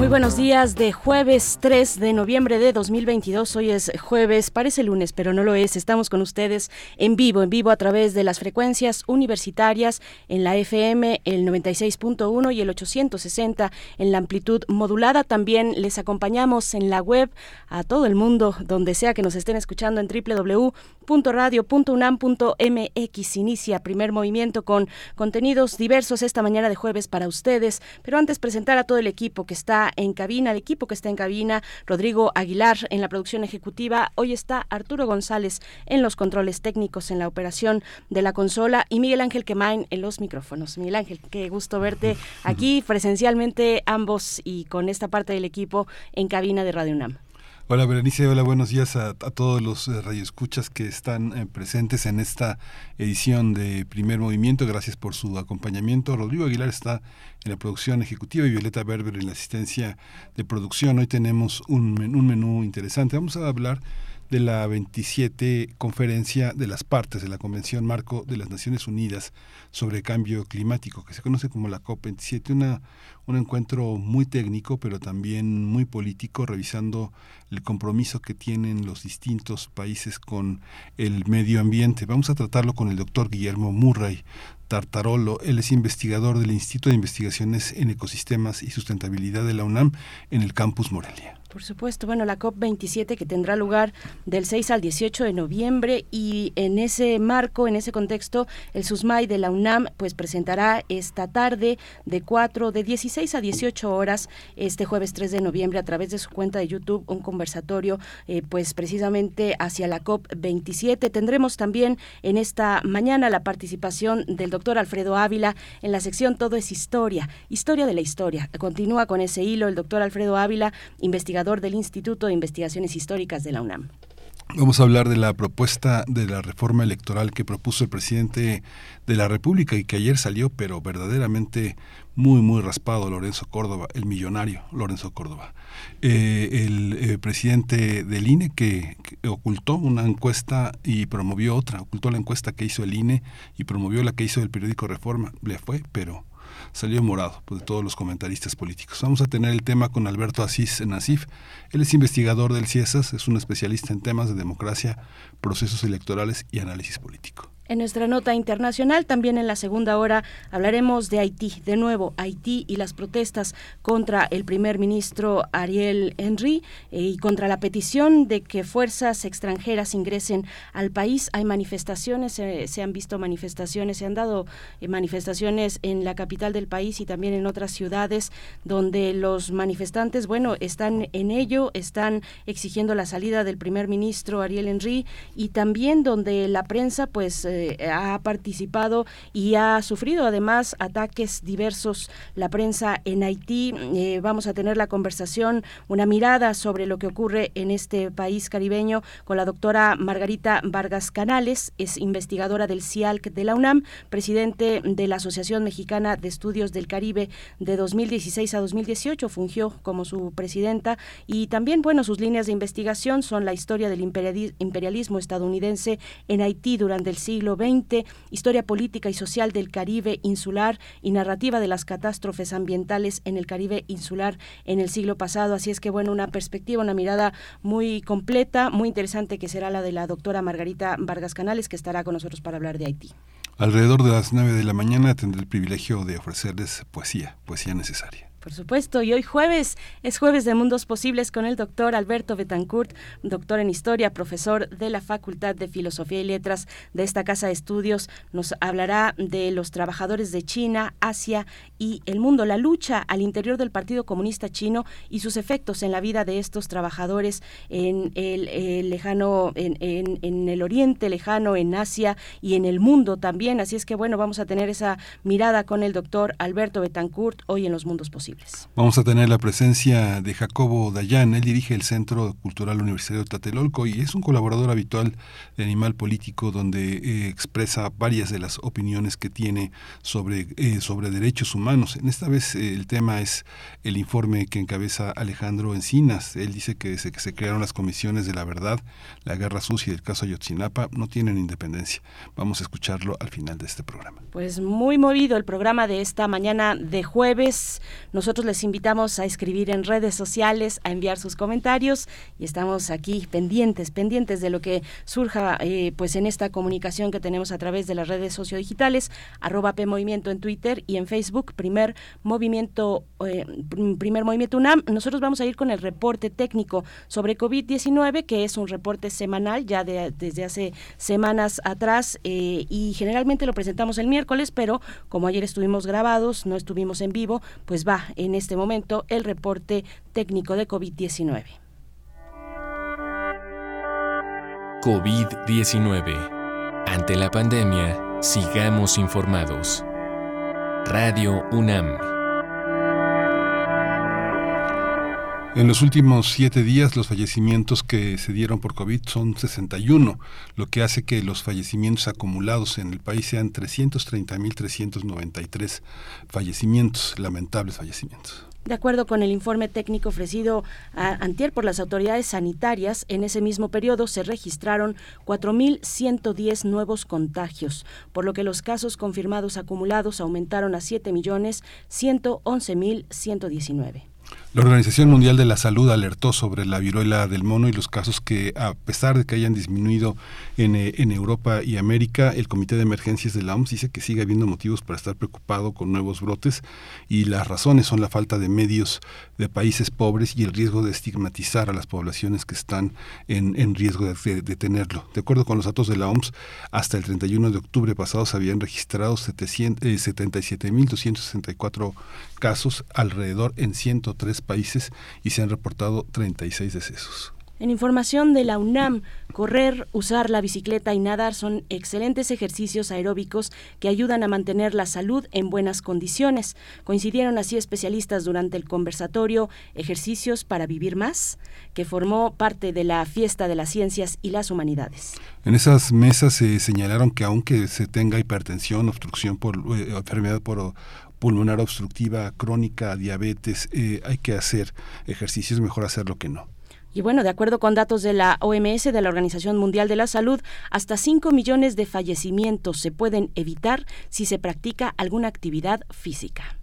Muy buenos días de jueves 3 de noviembre de 2022. Hoy es jueves, parece lunes, pero no lo es. Estamos con ustedes en vivo, en vivo a través de las frecuencias universitarias en la FM, el 96.1 y el 860 en la amplitud modulada. También les acompañamos en la web a todo el mundo, donde sea que nos estén escuchando en www.radio.unam.mx. Inicia primer movimiento con contenidos diversos esta mañana de jueves para ustedes. Pero antes presentar a todo el equipo que está en cabina, el equipo que está en cabina, Rodrigo Aguilar en la producción ejecutiva, hoy está Arturo González en los controles técnicos, en la operación de la consola y Miguel Ángel Quemain en los micrófonos. Miguel Ángel, qué gusto verte aquí presencialmente ambos y con esta parte del equipo en cabina de Radio UNAM. Hola Berenice, hola, buenos días a, todos los eh, radioescuchas que están eh, presentes en esta edición de Primer Movimiento. Gracias por su acompañamiento. Rodrigo Aguilar está en la producción ejecutiva y Violeta Berber en la asistencia de producción. Hoy tenemos un, un menú interesante. Vamos a hablar de la 27 conferencia de las partes de la Convención Marco de las Naciones Unidas sobre Cambio Climático, que se conoce como la COP27, una, un encuentro muy técnico, pero también muy político, revisando el compromiso que tienen los distintos países con el medio ambiente. Vamos a tratarlo con el doctor Guillermo Murray, Tartarolo. Él es investigador del Instituto de Investigaciones en Ecosistemas y Sustentabilidad de la UNAM en el campus Morelia. Por supuesto, bueno, la COP27 que tendrá lugar del 6 al 18 de noviembre y en ese marco, en ese contexto, el SUSMAI de la UNAM pues presentará esta tarde de 4, de 16 a 18 horas, este jueves 3 de noviembre a través de su cuenta de YouTube un conversatorio eh, pues precisamente hacia la COP27. Tendremos también en esta mañana la participación del doctor Alfredo Ávila en la sección Todo es Historia, Historia de la Historia. Continúa con ese hilo el doctor Alfredo Ávila, investigador del Instituto de Investigaciones Históricas de la UNAM. Vamos a hablar de la propuesta de la reforma electoral que propuso el presidente de la República y que ayer salió, pero verdaderamente muy, muy raspado, Lorenzo Córdoba, el millonario Lorenzo Córdoba. Eh, el eh, presidente del INE que, que, ocultó una encuesta y promovió otra, ocultó la encuesta que hizo el INE y promovió la que hizo el periódico Reforma. Le fue, pero salió morado pues, de todos los comentaristas políticos. Vamos a tener el tema con Alberto Asís Nasif. Él es investigador del CIESAS, es un especialista en temas de democracia, procesos electorales y análisis político. En nuestra nota internacional, también en la segunda hora, hablaremos de Haití. De nuevo, Haití y las protestas contra el primer ministro Ariel Henry eh, y contra la petición de que fuerzas extranjeras ingresen al país. Hay manifestaciones, eh, se han visto manifestaciones, se han dado eh, manifestaciones en la capital del país y también en otras ciudades donde los manifestantes, bueno, están en ello, están exigiendo la salida del primer ministro Ariel Henry y también donde la prensa, pues, ha participado y ha sufrido además ataques diversos la prensa en Haití. Eh, vamos a tener la conversación, una mirada sobre lo que ocurre en este país caribeño con la doctora Margarita Vargas Canales, es investigadora del CIALC de la UNAM, presidente de la Asociación Mexicana de Estudios del Caribe de 2016 a 2018, fungió como su presidenta y también, bueno, sus líneas de investigación son la historia del imperialismo estadounidense en Haití durante el siglo 20 historia política y social del Caribe insular y narrativa de las catástrofes ambientales en el Caribe insular en el siglo pasado. Así es que, bueno, una perspectiva, una mirada muy completa, muy interesante que será la de la doctora Margarita Vargas Canales, que estará con nosotros para hablar de Haití. Alrededor de las 9 de la mañana tendré el privilegio de ofrecerles poesía, poesía necesaria. Por supuesto, y hoy jueves es jueves de Mundos Posibles con el doctor Alberto Betancourt, doctor en Historia, profesor de la Facultad de Filosofía y Letras de esta Casa de Estudios. Nos hablará de los trabajadores de China, Asia y el mundo, la lucha al interior del Partido Comunista Chino y sus efectos en la vida de estos trabajadores en el, lejano, en, en el Oriente lejano, en Asia y en el mundo también. Así es que bueno, vamos a tener esa mirada con el doctor Alberto Betancourt hoy en los Mundos Posibles. Posibles. Vamos a tener la presencia de Jacobo Dayan, él dirige el Centro Cultural Universitario Tlatelolco y es un colaborador habitual de Animal Político donde eh, expresa varias de las opiniones que tiene sobre, eh, sobre derechos humanos. En esta vez eh, el tema es el informe que encabeza Alejandro Encinas. Él dice que desde que se crearon las comisiones de la verdad, la guerra sucia y el caso Ayotzinapa no tienen independencia. Vamos a escucharlo al final de este programa. Pues muy movido el programa de esta mañana de jueves. Nosotros les invitamos a escribir en redes sociales, a enviar sus comentarios y estamos aquí pendientes, pendientes de lo que surja eh, pues en esta comunicación que tenemos a través de las redes sociodigitales, arroba P Movimiento en Twitter y en Facebook, primer movimiento, eh, primer movimiento UNAM. Nosotros vamos a ir con el reporte técnico sobre COVID-19, que es un reporte semanal ya de, desde hace semanas atrás eh, y generalmente lo presentamos el miércoles, pero como ayer estuvimos grabados, no estuvimos en vivo, pues va en este momento el reporte técnico de COVID-19. COVID-19. Ante la pandemia, sigamos informados. Radio UNAM. En los últimos siete días los fallecimientos que se dieron por COVID son 61, lo que hace que los fallecimientos acumulados en el país sean 330.393 fallecimientos, lamentables fallecimientos. De acuerdo con el informe técnico ofrecido a Antier por las autoridades sanitarias, en ese mismo periodo se registraron 4.110 nuevos contagios, por lo que los casos confirmados acumulados aumentaron a 7.111.119. La Organización Mundial de la Salud alertó sobre la viruela del mono y los casos que, a pesar de que hayan disminuido en, eh, Europa y América, el Comité de Emergencias de la OMS dice que sigue habiendo motivos para estar preocupado con nuevos brotes y las razones son la falta de medios de países pobres y el riesgo de estigmatizar a las poblaciones que están en, riesgo de, de, tenerlo. De acuerdo con los datos de la OMS, hasta el 31 de octubre pasado se habían registrado eh, 77.264 casos alrededor en 103 países y se han reportado 36 decesos. En información de la UNAM, correr, usar la bicicleta y nadar son excelentes ejercicios aeróbicos que ayudan a mantener la salud en buenas condiciones. Coincidieron así especialistas durante el conversatorio Ejercicios para Vivir Más, que formó parte de la Fiesta de las Ciencias y las Humanidades. En esas mesas se señalaron que aunque se tenga hipertensión, obstrucción por eh, enfermedad por pulmonar obstructiva, crónica, diabetes, eh, hay que hacer ejercicios, mejor hacerlo que no. Y bueno, de acuerdo con datos de la OMS, de la Organización Mundial de la Salud, hasta 5 millones de fallecimientos se pueden evitar si se practica alguna actividad física.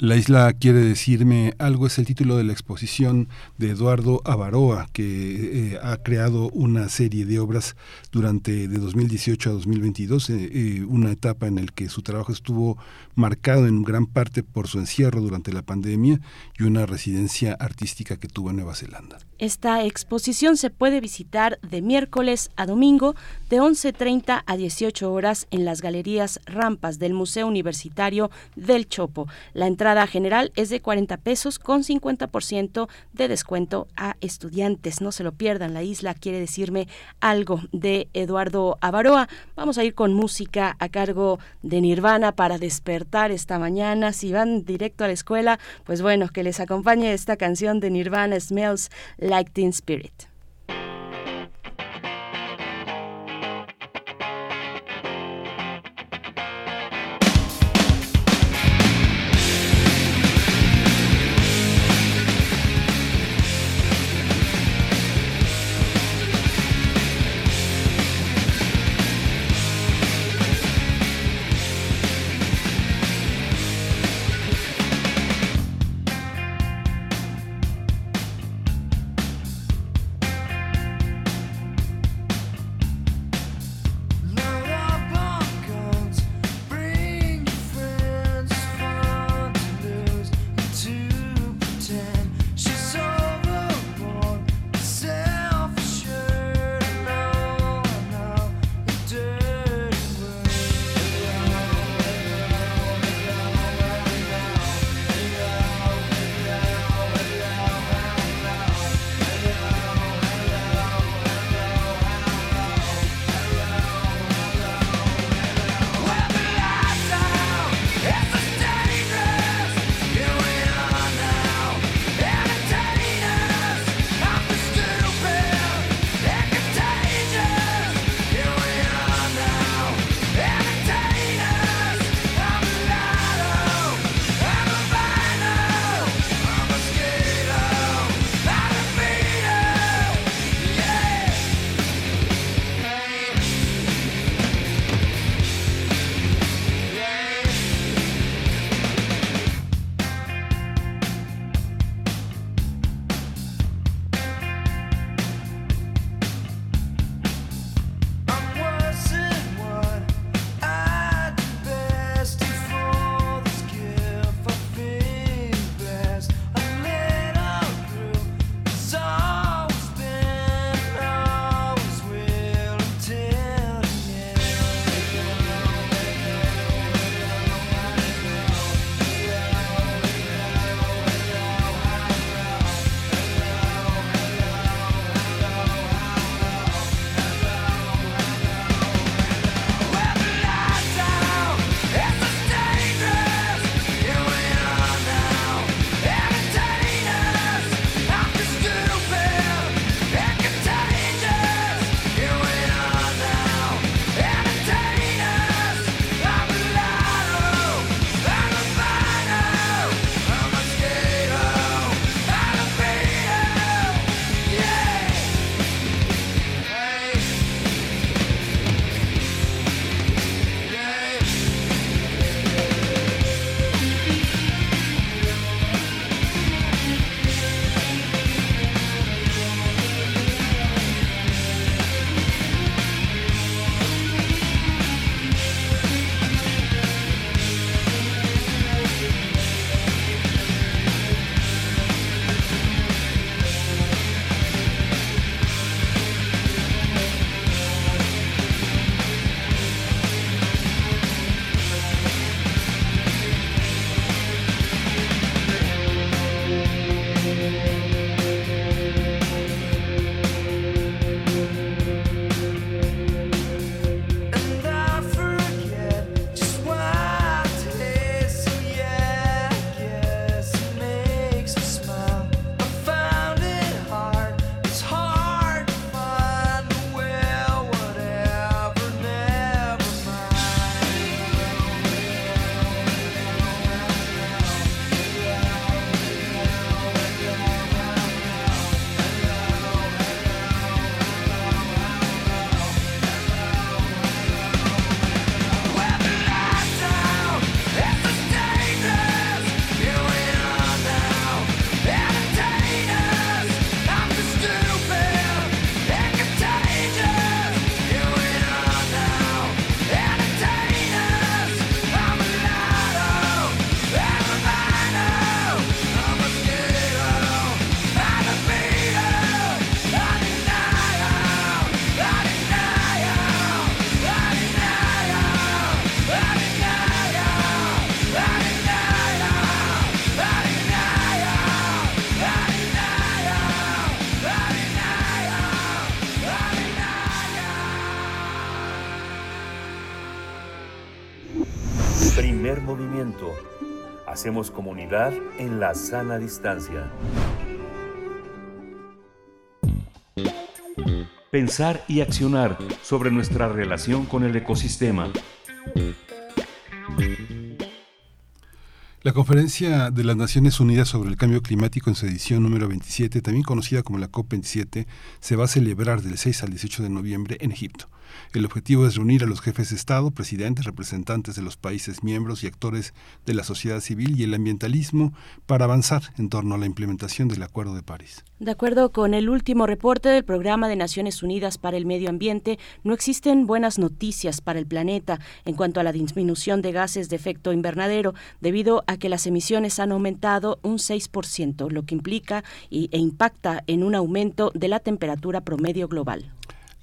La isla quiere decirme algo es el título de la exposición de Eduardo Avaroa, que eh, ha creado una serie de obras durante de 2018 a 2022, eh, eh, una etapa en la que su trabajo estuvo marcado en gran parte por su encierro durante la pandemia y una residencia artística que tuvo en Nueva Zelanda. Esta exposición se puede visitar de miércoles a domingo de 11.30 a 18 horas en las galerías Rampas del Museo Universitario del Chopo. La entrada general es de 40 pesos con 50% de descuento a estudiantes. No se lo pierdan, la isla quiere decirme algo de Eduardo Avaroa. Vamos a ir con música a cargo de Nirvana para despertar esta mañana. Si van directo a la escuela, pues bueno, que les acompañe esta canción de Nirvana Smells like Teen Spirit. Hacemos comunidad en la sana distancia. Pensar y accionar sobre nuestra relación con el ecosistema. La Conferencia de las Naciones Unidas sobre el Cambio Climático en su edición número 27, también conocida como la COP27, se va a celebrar del 6 al 18 de noviembre en Egipto. El objetivo es reunir a los jefes de Estado, presidentes, representantes de los países miembros y actores de la sociedad civil y el ambientalismo para avanzar en torno a la implementación del Acuerdo de París. De acuerdo con el último reporte del Programa de Naciones Unidas para el Medio Ambiente, no existen buenas noticias para el planeta en cuanto a la disminución de gases de efecto invernadero, debido a que las emisiones han aumentado un 6%, lo que implica e impacta en un aumento de la temperatura promedio global.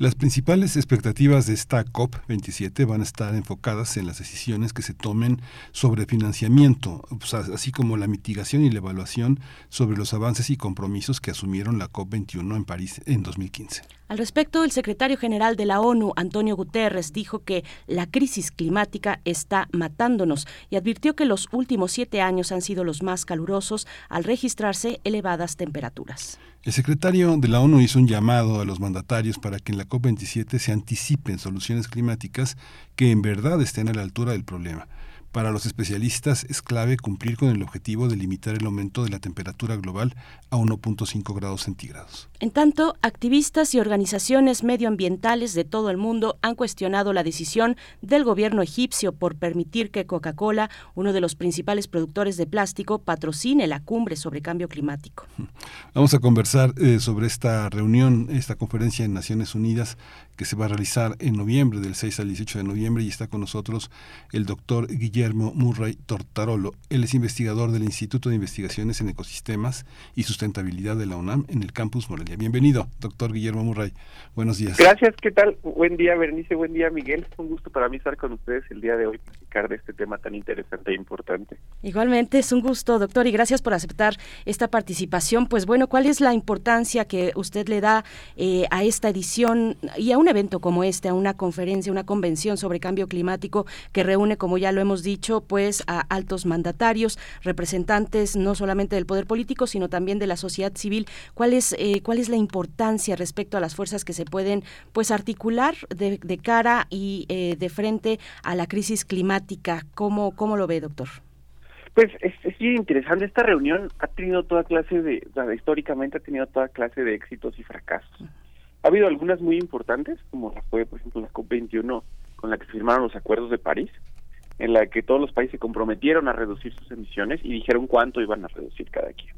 Las principales expectativas de esta COP27 van a estar enfocadas en las decisiones que se tomen sobre financiamiento, así como la mitigación y la evaluación sobre los avances y compromisos que asumieron la COP21 en París en 2015. Al respecto, el secretario general de la ONU, Antonio Guterres, dijo que la crisis climática está matándonos y advirtió que los últimos siete años han sido los más calurosos al registrarse elevadas temperaturas. El secretario de la ONU hizo un llamado a los mandatarios para que en la COP27 se anticipen soluciones climáticas que en verdad estén a la altura del problema. Para los especialistas es clave cumplir con el objetivo de limitar el aumento de la temperatura global a 1.5 grados centígrados. En tanto, activistas y organizaciones medioambientales de todo el mundo han cuestionado la decisión del gobierno egipcio por permitir que Coca-Cola, uno de los principales productores de plástico, patrocine la cumbre sobre cambio climático. Vamos a conversar eh, sobre esta reunión, esta conferencia en Naciones Unidas que se va a realizar en noviembre, del 6 al 18 de noviembre, y está con nosotros el doctor Guillermo Murray Tortarolo. Él es investigador del Instituto de Investigaciones en Ecosistemas y Sustentabilidad de la UNAM en el campus Morelia. Bienvenido, doctor Guillermo Murray. Buenos días. Gracias, ¿qué tal? Buen día, Bernice, buen día, Miguel. Un gusto para mí estar con ustedes el día de hoy, de este tema tan interesante e importante. Igualmente, es un gusto, doctor, y gracias por aceptar esta participación. Pues bueno, ¿cuál es la importancia que usted le da eh, a esta edición y a un evento como este, a una conferencia, una convención sobre cambio climático que reúne, como ya lo hemos dicho, pues a altos mandatarios, representantes no solamente del poder político, sino también de la sociedad civil. ¿Cuál es, eh, cuál es la importancia respecto a las fuerzas que se pueden pues articular de, cara y eh, de frente a la crisis climática? ¿Cómo, cómo lo ve, doctor? Pues es, es interesante, esta reunión ha tenido toda clase de, históricamente ha tenido toda clase de éxitos y fracasos. Ha habido algunas muy importantes, como la fue, por ejemplo, la COP21, con la que se firmaron los acuerdos de París, en la que todos los países se comprometieron a reducir sus emisiones y dijeron cuánto iban a reducir cada quien.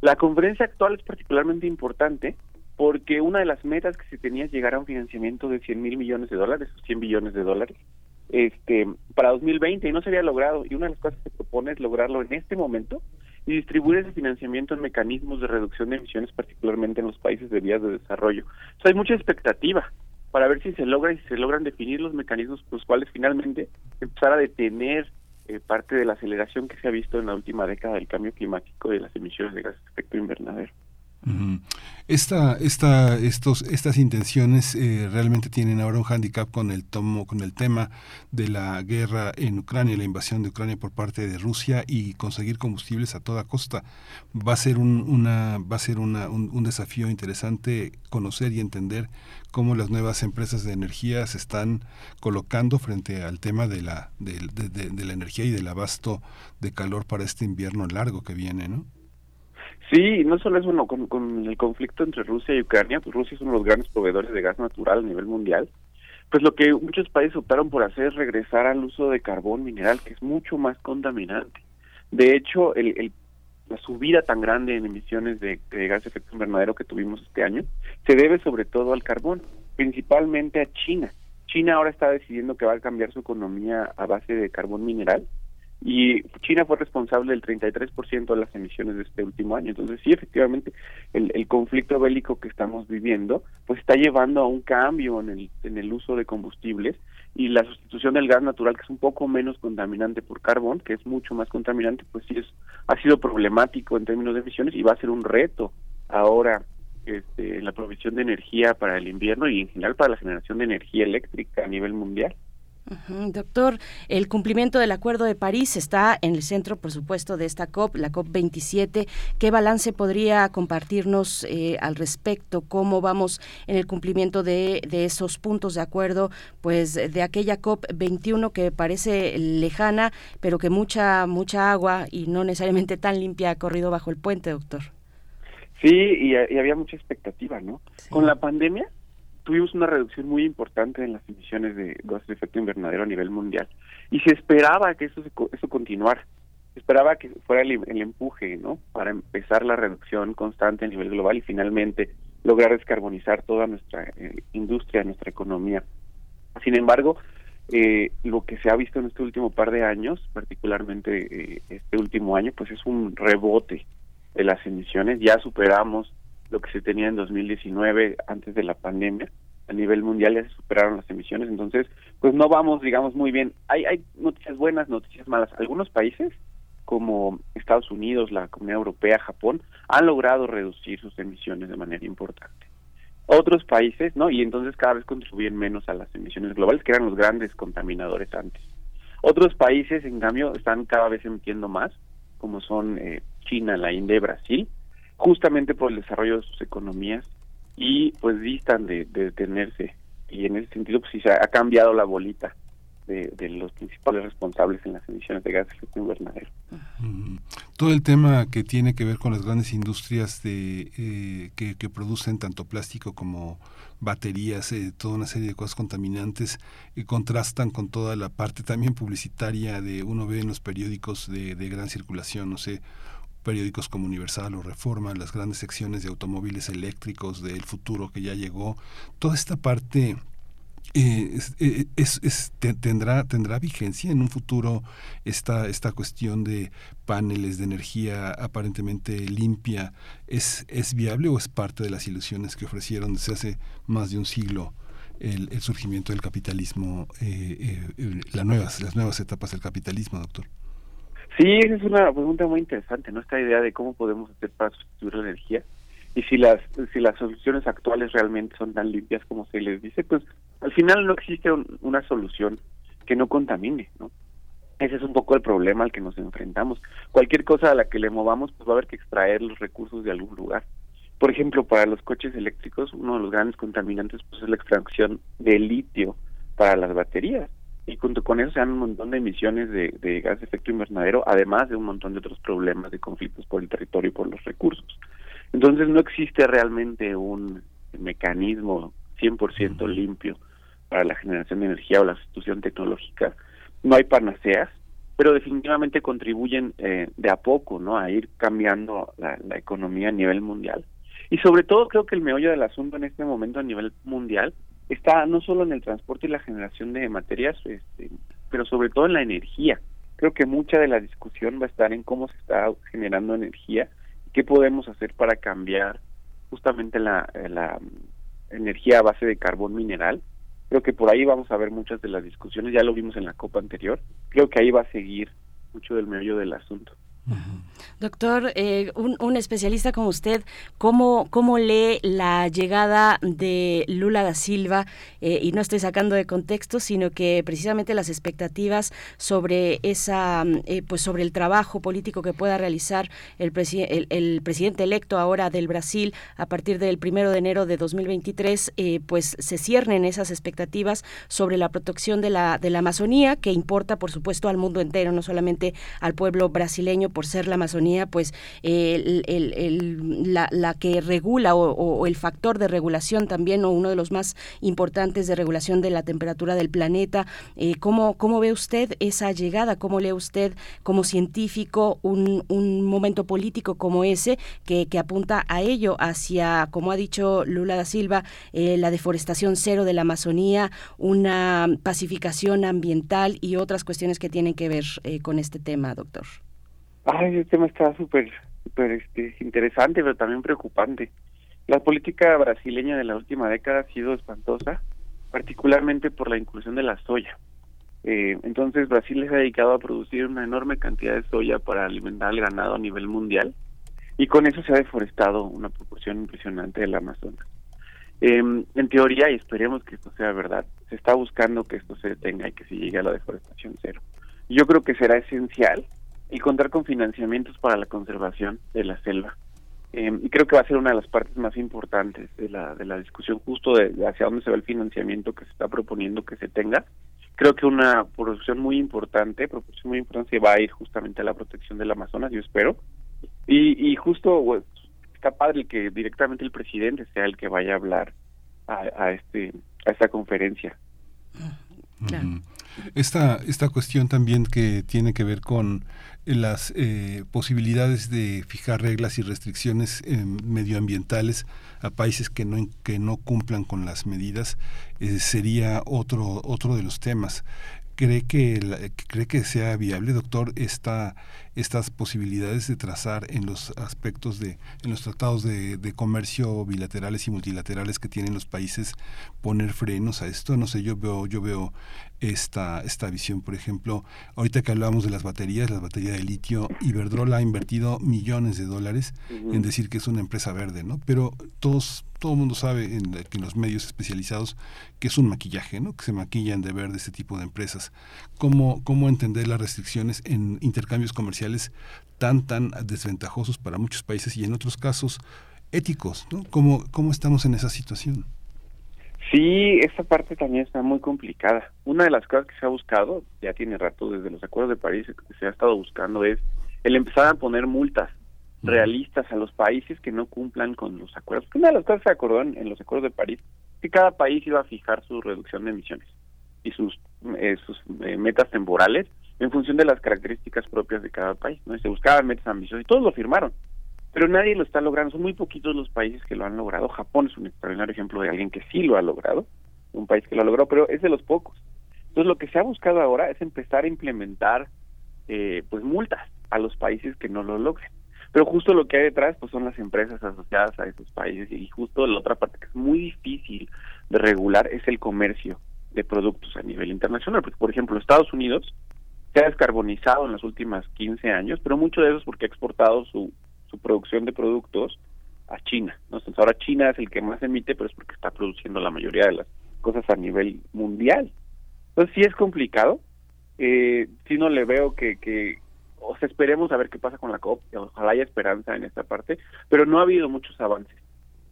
La conferencia actual es particularmente importante porque una de las metas que se tenía es llegar a un financiamiento de 100 mil millones de dólares, 100 billones de dólares, este, para 2020 y no se había logrado. Y una de las cosas que se propone es lograrlo en este momento y distribuir ese financiamiento en mecanismos de reducción de emisiones, particularmente en los países de vías de desarrollo. hay mucha expectativa para ver si se logra y se logran definir los mecanismos por los cuales finalmente empezar a detener eh, parte de la aceleración que se ha visto en la última década del cambio climático de las emisiones de gases de efecto invernadero. Esta, esta, estos, estas intenciones eh, realmente tienen ahora un hándicap con el tomo, con el tema de la guerra en Ucrania, la invasión de Ucrania por parte de Rusia y conseguir combustibles a toda costa. Va a ser un, una, va a ser una, un, desafío interesante conocer y entender cómo las nuevas empresas de energía se están colocando frente al tema de la, de, de la energía y del abasto de calor para este invierno largo que viene, ¿no? Sí, no solo eso, bueno, con, el conflicto entre Rusia y Ucrania, pues Rusia es uno de los grandes proveedores de gas natural a nivel mundial, pues lo que muchos países optaron por hacer es regresar al uso de carbón mineral, que es mucho más contaminante. De hecho, el, la subida tan grande en emisiones de, de gas de efecto invernadero que tuvimos este año se debe sobre todo al carbón, principalmente a China. China ahora está decidiendo que va a cambiar su economía a base de carbón mineral y China fue responsable del 33% de las emisiones de este último año. Entonces, sí, efectivamente, el, conflicto bélico que estamos viviendo, pues está llevando a un cambio en el, en el uso de combustibles y la sustitución del gas natural, que es un poco menos contaminante por carbón, que es mucho más contaminante, pues sí es, ha sido problemático en términos de emisiones y va a ser un reto ahora este, en la provisión de energía para el invierno y en general para la generación de energía eléctrica a nivel mundial. Doctor, el cumplimiento del Acuerdo de París está en el centro, por supuesto, de esta COP, la COP 27. ¿Qué balance podría compartirnos eh, al respecto? ¿Cómo vamos en el cumplimiento de, esos puntos de acuerdo, pues de aquella COP 21 que parece lejana, pero que mucha mucha agua y no necesariamente tan limpia ha corrido bajo el puente, doctor? Sí, y, había mucha expectativa, ¿no? Con la pandemia tuvimos una reducción muy importante en las emisiones de gases de efecto invernadero a nivel mundial y se esperaba que eso eso continuara. Esperaba que fuera el, empuje no para empezar la reducción constante a nivel global y finalmente lograr descarbonizar toda nuestra eh, industria nuestra economía. Sin embargo eh, lo que se ha visto en este último par de años particularmente eh, este último año pues es un rebote de las emisiones. Ya superamos lo que se tenía en 2019 antes de la pandemia. A nivel mundial ya se superaron las emisiones, entonces pues no vamos, digamos, muy bien. Hay, hay noticias buenas, noticias malas. Algunos países, como Estados Unidos, la Comunidad Europea, Japón, han logrado reducir sus emisiones de manera importante. Otros países, ¿no? Y entonces cada vez contribuyen menos a las emisiones globales, que eran los grandes contaminadores antes. Otros países, en cambio, están cada vez emitiendo más, como son eh, China, la India y Brasil, justamente por el desarrollo de sus economías y pues distan de, detenerse y en ese sentido pues sí se ha cambiado la bolita de, los principales responsables en las emisiones de gases de efecto invernadero. Todo el tema que tiene que ver con las grandes industrias de eh, que, producen tanto plástico como baterías, eh, toda una serie de cosas contaminantes, y contrastan con toda la parte también publicitaria de uno ve en los periódicos de, de gran circulación, no sé, periódicos como Universal o Reforma, las grandes secciones de automóviles eléctricos del futuro que ya llegó, toda esta parte eh, eh, es, tendrá tendrá vigencia en un futuro esta esta cuestión de paneles de energía aparentemente limpia. Es es viable o es parte de las ilusiones que ofrecieron desde hace más de un siglo el, surgimiento del capitalismo eh, las nuevas las nuevas etapas del capitalismo doctor Sí, esa es una pregunta muy interesante, ¿no? Esta idea de cómo podemos hacer para sustituir la energía y si las si las soluciones actuales realmente son tan limpias como se les dice, pues al final no existe una solución que no contamine, ¿no? Ese es un poco el problema al que nos enfrentamos. Cualquier cosa a la que le movamos, pues va a haber que extraer los recursos de algún lugar. Por ejemplo, para los coches eléctricos, uno de los grandes contaminantes pues es la extracción de litio para las baterías y junto con eso se dan un montón de emisiones de, de gas de efecto invernadero, además de un montón de otros problemas de conflictos por el territorio y por los recursos. Entonces no existe realmente un mecanismo 100% limpio para la generación de energía o la sustitución tecnológica. No hay panaceas, pero definitivamente contribuyen eh, de a poco no a ir cambiando la, la economía a nivel mundial. Y sobre todo creo que el meollo del asunto en este momento a nivel mundial está no solo en el transporte y la generación de materias, este, pero sobre todo en la energía. Creo que mucha de la discusión va a estar en cómo se está generando energía qué podemos hacer para cambiar justamente la, la energía a base de carbón mineral. Creo que por ahí vamos a ver muchas de las discusiones, ya lo vimos en la copa anterior. Creo que ahí va a seguir mucho del medio del asunto. Doctor, eh, un, especialista como usted, ¿cómo, ¿cómo lee la llegada de Lula da Silva? Eh, y no estoy sacando de contexto, sino que precisamente las expectativas sobre esa, eh, pues sobre el trabajo político que pueda realizar el, el, presidente electo ahora del Brasil a partir del primero de enero de 2023, pues se ciernen esas expectativas sobre la protección de la, de la Amazonía, que importa, por supuesto, al mundo entero, no solamente al pueblo brasileño por ser la Amazonía, pues la, que regula o, el factor de regulación también, o uno de los más importantes de regulación de la temperatura del planeta. Eh, ¿cómo, ¿Cómo ve usted esa llegada? ¿Cómo lee usted como científico un, un momento político como ese que, que, apunta a ello, hacia, como ha dicho Lula da Silva, eh, la deforestación cero de la Amazonía, una pacificación ambiental y otras cuestiones que tienen que ver eh, con este tema, doctor? Ay, ese tema está súper, súper este, interesante, pero también preocupante. La política brasileña de la última década ha sido espantosa, particularmente por la inclusión de la soya. Eh, entonces Brasil se ha dedicado a producir una enorme cantidad de soya para alimentar al ganado a nivel mundial y con eso se ha deforestado una proporción impresionante del Amazonas. Em, en teoría, y esperemos que esto sea verdad, se está buscando que esto se detenga y que se llegue a la deforestación cero. Yo creo que será esencial y contar con financiamientos para la conservación de la selva. Em, y creo que va a ser una de las partes más importantes de la, de la discusión justo de, hacia dónde se va el financiamiento que se está proponiendo que se tenga. Creo que una producción muy importante, proporción muy importante va a ir justamente a la protección del Amazonas, yo espero. Y, y justo pues, está padre que directamente el presidente sea el que vaya a hablar a, a este a esta conferencia. Esta, esta cuestión también que tiene que ver con las eh, posibilidades de fijar reglas y restricciones eh, medioambientales a países que no que no cumplan con las medidas eh, sería otro otro de los temas. Cree que cree que sea viable doctor esta estas posibilidades de trazar en los aspectos de en los tratados de, de, comercio bilaterales y multilaterales que tienen los países poner frenos a esto no sé yo veo yo veo esta esta visión por ejemplo ahorita que hablábamos de las baterías las baterías de litio Iberdrola ha invertido millones de dólares en decir que es una empresa verde no pero todos todo el mundo sabe en, en, los medios especializados que es un maquillaje, ¿no? que se maquillan de verde este tipo de empresas. ¿Cómo, ¿Cómo entender las restricciones en intercambios comerciales tan, tan desventajosos para muchos países y en otros casos éticos, ¿no? ¿Cómo, cómo estamos en esa situación? Sí, esta parte también está muy complicada. Una de las cosas que se ha buscado, ya tiene rato desde los acuerdos de París, que se ha estado buscando es el empezar a poner multas realistas a los países que no cumplan con los acuerdos. Una de las cosas que se acordó en, los acuerdos de París que cada país iba a fijar su reducción de emisiones y sus, eh, sus eh, metas temporales en función de las características propias de cada país. ¿no? se buscaban metas ambiciosas y todos lo firmaron, pero nadie lo está logrando. Son muy poquitos los países que lo han logrado. Japón es un extraordinario ejemplo de alguien que sí lo ha logrado, un país que lo ha logrado, pero es de los pocos. Entonces lo que se ha buscado ahora es empezar a implementar eh, pues multas a los países que no lo logren. Pero justo lo que hay detrás pues son las empresas asociadas a esos países y justo la otra parte que es muy difícil de regular es el comercio de productos a nivel internacional, porque por ejemplo Estados Unidos se ha descarbonizado en los últimos 15 años, pero mucho de eso es porque ha exportado su, su producción de productos a China. Entonces ahora China es el que más emite, pero es porque está produciendo la mayoría de las cosas a nivel mundial. Entonces sí es complicado. Eh, sí no le veo que, que o sea, esperemos a ver qué pasa con la COP, ojalá haya esperanza en esta parte, pero no ha habido muchos avances.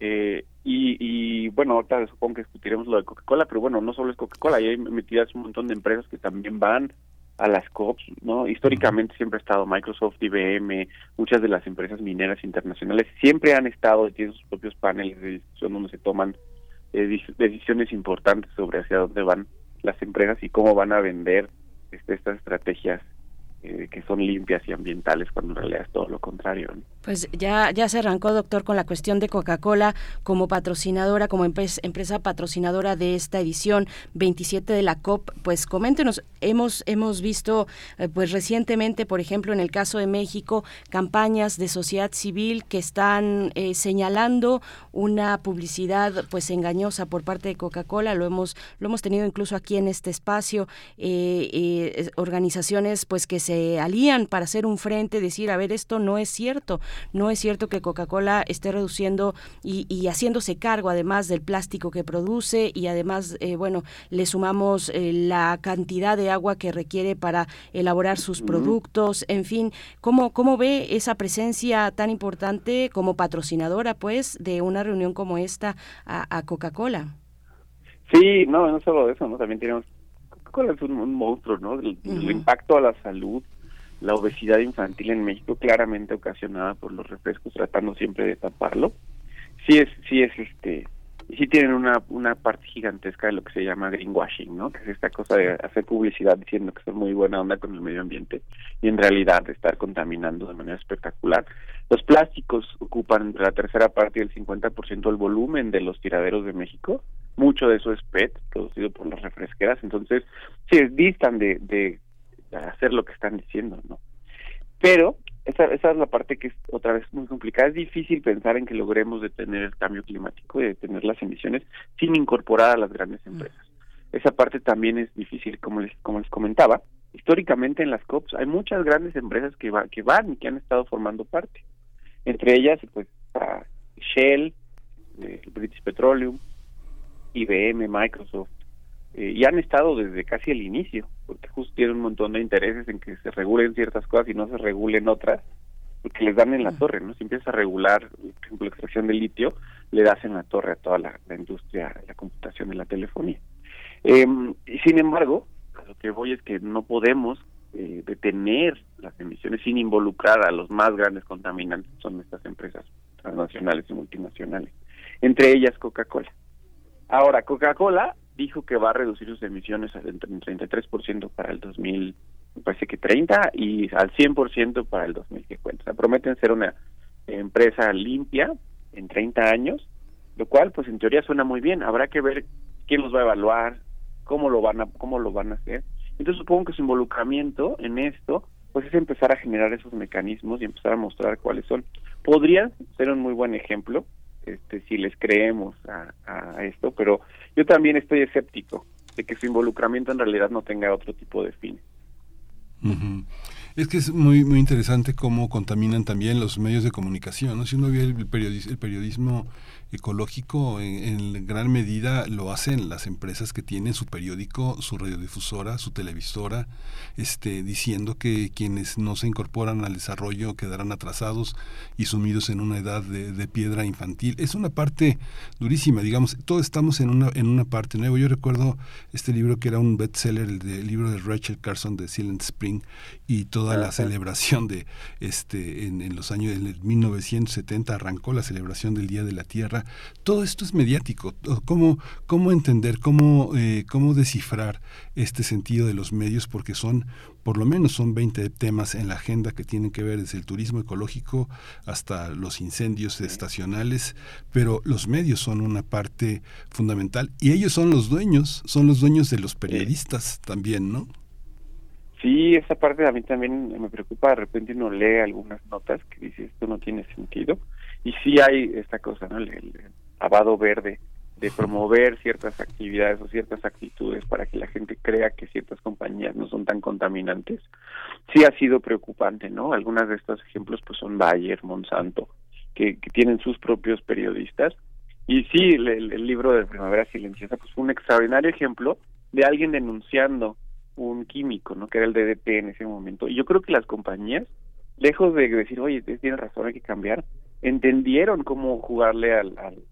Eh, y, y bueno, ahorita supongo que discutiremos lo de Coca-Cola, pero bueno, no solo es Coca-Cola, hay metidas un montón de empresas que también van a las COPs, ¿no? Históricamente siempre ha estado Microsoft, IBM, muchas de las empresas mineras internacionales siempre han estado y tienen sus propios paneles de discusión donde se toman eh, decisiones importantes sobre hacia dónde van las empresas y cómo van a vender este, estas estrategias eh, que son limpias y ambientales cuando en realidad es todo lo contrario. Pues ya, ya se arrancó, doctor, con la cuestión de Coca-Cola como patrocinadora, como empresa, patrocinadora de esta edición 27 de la COP. Pues coméntenos, hemos, hemos visto eh, pues recientemente, por ejemplo, en el caso de México, campañas de sociedad civil que están eh, señalando una publicidad pues engañosa por parte de Coca-Cola. Lo hemos, lo hemos tenido incluso aquí en este espacio, organizaciones pues que se alían para hacer un frente, decir, a ver, esto no es cierto, no es cierto que Coca-Cola esté reduciendo y, haciéndose cargo además del plástico que produce y además, eh, bueno, le sumamos eh, la cantidad de agua que requiere para elaborar sus productos, en fin, ¿cómo, ¿cómo ve esa presencia tan importante como patrocinadora, pues, de una reunión como esta a, Coca-Cola? Sí, no, no solo eso, ¿no? También tenemos es un, monstruo, ¿no? El, impacto a la salud, la obesidad infantil en México claramente ocasionada por los refrescos, tratando siempre de taparlo. Sí es, sí es este, sí tienen una, una parte gigantesca de lo que se llama greenwashing, ¿no? Que es esta cosa de hacer publicidad diciendo que son muy buena onda con el medio ambiente y en realidad estar contaminando de manera espectacular. Los plásticos ocupan entre la tercera parte y el 50% del volumen de los tiraderos de México mucho de eso es PET, producido por las refresqueras, entonces sí, distan de, de hacer lo que están diciendo, ¿no? Pero esa, esa es la parte que es otra vez muy complicada. Es difícil pensar en que logremos detener el cambio climático y detener las emisiones sin incorporar a las grandes mm. empresas. Esa parte también es difícil, como les, como les comentaba. Históricamente en las COPs hay muchas grandes empresas que, va, que van y que han estado formando parte. Entre ellas, pues, Shell, eh, British Petroleum, IBM, Microsoft, eh, y han estado desde casi el inicio, porque justo tienen un montón de intereses en que se regulen ciertas cosas y no se regulen otras, porque les dan en la torre, ¿no? Si empiezas a regular, por ejemplo, la extracción de litio, le das en la torre a toda la, industria la computación y la telefonía. Eh, y sin embargo, a lo que voy es que no podemos eh, detener las emisiones sin involucrar a los más grandes contaminantes, son estas empresas transnacionales y multinacionales, entre ellas Coca-Cola. Ahora, Coca-Cola dijo que va a reducir sus emisiones al 33% para el 2000, me parece que 30 y al 100% para el 2050. O sea, prometen ser una empresa limpia en 30 años, lo cual pues en teoría suena muy bien. Habrá que ver quién los va a evaluar, cómo lo van a cómo lo van a hacer. Entonces supongo que su involucramiento en esto pues es empezar a generar esos mecanismos y empezar a mostrar cuáles son. Podría ser un muy buen ejemplo este, si les creemos a, esto, pero yo también estoy escéptico de que su involucramiento en realidad no tenga otro tipo de fin. Es que es muy muy interesante cómo contaminan también los medios de comunicación. Si uno ve el, periodismo ecológico en, gran medida lo hacen las empresas que tienen su periódico, su radiodifusora, su televisora, este, diciendo que quienes no se incorporan al desarrollo quedarán atrasados y sumidos en una edad de, piedra infantil. Es una parte durísima, digamos, todos estamos en una, en una parte nueva. Yo recuerdo este libro que era un bestseller, el, el libro de Rachel Carson de Silent Spring y toda la celebración de este en, en los años del 1970 arrancó la celebración del Día de la Tierra todo esto es mediático. ¿Cómo, cómo entender, cómo, eh, cómo descifrar este sentido de los medios? Porque son, por lo menos son 20 temas en la agenda que tienen que ver desde el turismo ecológico hasta los incendios estacionales, pero los medios son una parte fundamental y ellos son los dueños, son los dueños de los periodistas también, ¿no? Sí, esa parte a mí también me preocupa. De repente uno lee algunas notas que dice esto no tiene sentido y sí hay esta cosa, ¿no? El, lavado verde de promover ciertas actividades o ciertas actitudes para que la gente crea que ciertas compañías no son tan contaminantes, sí ha sido preocupante, ¿no? Algunas de estos ejemplos pues son Bayer, Monsanto, que, tienen sus propios periodistas. Y sí, el, el, libro de Primavera Silenciosa pues fue un extraordinario ejemplo de alguien denunciando un químico, ¿no? Que era el DDT en ese momento. Y yo creo que las compañías, lejos de decir, oye, tiene razón, hay que cambiar, entendieron cómo jugarle al, al,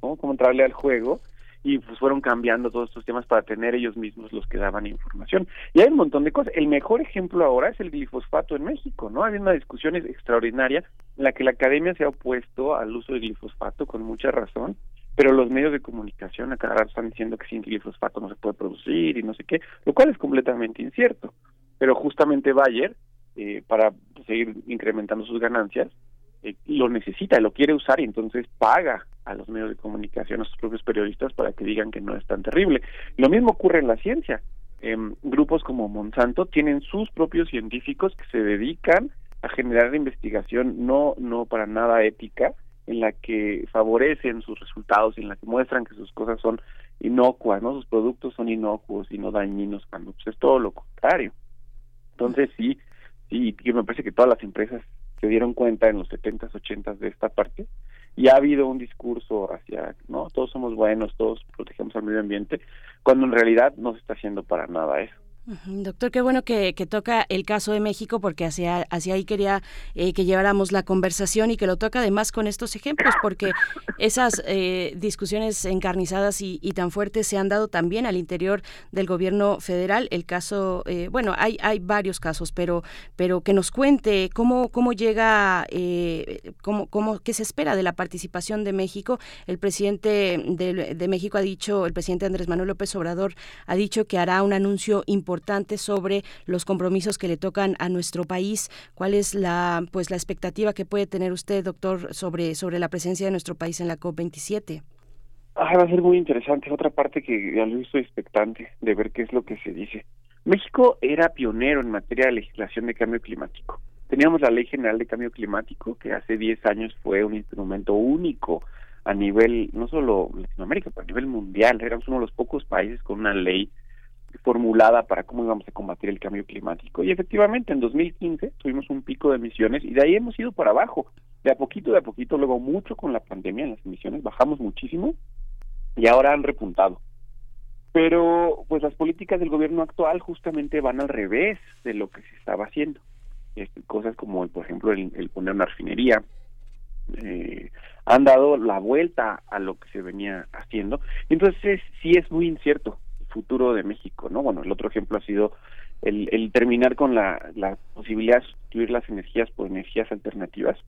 cómo entrarle al juego y pues fueron cambiando todos estos temas para tener ellos mismos los que daban información. Y hay un montón de cosas. El mejor ejemplo ahora es el glifosfato en México, ¿no? Hay una discusión extraordinaria en la que la academia se ha opuesto al uso del glifosfato con mucha razón, pero los medios de comunicación a cada rato están diciendo que sin glifosfato no se puede producir y no sé qué, lo cual es completamente incierto. Pero justamente Bayer, eh, para seguir incrementando sus ganancias, eh, lo necesita, lo quiere usar y entonces paga a los medios de comunicación, a sus propios periodistas para que digan que no es tan terrible. Lo mismo ocurre en la ciencia. Em, grupos como Monsanto tienen sus propios científicos que se dedican a generar investigación no no para nada ética en la que favorecen sus resultados en la que muestran que sus cosas son inocuas, no sus productos son inocuos y no dañinos cuando pues, es todo lo contrario. Entonces sí, sí, me parece que todas las empresas se dieron cuenta en los 70s, 80s de esta parte y ha habido un discurso hacia, no, todos somos buenos, todos protegemos al medio ambiente, cuando en realidad no se está haciendo para nada eso. Doctor, qué bueno que, toca el caso de México porque hacia, hacia ahí quería eh, que lleváramos la conversación y que lo toca además con estos ejemplos porque esas eh, discusiones encarnizadas y, tan fuertes se han dado también al interior del gobierno federal. El caso, eh, bueno, hay, hay varios casos, pero, pero que nos cuente cómo, cómo llega, cómo, cómo, qué se espera de la participación de México. El presidente de, de México ha dicho, el presidente Andrés Manuel López Obrador ha dicho que hará un anuncio importante importante sobre los compromisos que le tocan a nuestro país. ¿Cuál es la pues la expectativa que puede tener usted, doctor, sobre sobre la presencia de nuestro país en la COP27? Ah, va a ser muy interesante. Otra parte que ya lo estoy expectante de ver qué es lo que se dice. México era pionero en materia de legislación de cambio climático. Teníamos la Ley General de Cambio Climático, que hace 10 años fue un instrumento único a nivel, no solo Latinoamérica, pero a nivel mundial. Éramos uno de los pocos países con una ley formulada para cómo íbamos a combatir el cambio climático. Y efectivamente, en 2015 tuvimos un pico de emisiones y de ahí hemos ido para abajo. De a poquito, de a poquito, luego mucho con la pandemia en las emisiones, bajamos muchísimo. y ahora han repuntado. Pero pues las políticas del gobierno actual justamente van al revés de lo que se estaba haciendo. Este, cosas como, por ejemplo, el, poner una refinería, eh, han dado la vuelta a lo que se venía haciendo. Entonces sí es muy incierto futuro de México, ¿no? Bueno, el otro ejemplo ha sido el, el terminar con la, posibilidad de sustituir las energías por energías alternativas.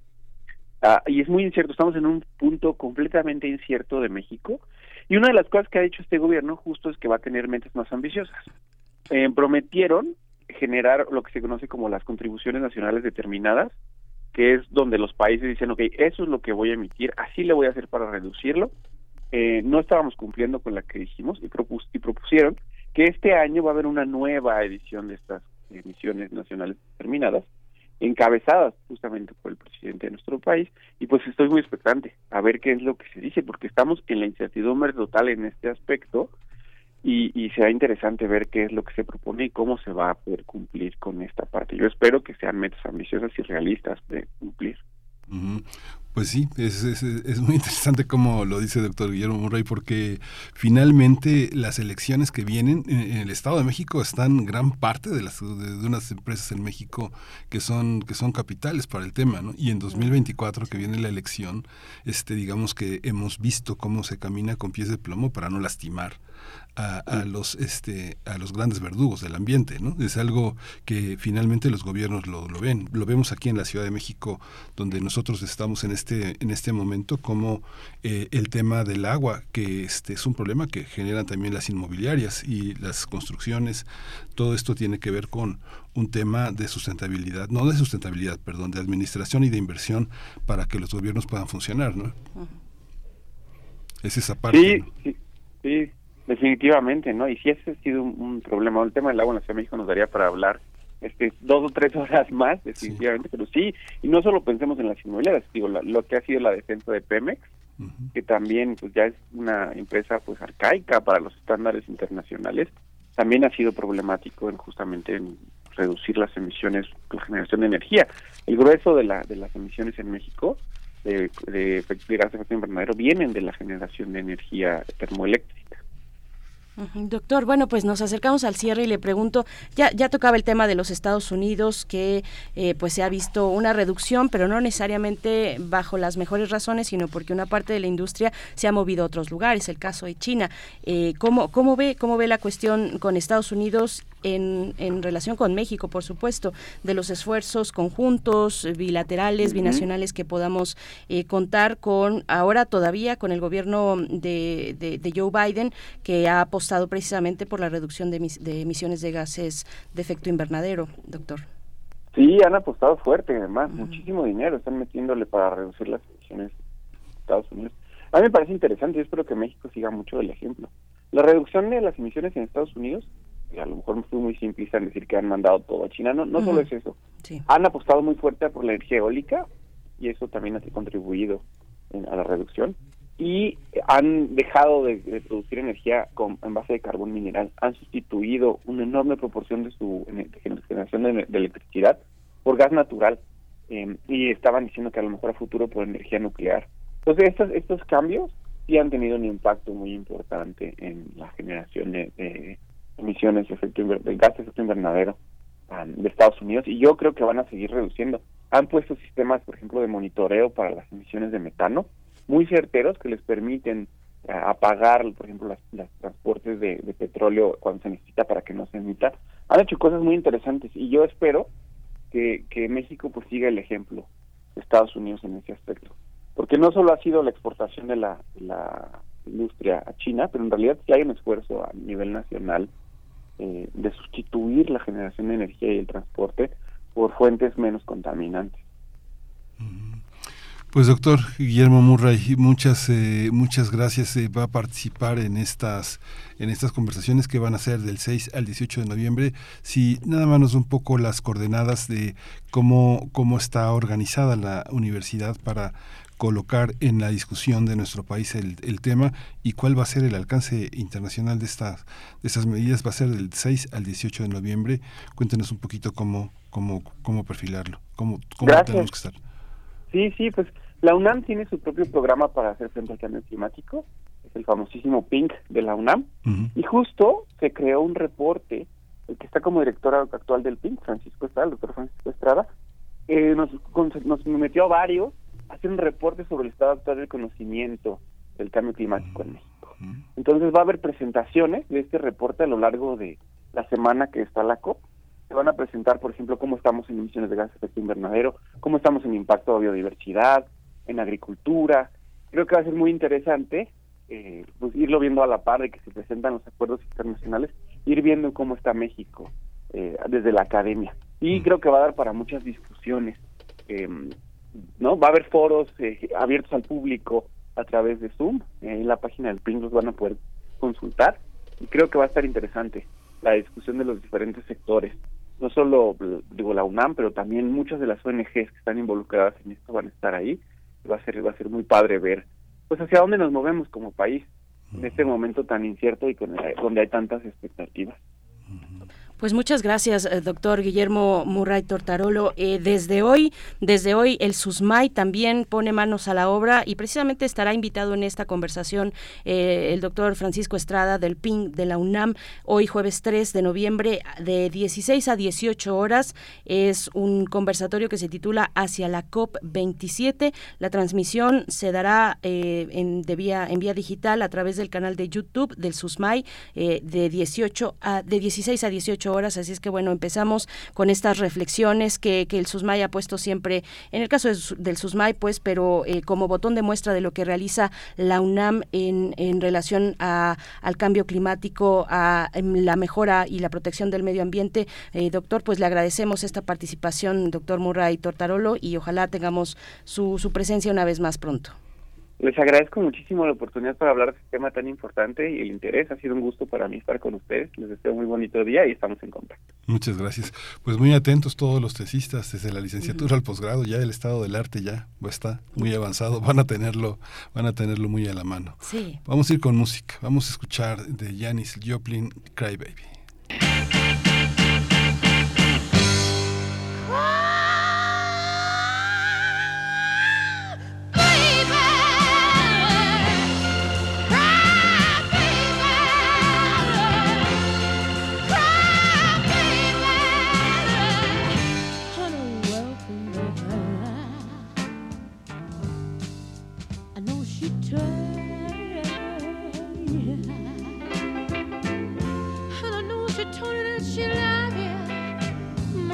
Ah, y es muy incierto, estamos en un punto completamente incierto de México. Y una de las cosas que ha hecho este gobierno justo es que va a tener mentes más ambiciosas. Eh, prometieron generar lo que se conoce como las contribuciones nacionales determinadas, que es donde los países dicen, ok, eso es lo que voy a emitir, así le voy a hacer para reducirlo. Eh, no estábamos cumpliendo con la que dijimos y, y propusieron que este año va a haber una nueva edición de estas emisiones nacionales determinadas, encabezadas justamente por el presidente de nuestro país, y pues estoy muy expectante a ver qué es lo que se dice, porque estamos en la incertidumbre total en este aspecto, y, y será interesante ver qué es lo que se propone y cómo se va a poder cumplir con esta parte. Yo espero que sean metas ambiciosas y realistas de cumplir. Pues sí, es, es, es, muy interesante como lo dice el doctor Guillermo Murray, porque finalmente las elecciones que vienen en, el Estado de México están gran parte de las de, unas empresas en México que son que son capitales para el tema, ¿no? Y en 2024 que viene la elección, este digamos que hemos visto cómo se camina con pies de plomo para no lastimar a, los este a los grandes verdugos del ambiente no es algo que finalmente los gobiernos lo, lo, ven. Lo vemos aquí en la Ciudad de México donde nosotros estamos en este en este momento como eh, el tema del agua que este es un problema que generan también las inmobiliarias y las construcciones. Todo esto tiene que ver con un tema de sustentabilidad no de sustentabilidad perdón de administración y de inversión para que los gobiernos puedan funcionar no es esa parte sí sí sí Definitivamente, ¿no? Y si ese ha sido un, problema, el tema del agua en la Ciudad de México nos daría para hablar este dos o tres horas más, definitivamente, pero sí, y no solo pensemos en las inmobiliarias, digo, lo que ha sido la defensa de Pemex, que también pues ya es una empresa pues arcaica para los estándares internacionales, también ha sido problemático en justamente en reducir las emisiones, la generación de energía. El grueso de, la, de las emisiones en México de, de, de gas de efecto invernadero vienen de la generación de energía termoeléctrica. Doctor, bueno, pues nos acercamos al cierre y le pregunto, ya, ya tocaba el tema de los Estados Unidos, que eh, pues se ha visto una reducción, pero no necesariamente bajo las mejores razones, sino porque una parte de la industria se ha movido a otros lugares, el caso de China. Eh, ¿cómo, cómo, ve, ¿Cómo ve la cuestión con Estados Unidos en, en relación con México, por supuesto, de los esfuerzos conjuntos, bilaterales, binacionales que podamos eh, contar con ahora todavía con el gobierno de, de, Joe Biden, que ha apostado precisamente por la reducción de, de emisiones de gases de efecto invernadero, doctor. Sí, han apostado fuerte, además, muchísimo dinero están metiéndole para reducir las emisiones de Estados Unidos. A mí me parece interesante y espero que México siga mucho el ejemplo. La reducción de las emisiones en Estados Unidos a lo mejor fui muy simplista en decir que han mandado todo a China, no, no solo es eso, han apostado muy fuerte por la energía eólica y eso también ha contribuido a la reducción. Y han dejado de, producir energía con, en base de carbón mineral, han sustituido una enorme proporción de su generación de, electricidad por gas natural em, y estaban diciendo que a lo mejor a futuro por energía nuclear. Entonces estos, estos cambios sí han tenido un impacto muy importante en la generación de, emisiones de, efecto de gas de efecto invernadero de Estados Unidos y yo creo que van a seguir reduciendo. Han puesto sistemas, por ejemplo, de monitoreo para las emisiones de metano muy certeros que les permiten eh, apagar, por ejemplo, las, transportes de, petróleo cuando se necesita para que no se emita. Han hecho cosas muy interesantes y yo espero que, que México pues siga el ejemplo de Estados Unidos en ese aspecto. Porque no solo ha sido la exportación de la, la industria a China, pero en realidad sí hay un esfuerzo a nivel nacional eh, de sustituir la generación de energía y el transporte por fuentes menos contaminantes. Pues doctor Guillermo Murray, muchas eh, muchas gracias. Eh, va a participar en estas en estas conversaciones que van a ser del 6 al 18 de noviembre. Si nada más un poco las coordenadas de cómo cómo está organizada la universidad para colocar en la discusión de nuestro país el, el, tema y cuál va a ser el alcance internacional de estas, de estas medidas. Va a ser del 6 al 18 de noviembre. Cuéntenos un poquito cómo, cómo, cómo perfilarlo, cómo, cómo tenemos que estar. Sí, sí, pues la UNAM tiene su propio programa para hacer frente al cambio climático. el famosísimo PINC de la UNAM, y justo se creó un reporte, el que está como director actual del PINC, Francisco Estrada, el doctor Francisco Estrada, eh, nos, nos metió a varios hacer un reporte sobre el estado actual del conocimiento del cambio climático en México. Entonces va a haber presentaciones de este reporte a lo largo de la semana que está la COP. Se van a presentar, por ejemplo, cómo estamos en emisiones de gases de efecto invernadero, cómo estamos en impacto a biodiversidad, en agricultura. Creo que va a ser muy interesante eh, pues irlo viendo a la par de que se presentan los acuerdos internacionales, ir viendo cómo está México eh, desde la academia. Y creo que va a dar para muchas discusiones. Eh, ¿no? Va a haber foros eh, abiertos al público a través de Zoom. en la página del PIN los van a poder consultar. Y creo que va a estar interesante la discusión de los diferentes sectores. No solo, digo, la UNAM, pero también muchas de las ONGs que están involucradas en esto van a estar ahí. Va a ser, va a ser muy padre ver pues hacia dónde nos movemos como país en este momento tan incierto y con donde hay tantas expectativas. Pues muchas gracias, eh, doctor Guillermo Murray Tortarolo. Eh, desde hoy, desde hoy, el SUSMAI también pone manos a la obra y precisamente estará invitado en esta conversación eh, el doctor Francisco Estrada del PIN de la UNAM, hoy jueves 3 de noviembre, de 16 a 18 horas. Es un conversatorio que se titula Hacia la COP27. La transmisión se dará en, de vía, en vía digital a través del canal de YouTube del SUSMAI de 18 a de 16 a 18 horas, así es que bueno, empezamos con estas reflexiones que, que el SUSMAI ha puesto siempre, en el caso del SUSMAI, pues, pero eh, como botón de muestra de lo que realiza la UNAM en, en relación a, al cambio climático, a, la mejora y la protección del medio ambiente. Eh, doctor, pues le agradecemos esta participación, doctor Murray Tortarolo, y ojalá tengamos su, su presencia una vez más pronto. Les agradezco muchísimo la oportunidad para hablar de este tema tan importante y el interés. Ha sido un gusto para mí estar con ustedes. Les deseo un muy bonito día y estamos en contacto. Muchas gracias. Pues muy atentos todos los tesistas, desde la licenciatura al posgrado, ya el estado del arte ya está muy avanzado. Van a tenerlo, van a tenerlo muy a la mano. Sí. Vamos a ir con música. Vamos a escuchar de Janis Joplin, Cry Baby.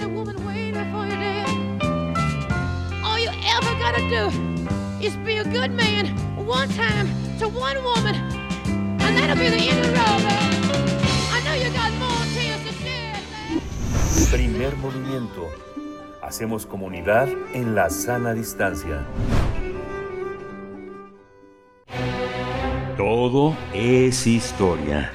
Got a woman waiting for you there. All you ever gotta do is be a good man one time to one woman, and that'll be the end of the road, man. I know you got more tears to shed, man. Primer movimiento. Hacemos comunidad en la sana distancia. Todo es historia.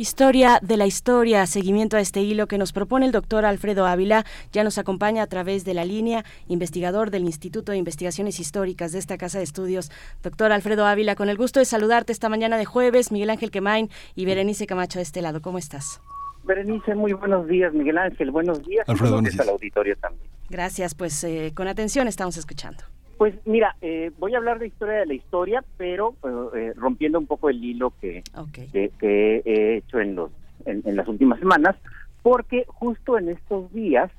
Historia de la historia, seguimiento a este hilo que nos propone el doctor Alfredo Ávila, ya nos acompaña a través de la línea, investigador del Instituto de Investigaciones Históricas de esta Casa de Estudios. Doctor Alfredo Ávila, con el gusto de saludarte esta mañana de jueves, Miguel Ángel Quemain y Berenice Camacho de este lado. ¿Cómo estás? Berenice, muy buenos días, Miguel Ángel, buenos días. Alfredo, y buenos días. al auditorio también. Gracias, pues eh, con atención estamos escuchando. Pues mira, eh, voy a hablar de historia de la historia, pero eh, rompiendo un poco el hilo que, que, que he hecho en, los, en, en las últimas semanas, porque justo en estos días,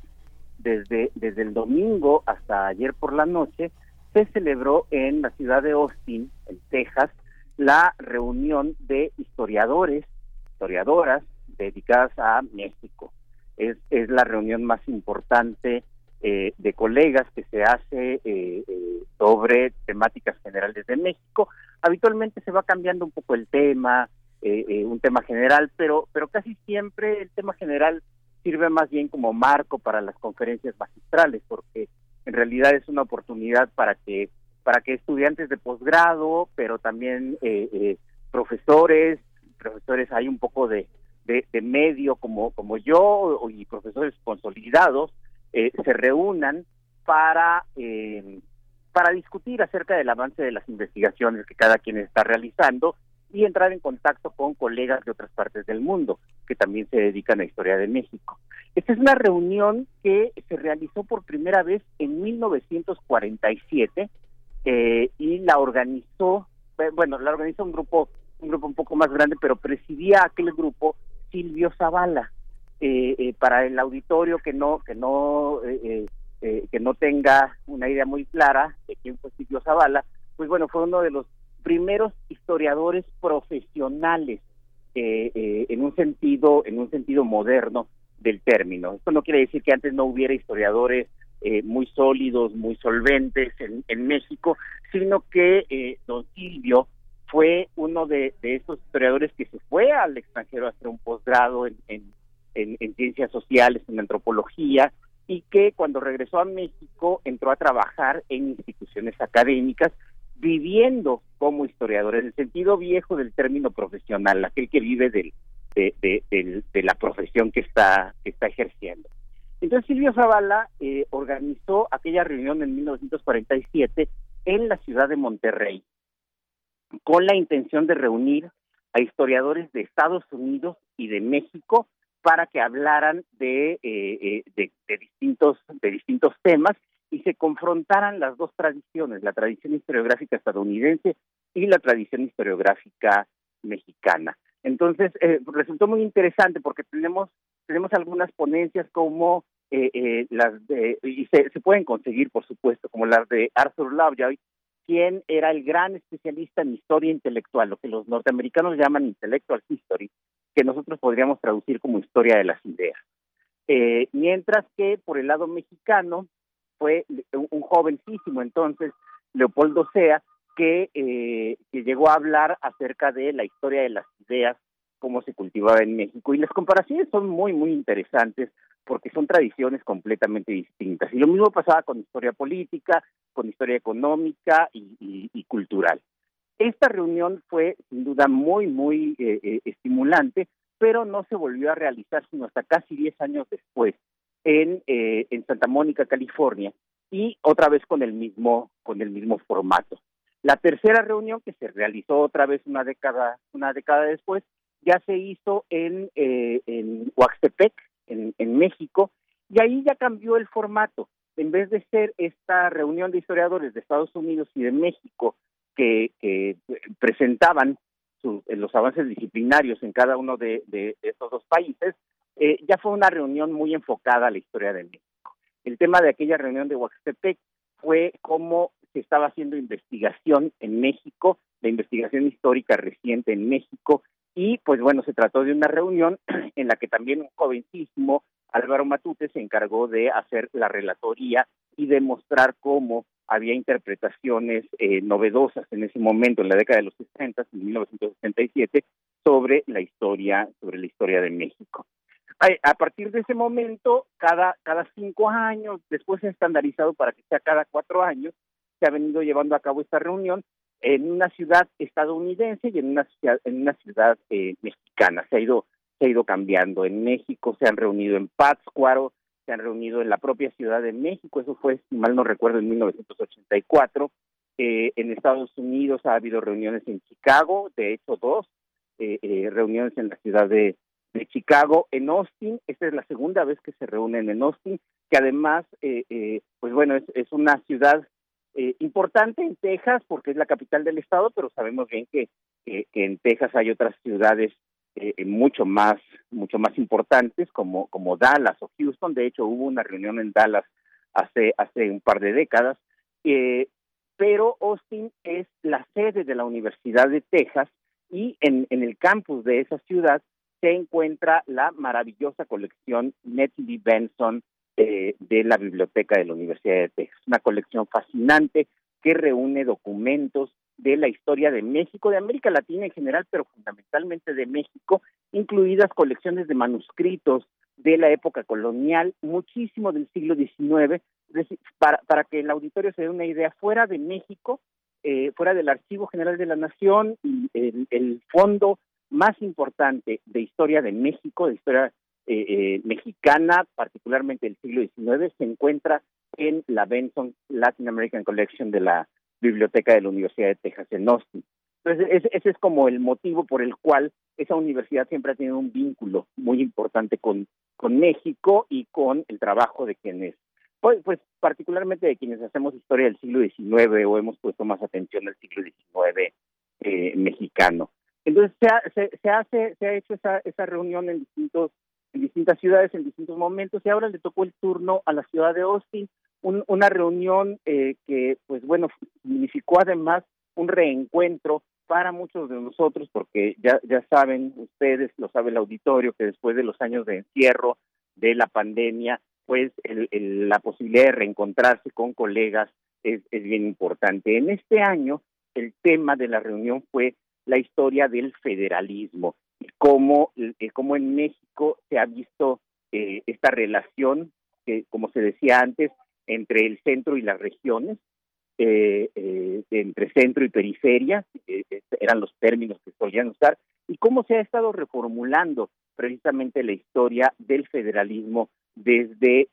desde, desde el domingo hasta ayer por la noche, se celebró en la ciudad de Austin, en Texas, la reunión de historiadores, historiadoras dedicadas a México. Es, es la reunión más importante eh, de colegas que se hace eh, eh, sobre temáticas generales de México. Habitualmente se va cambiando un poco el tema, eh, eh, un tema general, pero, pero casi siempre el tema general sirve más bien como marco para las conferencias magistrales, porque en realidad es una oportunidad para que para que estudiantes de posgrado, pero también eh, profesores, profesores hay un poco de, de, de medio como como yo y profesores consolidados eh, se reúnan para eh, para discutir acerca del avance de las investigaciones que cada quien está realizando y entrar en contacto con colegas de otras partes del mundo que también se dedican a historia de México. Esta es una reunión que se realizó por primera vez en 1947 eh, y la organizó, eh, bueno, la organizó un grupo, un grupo un poco más grande, pero presidía aquel grupo Silvio Zavala. Eh, eh, para el auditorio que no que no eh, que no tenga una idea muy clara de quién fue Silvio Zavala, pues bueno, fue uno de los primeros historiadores profesionales eh, eh, en un sentido en un sentido moderno del término. Esto no quiere decir que antes no hubiera historiadores eh, muy sólidos, muy solventes en, México, sino que don Silvio fue uno de, de esos historiadores que se fue al extranjero a hacer un posgrado en, en, en, en ciencias sociales, en antropología, y que cuando regresó a México entró a trabajar en instituciones académicas, viviendo como historiador, en el sentido viejo del término profesional, aquel que vive del, de, de, del- de la profesión que está, que está ejerciendo. Entonces Silvio Zavala eh, organizó aquella reunión en 1947 en la ciudad de Monterrey, con la intención de reunir a historiadores de Estados Unidos y de México para que hablaran de, eh, eh, de, de distintos de distintos temas y se confrontaran las dos tradiciones, la tradición historiográfica estadounidense y la tradición historiográfica mexicana. Entonces eh, resultó muy interesante porque tenemos tenemos algunas ponencias como eh, eh, las de y se, pueden conseguir por supuesto como las de Arthur Lovejoy quien era el gran especialista en historia intelectual, lo que los norteamericanos llaman intellectual history, que nosotros podríamos traducir como historia de las ideas. Eh, mientras que por el lado mexicano fue un, jovencísimo entonces, Leopoldo Sea, que, eh, llegó a hablar acerca de la historia de las ideas, cómo se cultivaba en México. Y las comparaciones son muy, muy interesantes porque son tradiciones completamente distintas. Y lo mismo pasaba con historia política, con historia económica y, y- y cultural. Esta reunión fue sin duda muy, muy eh, eh, estimulante, pero no se volvió a realizar sino hasta casi 10 años después en, eh, en Santa Mónica, California, y otra vez con el mismo, con el mismo formato. La tercera reunión que se realizó otra vez una década, una década después, ya se hizo en, eh, en Huaxtepec, en, en México, y ahí ya cambió el formato. En vez de ser esta reunión de historiadores de Estados Unidos y de México que, que presentaban sus- eh, los avances disciplinarios en cada uno de, de estos dos países, eh, ya fue una reunión muy enfocada a la historia de México. El tema de aquella reunión de Huaxtepec fue cómo se estaba haciendo investigación en México de investigación histórica reciente en México y pues bueno, se trató de una reunión en la que también un jovencísimo Álvaro Matute se encargó de hacer la relatoría y demostrar cómo había interpretaciones eh, novedosas en ese momento, en la década de los 60, en 1967, sobre la historia, sobre la historia de México. A partir de ese momento, cada, cada cinco años, después se ha estandarizado para que sea cada cuatro años, se ha venido llevando a cabo esta reunión en una ciudad estadounidense y en una ciudad, en una ciudad eh, mexicana. Se ha ido se ha ido cambiando. En México se han reunido en Pátzcuaro, han reunido en la propia Ciudad de México, eso fue, si mal no recuerdo, en 1984. Eh, en Estados Unidos ha habido reuniones en Chicago, de hecho dos, eh, eh, reuniones en la ciudad de, de, Chicago, en Austin, esta es la segunda vez que se reúnen en Austin, que además, pues bueno, es, es una ciudad importante en Texas porque es la capital del estado, pero sabemos bien que, que en Texas hay otras ciudades eh, mucho más mucho más importantes como como Dallas o Houston. De hecho hubo una reunión en Dallas hace hace un par de décadas. Eh, pero Austin es la sede de la Universidad de Texas y en, en el campus de esa ciudad se encuentra la maravillosa colección Nettie Benson eh, de la biblioteca de la Universidad de Texas. Una colección fascinante que reúne documentos de la historia de México, de América Latina en general, pero fundamentalmente de México, incluidas colecciones de manuscritos de la época colonial, muchísimo del siglo XIX, para, para que el auditorio se dé una idea, fuera de México, eh, fuera del Archivo General de la Nación y el, fondo más importante de historia de México, de historia eh, eh, mexicana, particularmente del siglo XIX, se encuentra en la Benson Latin American Collection de la biblioteca de la Universidad de Texas en Austin. Entonces, ese, es como el motivo por el cual esa universidad siempre ha tenido un vínculo muy importante con, con México y con el trabajo de quienes, pues, pues particularmente de quienes hacemos historia del siglo XIX o hemos puesto más atención al siglo XIX eh, mexicano. Entonces se, se, hace, se ha hecho esa, esa reunión en distintos en distintas ciudades en distintos momentos y ahora le tocó el turno a la ciudad de Austin una reunión eh, que, pues bueno, significó además un reencuentro para muchos de nosotros, porque ya, ya saben ustedes, lo sabe el auditorio, que después de los años de encierro, de la pandemia, pues el, la posibilidad de reencontrarse con colegas es, es bien importante. En este año, el tema de la reunión fue la historia del federalismo y cómo, cómo en México se ha visto eh, esta relación que, como se decía antes, entre el centro y las regiones, eh, eh, entre centro y periferia, eh, eran los términos que solían usar, y cómo se ha estado reformulando precisamente la historia del federalismo desde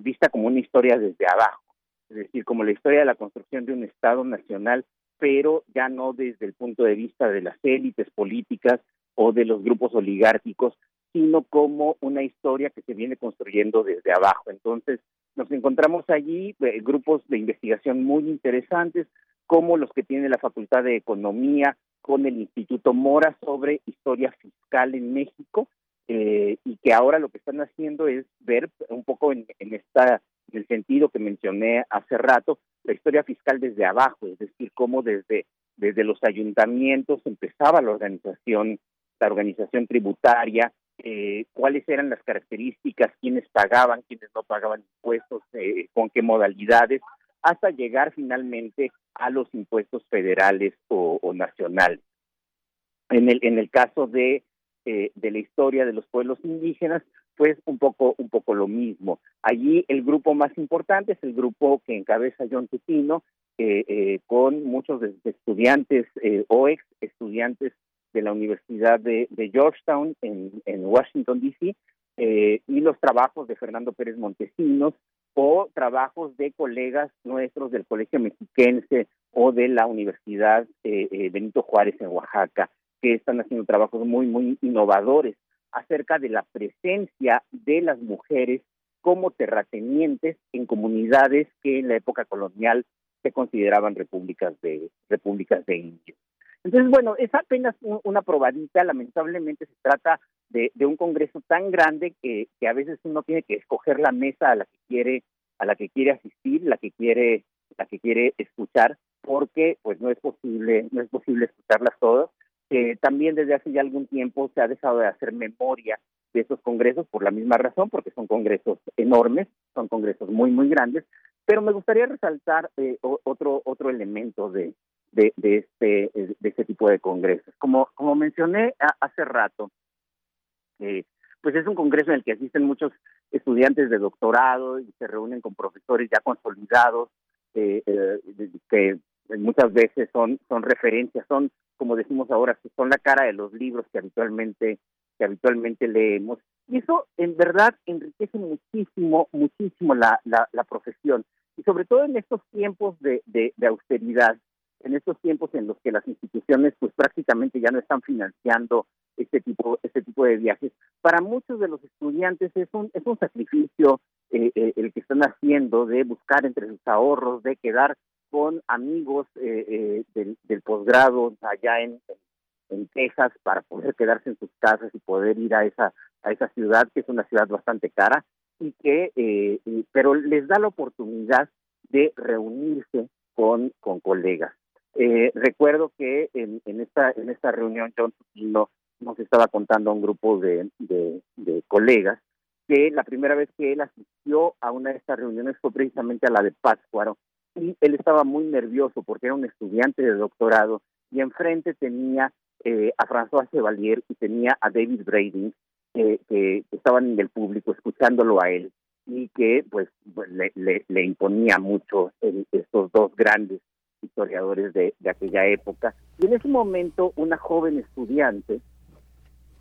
vista como una historia desde abajo, es decir, como la historia de la construcción de un Estado nacional, pero ya no desde el punto de vista de las élites políticas o de los grupos oligárquicos, sino como una historia que se viene construyendo desde abajo. Entonces, nos encontramos allí eh, grupos de investigación muy interesantes, como los que tiene la Facultad de Economía con el Instituto Mora sobre historia fiscal en México, eh, y que ahora lo que están haciendo es ver un poco en, esta en el sentido que mencioné hace rato, la historia fiscal desde abajo, es decir, cómo desde, desde los ayuntamientos empezaba la organización, la organización tributaria, eh, cuáles eran las características, quiénes pagaban, quiénes no pagaban impuestos, eh, con qué modalidades, hasta llegar finalmente a los impuestos federales o, nacionales. En el, en el caso de, eh, de la historia de los pueblos indígenas, pues un poco, un poco lo mismo. Allí el grupo más importante es el grupo que encabeza John Tutino, con muchos de, estudiantes o ex estudiantes de la Universidad de, Georgetown en, Washington, D.C., eh, y los trabajos de Fernando Pérez Montesinos o trabajos de colegas nuestros del Colegio Mexiquense o de la Universidad eh, eh, Benito Juárez en Oaxaca, que están haciendo trabajos muy, muy innovadores acerca de la presencia de las mujeres como terratenientes en comunidades que en la época colonial se consideraban repúblicas de repúblicas de indios. Entonces, bueno, es apenas una probadita, lamentablemente se trata de, un congreso tan grande que, a veces uno tiene que escoger la mesa a la que quiere a la que quiere asistir, la que quiere la que quiere escuchar, porque pues no es posible, no es posible escucharlas todas. Eh, también desde hace ya algún tiempo se ha dejado de hacer memoria de esos congresos por la misma razón, porque son congresos enormes, son congresos muy, muy grandes, pero me gustaría resaltar eh, otro, otro elemento de, de, este, de este tipo de congresos. Como, como mencioné hace rato, eh, pues es un congreso en el que asisten muchos estudiantes de doctorado y se reúnen con profesores ya consolidados, eh, eh, que muchas veces son, son referencias, son, como decimos ahora, son la cara de los libros que habitualmente, que habitualmente leemos. Y eso en verdad enriquece muchísimo, muchísimo la, la, profesión. Y sobre todo en estos tiempos de, de, de austeridad, en estos tiempos en los que las instituciones pues prácticamente ya no están financiando este tipo este tipo de viajes para muchos de los estudiantes es un es un sacrificio eh, eh, el que están haciendo de buscar entre sus ahorros de quedar con amigos eh, del, del posgrado allá en, en Texas para poder quedarse en sus casas y poder ir a esa a esa ciudad que es una ciudad bastante cara y que pero les da la oportunidad de reunirse con con colegas eh, recuerdo que en, en, esta en esta reunión John Tutino nos estaba contando a un grupo de, de, colegas que la primera vez que él asistió a una de estas reuniones fue precisamente a la de Pátzcuaro. Y él estaba muy nervioso porque era un estudiante de doctorado y enfrente tenía eh, a François Chevalier y tenía a David Brady que estaban en el público escuchándolo a él y que pues, le, le, le imponía mucho estos dos grandes historiadores de, aquella época. Y en ese momento una joven estudiante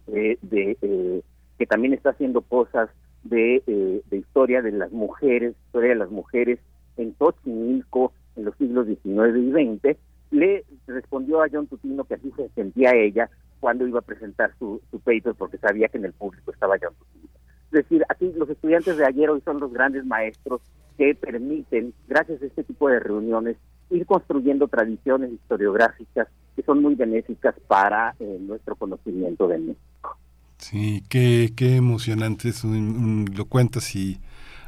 eh, de, eh, que también está haciendo cosas de, eh, de, historia de las mujeres, historia de las mujeres en Xochimilco en los siglos XIX y XX, le respondió a John Tutino que así se sentía ella cuando iba a presentar su, su paper porque sabía que en el público estaba John Tutino. Es decir, aquí los estudiantes de ayer hoy son los grandes maestros que permiten, gracias a este tipo de reuniones, ir construyendo tradiciones historiográficas que son muy benéficas para eh, nuestro conocimiento de México. Sí, qué, qué emocionante, es lo cuentas y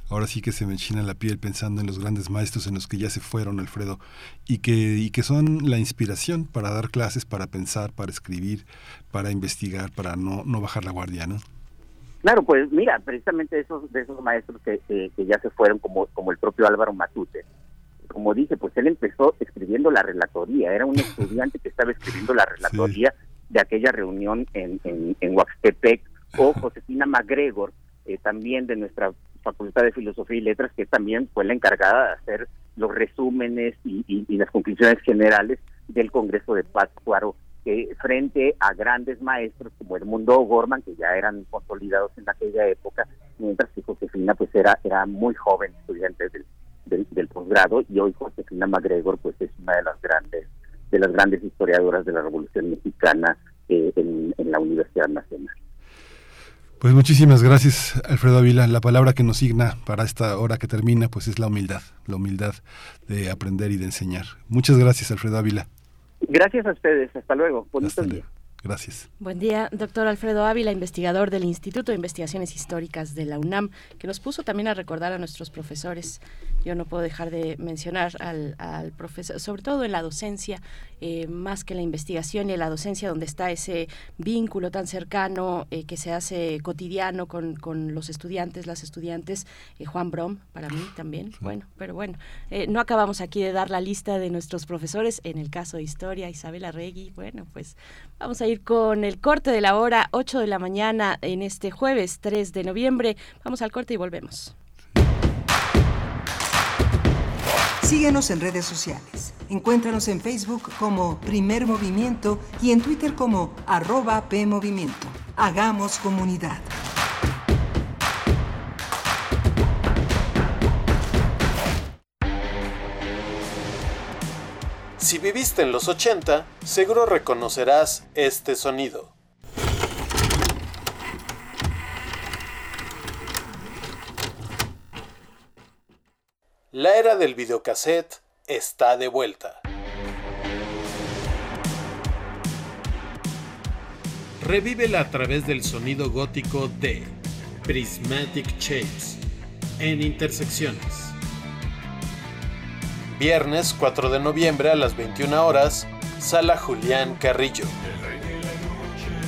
ahora sí que se me enchina la piel pensando en los grandes maestros en los que ya se fueron, Alfredo, y que, y que son la inspiración para dar clases, para pensar, para escribir, para investigar, para no, no bajar la guardia, ¿no? Claro, pues mira, precisamente esos, de esos maestros que, que ya se fueron, como, como el propio Álvaro Matute, como dice, pues él empezó escribiendo la relatoría, era un estudiante que estaba escribiendo la relatoría de aquella reunión en, en, en Huaxtepec, o Josefina MacGregor, eh, también de nuestra Facultad de Filosofía y Letras, que también fue la encargada de hacer los resúmenes y, y, las conclusiones generales del Congreso de Pátzcuaro, que frente a grandes maestros como Edmundo Gorman, que ya eran consolidados en aquella época, mientras que Josefina pues era, era muy joven estudiante del, del, posgrado y hoy Josefina MacGregor pues es una de las grandes de las grandes historiadoras de la Revolución Mexicana eh, en, en, la Universidad Nacional. Pues muchísimas gracias, Alfredo Ávila. La palabra que nos signa para esta hora que termina, pues es la humildad, la humildad de aprender y de enseñar. Muchas gracias, Alfredo Ávila. Gracias a ustedes. Hasta luego. Bonito día. Gracias. Buen día, doctor Alfredo Ávila, investigador del Instituto de Investigaciones Históricas de la UNAM, que nos puso también a recordar a nuestros profesores. Yo no puedo dejar de mencionar al, al profesor, sobre todo en la docencia, eh, más que la investigación y en la docencia, donde está ese vínculo tan cercano eh, que se hace cotidiano con, con los estudiantes, las estudiantes. Eh, Juan Brom, para mí también. Bueno, pero bueno, no acabamos aquí de dar la lista de nuestros profesores. En el caso de historia, Isabel Arregui, bueno, pues vamos a ir con el corte de la hora 8 de la mañana en este jueves 3 de noviembre. Vamos al corte y volvemos. Síguenos en redes sociales. Encuéntranos en Facebook como Primer Movimiento y en Twitter como arroba PMovimiento. Hagamos comunidad. Si viviste en los 80, seguro reconocerás este sonido. La era del videocassette está de vuelta. Revívela a través del sonido gótico de Prismatic Shapes en intersecciones. Viernes 4 de noviembre a las 21 horas, Sala Julián Carrillo.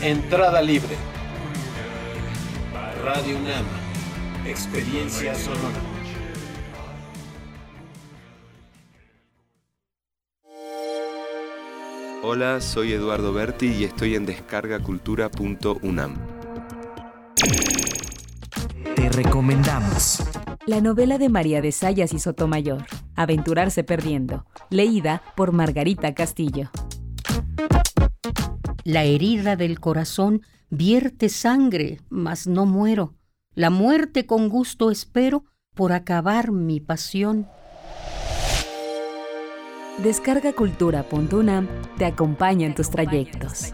Entrada libre. Radio UNAM. Experiencia sonora. Hola, soy Eduardo Berti y estoy en descargacultura.unam. Te recomendamos. La novela de María de Sayas y Sotomayor, Aventurarse Perdiendo, leída por Margarita Castillo. La herida del corazón vierte sangre, mas no muero. La muerte con gusto espero por acabar mi pasión. Descarga Cultura.unam te acompaña en tus trayectos.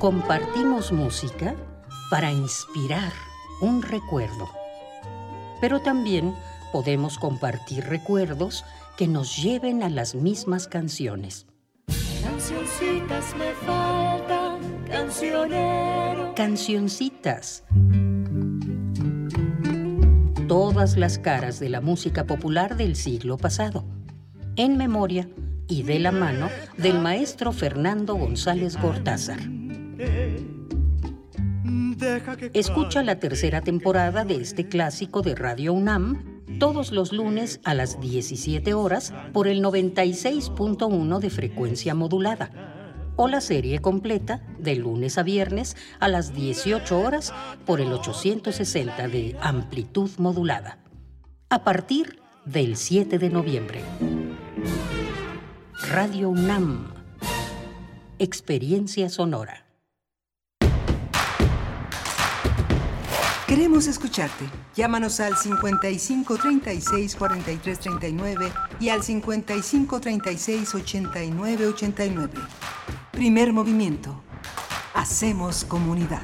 Compartimos música para inspirar un recuerdo. Pero también podemos compartir recuerdos que nos lleven a las mismas canciones. Cancioncitas me faltan, cancionero. Cancioncitas. Todas las caras de la música popular del siglo pasado. En memoria y de la mano del maestro Fernando González Gortázar. Escucha la tercera temporada de este clásico de Radio UNAM todos los lunes a las 17 horas por el 96.1 de frecuencia modulada o la serie completa de lunes a viernes a las 18 horas por el 860 de amplitud modulada. A partir del 7 de noviembre. Radio UNAM. Experiencia sonora. Queremos escucharte. Llámanos al 55 36 43 39 y al 55 36 89 89. Primer movimiento. Hacemos comunidad.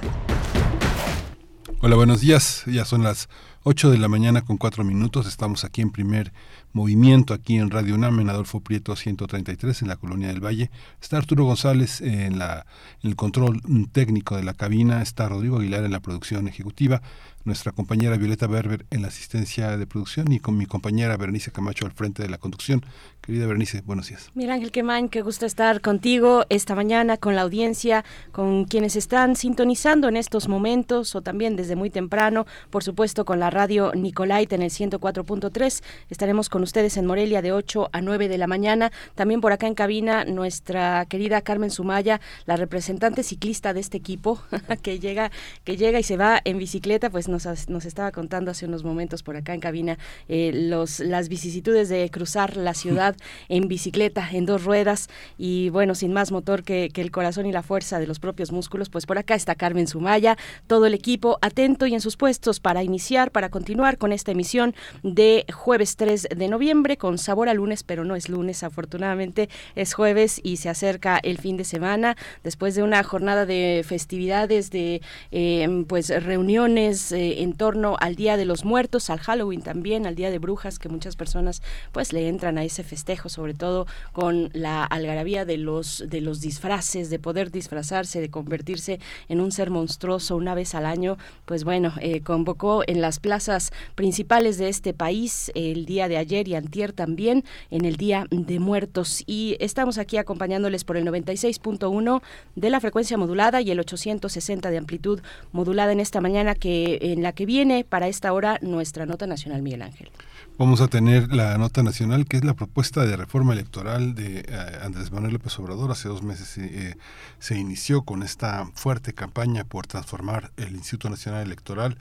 Hola, buenos días. Ya son las 8 de la mañana con 4 minutos. Estamos aquí en primer movimiento, aquí en Radio UNAM, en Adolfo Prieto 133, en la Colonia del Valle. Está Arturo González en, la, en el control técnico de la cabina. Está Rodrigo Aguilar en la producción ejecutiva nuestra compañera Violeta Berber en la asistencia de producción y con mi compañera Berenice Camacho al frente de la conducción. Querida Berenice, buenos días. Mira Ángel Quemain, qué gusto estar contigo esta mañana con la audiencia, con quienes están sintonizando en estos momentos o también desde muy temprano, por supuesto con la radio Nicolaita en el 104.3. Estaremos con ustedes en Morelia de 8 a 9 de la mañana. También por acá en cabina nuestra querida Carmen Sumaya, la representante ciclista de este equipo que llega que llega y se va en bicicleta, pues nos, estaba contando hace unos momentos por acá en cabina eh, los, las vicisitudes de cruzar la ciudad en bicicleta, en dos ruedas y bueno, sin más motor que, el corazón y la fuerza de los propios músculos, pues por acá está Carmen Sumaya, todo el equipo atento y en sus puestos para iniciar, para continuar con esta emisión de jueves 3 de noviembre con sabor a lunes, pero no es lunes, afortunadamente es jueves y se acerca el fin de semana. Después de una jornada de festividades, de eh, pues reuniones, eh, en torno al Día de los Muertos, al Halloween también, al Día de Brujas, que muchas personas pues le entran a ese festejo, sobre todo con la algarabía de los, de los disfraces, de poder disfrazarse, de convertirse en un ser monstruoso una vez al año, pues bueno, eh, convocó en las plazas principales de este país el día de ayer y antier también en el Día de Muertos. Y estamos aquí acompañándoles por el 96.1 de la frecuencia modulada y el 860 de amplitud modulada en esta mañana que en la que viene para esta hora nuestra nota nacional, Miguel Ángel. Vamos a tener la nota nacional, que es la propuesta de reforma electoral de eh, Andrés Manuel López Obrador. Hace dos meses eh, se inició con esta fuerte campaña por transformar el Instituto Nacional Electoral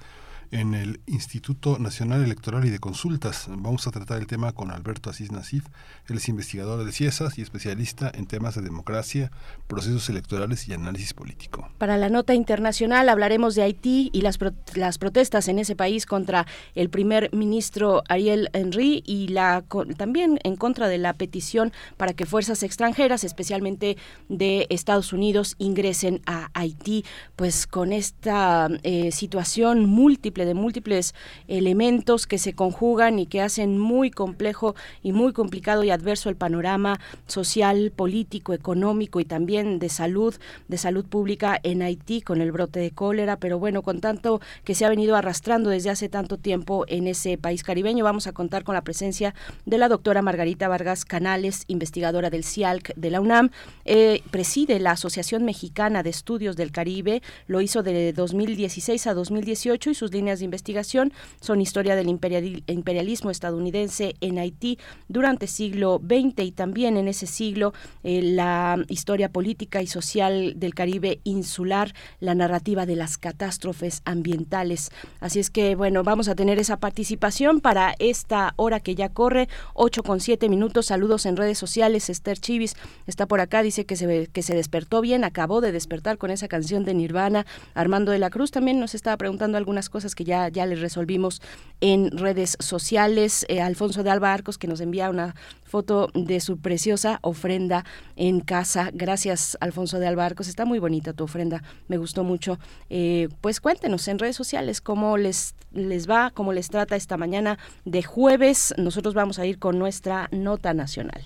en el Instituto Nacional Electoral y de Consultas. Vamos a tratar el tema con Alberto Asís Nasif. Él es investigador de CIESAS y especialista en temas de democracia, procesos electorales y análisis político. Para la nota internacional hablaremos de Haití y las, las protestas en ese país contra el primer ministro Ariel Henry y la también en contra de la petición para que fuerzas extranjeras, especialmente de Estados Unidos, ingresen a Haití, pues con esta eh, situación múltiple de múltiples elementos que se conjugan y que hacen muy complejo y muy complicado y adverso el panorama social, político, económico y también de salud, de salud pública en Haití con el brote de cólera, pero bueno, con tanto que se ha venido arrastrando desde hace tanto tiempo en ese país caribeño, vamos a contar con la presencia de la doctora Margarita Vargas Canales, investigadora del CIALC de la UNAM, eh, preside la Asociación Mexicana de Estudios del Caribe, lo hizo de 2016 a 2018 y sus líneas de investigación son historia del imperialismo estadounidense en Haití durante siglo XX y también en ese siglo eh, la historia política y social del Caribe insular, la narrativa de las catástrofes ambientales. Así es que, bueno, vamos a tener esa participación para esta hora que ya corre, 8 con 7 minutos. Saludos en redes sociales. Esther Chivis está por acá, dice que se, que se despertó bien, acabó de despertar con esa canción de Nirvana. Armando de la Cruz también nos estaba preguntando algunas cosas que ya, ya le resolvimos en redes sociales. Eh, Alfonso de Alba Arcos, que nos envía una foto de su preciosa ofrenda en casa. Gracias, Alfonso de Albarcos. Está muy bonita tu ofrenda, me gustó mucho. Eh, pues cuéntenos en redes sociales cómo les, les va, cómo les trata esta mañana de jueves. Nosotros vamos a ir con nuestra nota nacional.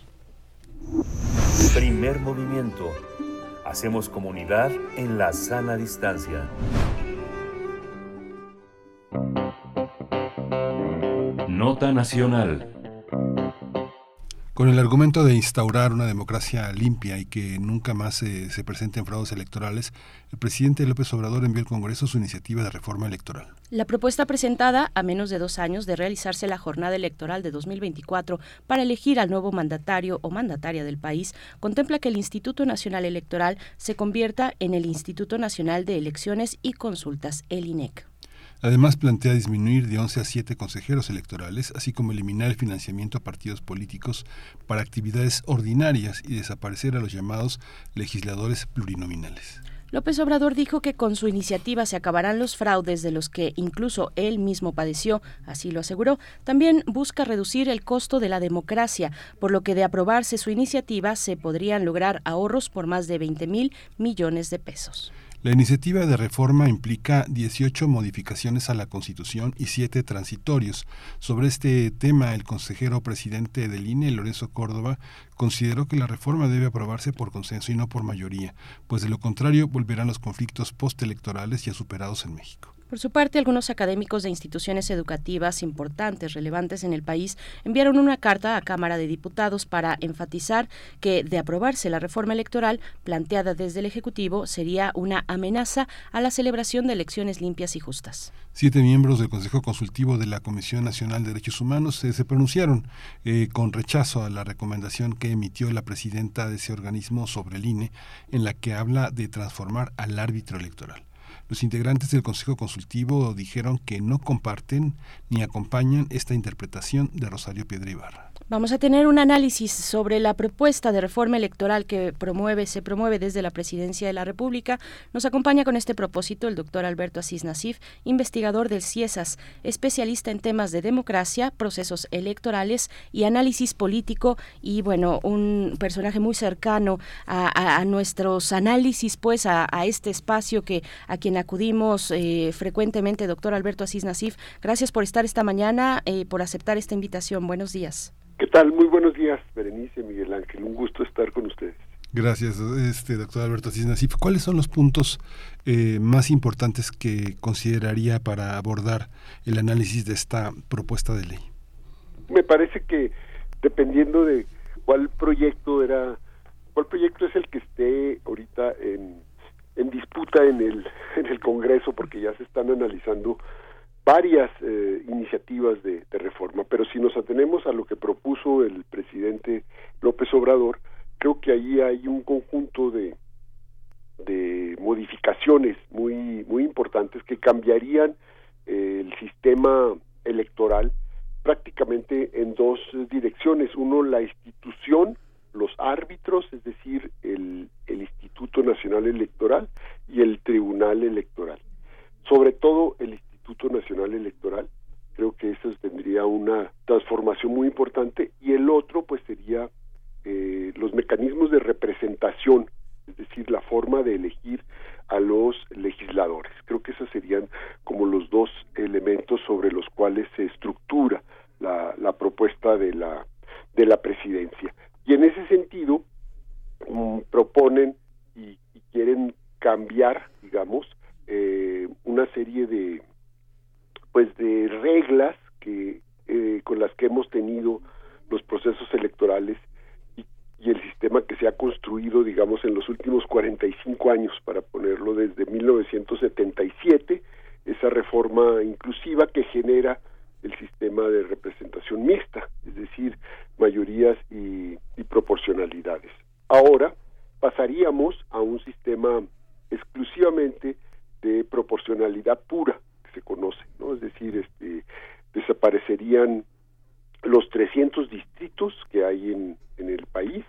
Primer movimiento. Hacemos comunidad en la sana distancia. Nota nacional. Con el argumento de instaurar una democracia limpia y que nunca más se, se presenten fraudes electorales, el presidente López Obrador envió al Congreso su iniciativa de reforma electoral. La propuesta presentada, a menos de dos años de realizarse la jornada electoral de 2024 para elegir al nuevo mandatario o mandataria del país, contempla que el Instituto Nacional Electoral se convierta en el Instituto Nacional de Elecciones y Consultas, el INEC. Además, plantea disminuir de 11 a 7 consejeros electorales, así como eliminar el financiamiento a partidos políticos para actividades ordinarias y desaparecer a los llamados legisladores plurinominales. López Obrador dijo que con su iniciativa se acabarán los fraudes de los que incluso él mismo padeció, así lo aseguró. También busca reducir el costo de la democracia, por lo que de aprobarse su iniciativa se podrían lograr ahorros por más de 20 mil millones de pesos. La iniciativa de reforma implica 18 modificaciones a la Constitución y 7 transitorios. Sobre este tema, el consejero presidente del INE, Lorenzo Córdoba, consideró que la reforma debe aprobarse por consenso y no por mayoría, pues de lo contrario volverán los conflictos postelectorales ya superados en México. Por su parte, algunos académicos de instituciones educativas importantes, relevantes en el país, enviaron una carta a Cámara de Diputados para enfatizar que, de aprobarse la reforma electoral planteada desde el Ejecutivo, sería una amenaza a la celebración de elecciones limpias y justas. Siete miembros del Consejo Consultivo de la Comisión Nacional de Derechos Humanos se pronunciaron eh, con rechazo a la recomendación que emitió la presidenta de ese organismo sobre el INE, en la que habla de transformar al árbitro electoral. Los integrantes del Consejo Consultivo dijeron que no comparten ni acompañan esta interpretación de Rosario Piedra Ibarra. Vamos a tener un análisis sobre la propuesta de reforma electoral que promueve, se promueve desde la Presidencia de la República. Nos acompaña con este propósito el doctor Alberto Asís Nasif, investigador del CIESAS, especialista en temas de democracia, procesos electorales y análisis político y, bueno, un personaje muy cercano a, nuestros análisis, pues, a, este espacio que a quien acudimos eh, frecuentemente, doctor Alberto Asís Nasif. Gracias por estar esta mañana, eh, por aceptar esta invitación. Buenos días. ¿Qué tal? Muy buenos días, Berenice, Miguel Ángel. Un gusto estar con ustedes. Gracias, este doctor Alberto Cisnasif. ¿Cuáles son los puntos eh, más importantes que consideraría para abordar el análisis de esta propuesta de ley? Me parece que dependiendo de cuál proyecto era, cuál proyecto es el que esté ahorita en, en disputa en el en el Congreso, porque ya se están analizando varias eh, iniciativas de, reforma, pero si nos atenemos a lo que propuso el presidente López Obrador, creo que ahí hay un conjunto de, modificaciones muy muy importantes que cambiarían el el sistema electoral prácticamente en dos direcciones. Uno, la institución, los árbitros, es decir, el, el Instituto Nacional Electoral y el Tribunal Electoral. Sobre todo el Instituto Nacional Electoral, creo que eso tendría una transformación muy importante y el otro pues sería eh, los mecanismos de representación, es decir, la forma de elegir a los legisladores. Creo que esos serían como los dos elementos sobre los cuales se estructura la, la propuesta de la, de la presidencia. Y en ese sentido, mm, proponen y, y, quieren cambiar, digamos, eh, una serie de pues de reglas que eh, con las que hemos tenido los procesos electorales y, y, el sistema que se ha construido, digamos, en los últimos 45 años, para ponerlo desde 1977, esa reforma inclusiva que genera el sistema de representación mixta, es decir, mayorías y, y proporcionalidades. Ahora pasaríamos a un sistema exclusivamente de proporcionalidad pura se conoce, ¿no? Es decir, este desaparecerían los 300 distritos que hay en, en el país,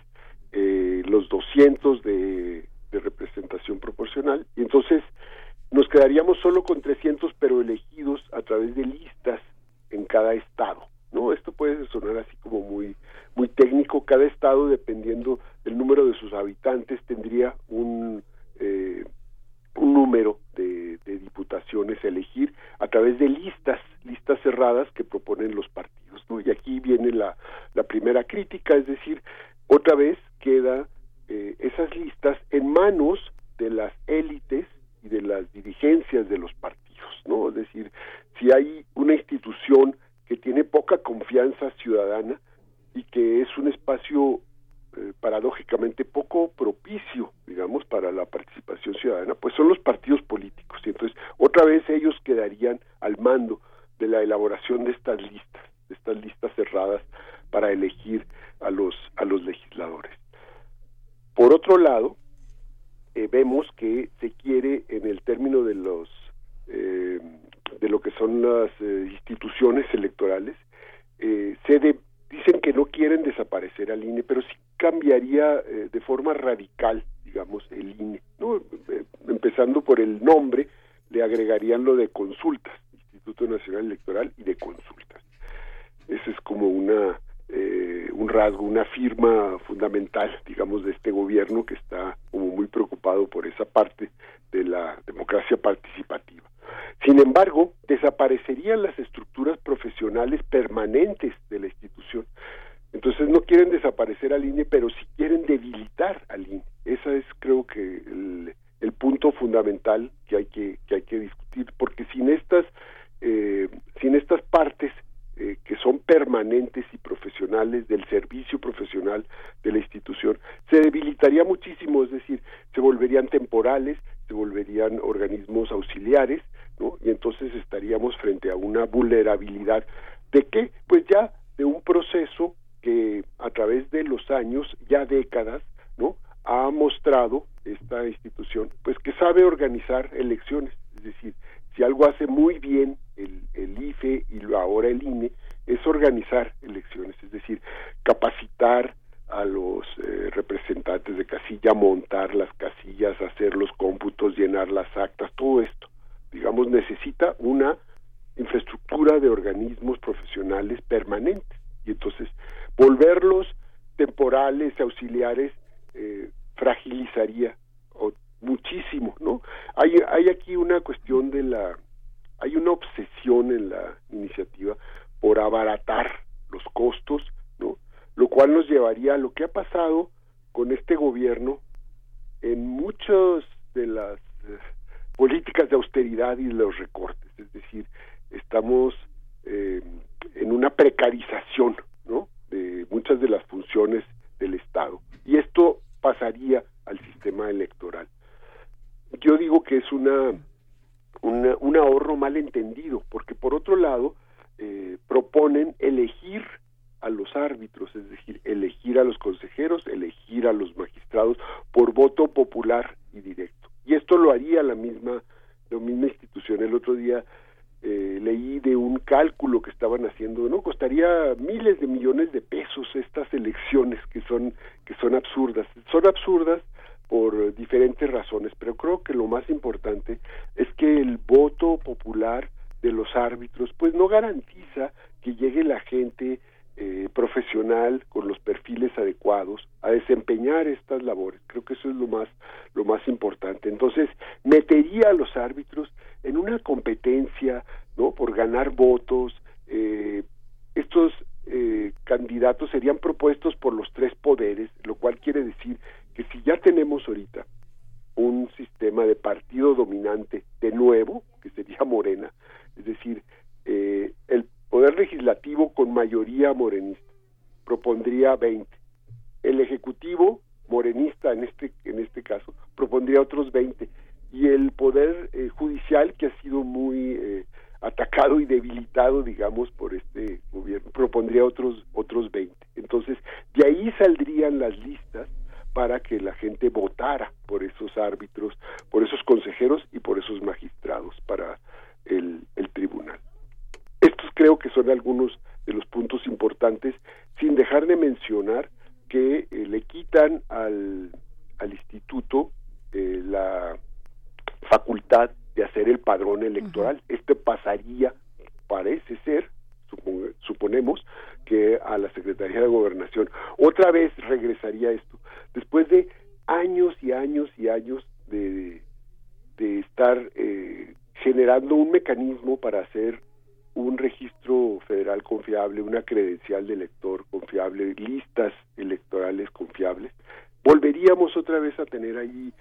eh, los 200 de, de representación proporcional, y entonces nos quedaríamos solo con 300, pero elegidos a través de listas en cada estado. No, esto puede sonar así como muy muy técnico. Cada estado, dependiendo del número de sus habitantes, tendría un eh, un número de, de, diputaciones elegir a través de listas, listas cerradas que proponen los partidos. ¿no? Y aquí viene la, la primera crítica, es decir, otra vez queda eh, esas listas en manos de las élites y de las dirigencias de los partidos, ¿no? Es decir, si hay una institución que tiene poca confianza ciudadana y que es un espacio eh, paradójicamente poco propicio, digamos, para la participación ciudadana, pues son los partidos políticos. Y entonces, otra vez ellos quedarían al mando de la elaboración de estas listas, de estas listas cerradas para elegir a los a los legisladores. Por otro lado, eh, vemos que se quiere en el término de los eh, de lo que son las eh, instituciones electorales se dicen que no quieren desaparecer al INE pero sí cambiaría eh, de forma radical digamos el INE no empezando por el nombre le agregarían lo de consultas Instituto Nacional Electoral y de consultas ese es como una eh, un rasgo, una firma fundamental, digamos, de este gobierno que está como muy preocupado por esa parte de la democracia participativa. Sin embargo, desaparecerían las estructuras profesionales permanentes de la institución. Entonces no quieren desaparecer al INE, pero sí quieren debilitar al INE. Ese es, creo que, el, punto fundamental que hay que, que hay que discutir, porque sin estas, eh, sin estas partes eh, que son permanentes y profesionales del servicio profesional de la institución, se debilitaría muchísimo, es decir, se volverían temporales, se volverían organismos auxiliares, ¿no? Y entonces estaríamos frente a una vulnerabilidad de qué? Pues ya de un proceso que a través de los años, ya décadas, ¿no? ha mostrado esta institución, pues que sabe organizar elecciones, es decir, si algo hace muy bien el, el IFE y lo, ahora el INE, es organizar elecciones, es decir, capacitar a los eh, representantes de casilla, montar las casillas, hacer los cómputos, llenar las actas, todo esto, digamos, necesita una infraestructura de organismos profesionales permanentes y entonces volverlos temporales, auxiliares, eh, fragilizaría o, muchísimo, ¿no? Hay, hay aquí una cuestión de la, hay una obsesión en la iniciativa por abaratar los costos, ¿no? Lo cual nos llevaría a lo que ha pasado con este gobierno en muchas de las eh, políticas de austeridad y los recortes, es decir, estamos eh, en una precarización. De muchas de las funciones del Estado. Y esto pasaría al sistema electoral. Yo digo que es una un ahorro mal entendido, porque por otro lado eh, proponen elegir a los árbitros, es decir, elegir a los consejeros, elegir a los magistrados por voto popular y directo. Y esto lo haría la misma, la misma institución. El otro día eh, leí de un cálculo que estaban haciendo, ¿no? Costaría miles de millones de pesos estas elecciones que son que son absurdas. Son absurdas por diferentes razones, pero creo que lo más importante es que el voto popular de los árbitros pues no garantiza que llegue la gente eh, profesional con los perfiles adecuados a desempeñar estas labores. Creo que eso es lo más lo más importante. Entonces metería a los árbitros en una competencia, ¿no? Por ganar votos. Eh, estos eh, candidatos serían propuestos por los tres poderes, lo cual quiere decir que si ya tenemos ahorita un sistema de partido dominante de nuevo, que sería Morena, es decir, eh, el poder legislativo con mayoría morenista. Propondría 20, el ejecutivo morenista en este en este caso propondría otros 20 y el poder eh, judicial que ha sido muy eh, atacado y debilitado digamos por este gobierno propondría otros otros 20 entonces de ahí saldrían las listas para que la gente votara por esos árbitros por esos consejeros y por esos magistrados para el, el tribunal estos creo que son algunos de los puntos importantes sin dejar de mencionar que eh, le quitan al, al instituto eh, la facultad de hacer el padrón electoral. Este pasaría, parece ser, suponemos, que a la Secretaría de Gobernación. Otra vez regresaría esto. Después de años y años y años de, de estar eh, generando un mecanismo para hacer un registro federal confiable, una credencial de elector confiable, listas electorales confiables, volveríamos otra vez a tener ahí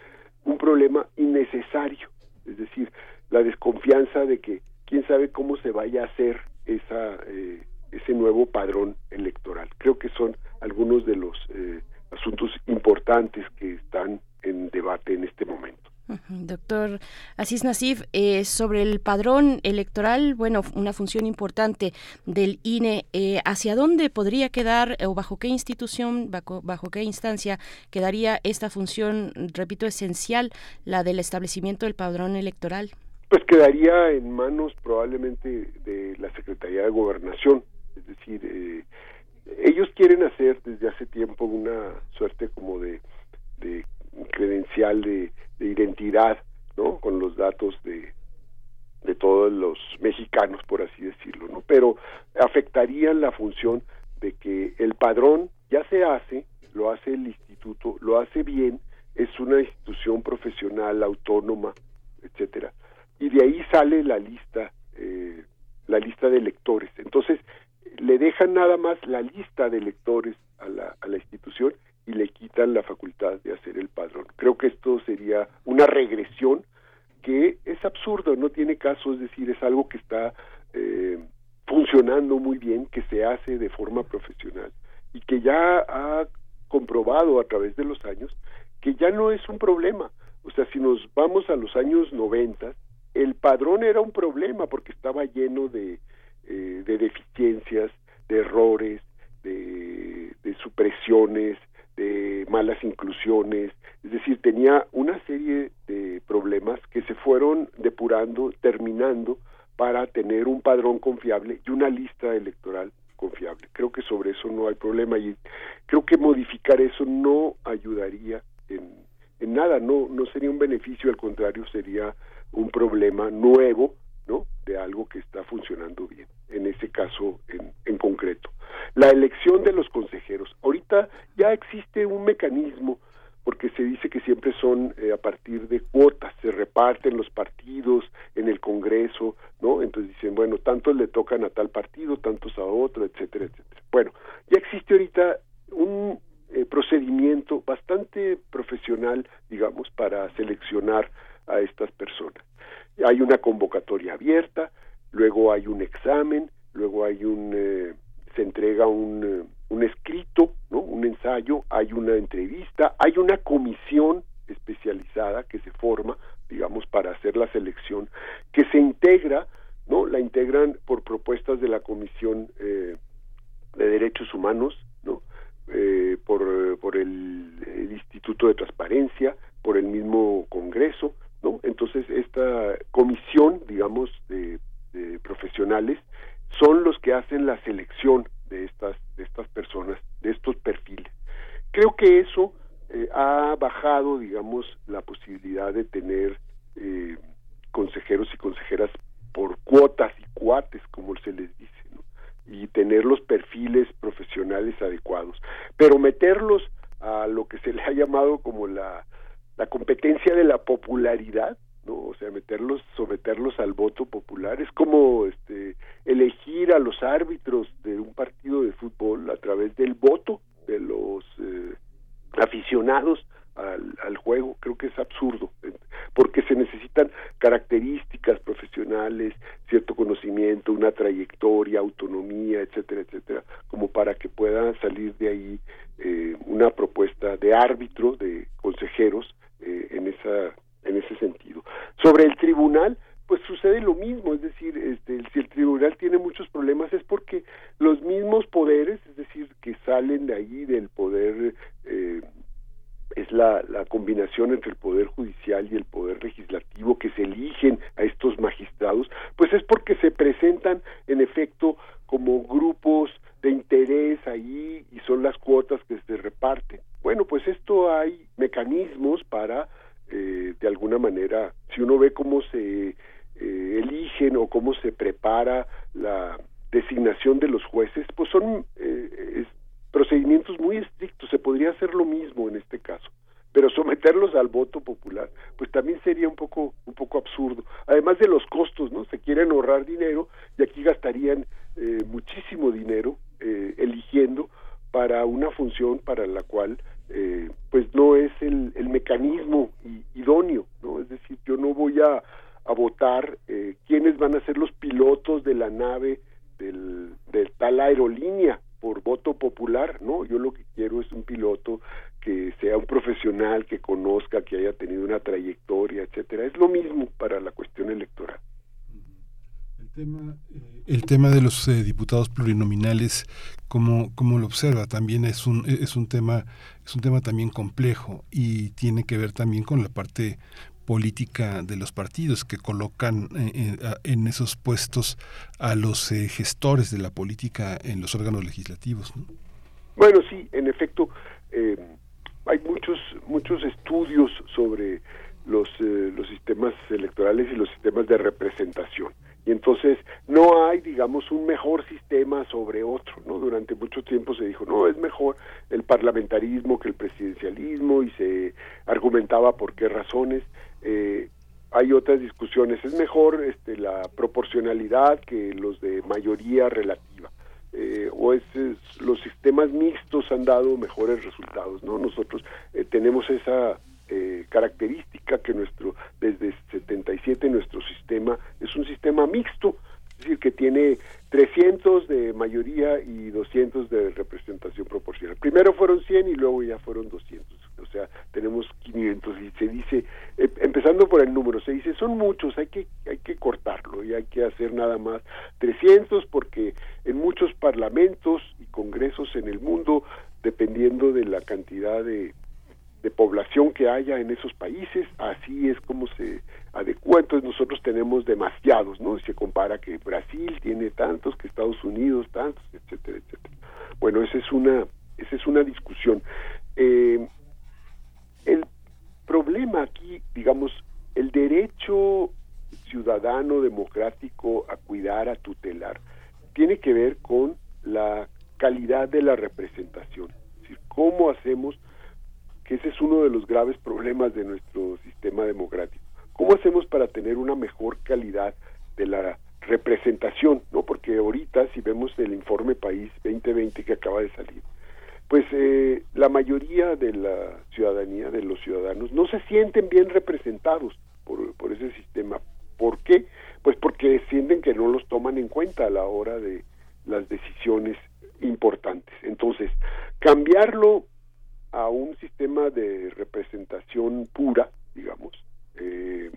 un problema innecesario, es decir, la desconfianza de que quién sabe cómo se vaya a hacer esa eh, ese nuevo padrón electoral. Creo que son algunos de los eh, asuntos importantes que están en debate en este momento. Doctor Asís Nasif, eh, sobre el padrón electoral, bueno, una función importante del INE, eh, ¿hacia dónde podría quedar o bajo qué institución, bajo, qué instancia quedaría esta función, repito, esencial, la del establecimiento del padrón electoral? Pues quedaría en manos probablemente de la Secretaría de Gobernación, es decir, eh, ellos quieren hacer desde hace tiempo una suerte como de credencial de, identidad, ¿no? Con los datos de, de todos los mexicanos, por así decirlo, ¿no? Pero afectarían la función de que el padrón ya se hace, lo hace el instituto, lo hace bien, es una institución profesional, autónoma, etcétera, y de ahí sale la lista, eh, la lista de electores. Entonces, le dejan nada más la lista de electores a la, a la institución y le quitan la facultad de hacer el padrón. Creo que esto sería una regresión que es absurdo, no tiene caso, es decir, es algo que está eh, funcionando muy bien, que se hace de forma profesional y que ya ha comprobado a través de los años que ya no es un problema. O sea, si nos vamos a los años 90, el padrón era un problema porque estaba lleno de, eh, de deficiencias, de errores, de supresiones, de malas inclusiones, es decir, tenía una serie de problemas que se fueron depurando, terminando para tener un padrón confiable y una lista electoral confiable. Creo que sobre eso no hay problema y creo que modificar eso no ayudaría en, en nada, no, no sería un beneficio, al contrario, sería un problema nuevo, ¿no? De algo que está funcionando bien, en ese caso en, en concreto. La elección de los consejeros. Ahorita ya existe un mecanismo porque se dice que siempre son eh, a partir de cuotas, se reparten los partidos en el Congreso, ¿no? Entonces dicen, bueno, tantos le tocan a tal partido, tantos a otro, etcétera, etcétera. Bueno, ya existe ahorita un eh, procedimiento bastante profesional, digamos, para seleccionar a estas personas. Hay una convocatoria abierta, luego hay un examen, luego hay un eh, se entrega un, eh, un escrito, ¿no? un ensayo, hay una entrevista, hay una comisión especializada que se forma, digamos, para hacer la selección, que se integra, ¿no? La integran por propuestas de la Comisión eh, de Derechos Humanos, ¿no? Eh, por, por el, el, Instituto de Transparencia, por el mismo Congreso, ¿no? Entonces, esta comisión, digamos, de, de profesionales son los que hacen la selección de estas de estas personas, de estos perfiles. Creo que eso eh, ha bajado, digamos, la posibilidad de tener eh, consejeros y consejeras por cuotas y cuates, como se les dice, y tener los perfiles profesionales adecuados. Pero meterlos a lo que se le ha llamado como la, la competencia de la popularidad, ¿no? O sea, meterlos, someterlos al voto popular, es como este, elegir a los árbitros de un partido de fútbol a través del voto de los eh, aficionados al, al, juego, creo que es absurdo, porque se necesitan características profesionales, cierto conocimiento, una trayectoria, autonomía, etcétera, etcétera, como para que pueda salir de ahí eh, una propuesta de árbitro, de consejeros, eh, en esa en ese sentido. Sobre el tribunal, pues sucede lo mismo, es decir, este, si el tribunal tiene muchos problemas es porque los mismos poderes, es decir, que salen de ahí del poder eh, es la, la, combinación entre el poder judicial y el poder legislativo que se eligen a estos magistrados, pues es porque se presentan en efecto como grupos de interés ahí y son las cuotas que se reparten. Bueno, pues esto hay mecanismos para, eh, de alguna manera, si uno ve cómo se eh, eligen o cómo se prepara la designación de los jueces, pues son eh, procedimientos muy estrictos, se podría hacer lo mismo en este caso pero someterlos al voto popular pues también sería un poco un poco absurdo. Además de los costos no se quieren ahorrar dinero y aquí gastarían eh, muchísimo dinero eh, eligiendo para una función para la cual eh, pues no es el, el mecanismo idóneo no es decir yo no voy a, a votar eh, quiénes van a ser los pilotos de la nave del, de tal aerolínea por voto popular, ¿no? Yo lo que quiero es un piloto que sea un profesional, que conozca, que haya tenido una trayectoria, etcétera. Es lo mismo para la cuestión electoral. Tema, eh, el tema de los eh, diputados plurinominales, como, como lo observa, también es un, es un tema, es un tema también complejo y tiene que ver también con la parte política de los partidos que colocan eh, en esos puestos a los eh, gestores de la política en los órganos legislativos. Bueno, sí, en efecto, eh, hay muchos muchos estudios sobre los los sistemas electorales y los sistemas de representación y entonces no hay digamos un mejor sistema sobre otro no durante mucho tiempo se dijo no es mejor el parlamentarismo que el presidencialismo y se argumentaba por qué razones eh, hay otras discusiones. Es mejor este, la proporcionalidad que los de mayoría relativa. Eh, o es, los sistemas mixtos han dado mejores resultados. no Nosotros eh, tenemos esa eh, característica que nuestro desde 77 nuestro sistema es un sistema mixto, es decir, que tiene 300 de mayoría y 200 de representación proporcional. Primero fueron 100 y luego ya fueron 200 o sea, tenemos 500 y se dice, eh, empezando por el número, se dice, son muchos, hay que, hay que cortarlo y hay que hacer nada más 300 porque en muchos parlamentos y congresos en el mundo, dependiendo de la cantidad de, de población que haya en esos países, así es como se adecua, entonces nosotros tenemos demasiados, ¿no? Se compara que Brasil tiene tantos, que Estados Unidos tantos, etcétera, etcétera. Bueno, esa es una, esa es una discusión. Eh, el problema aquí, digamos, el derecho ciudadano democrático a cuidar, a tutelar, tiene que ver con la calidad de la representación. Es decir, cómo hacemos, que ese es uno de los graves problemas de nuestro sistema democrático, cómo hacemos para tener una mejor calidad de la representación, ¿no? Porque ahorita si vemos el informe País 2020 que acaba de salir, pues eh, la mayoría de la ciudadanía, de los ciudadanos, no se sienten bien representados por, por ese sistema. ¿Por qué? Pues porque sienten que no los toman en cuenta a la hora de las decisiones importantes. Entonces, cambiarlo a un sistema de representación pura, digamos. Eh,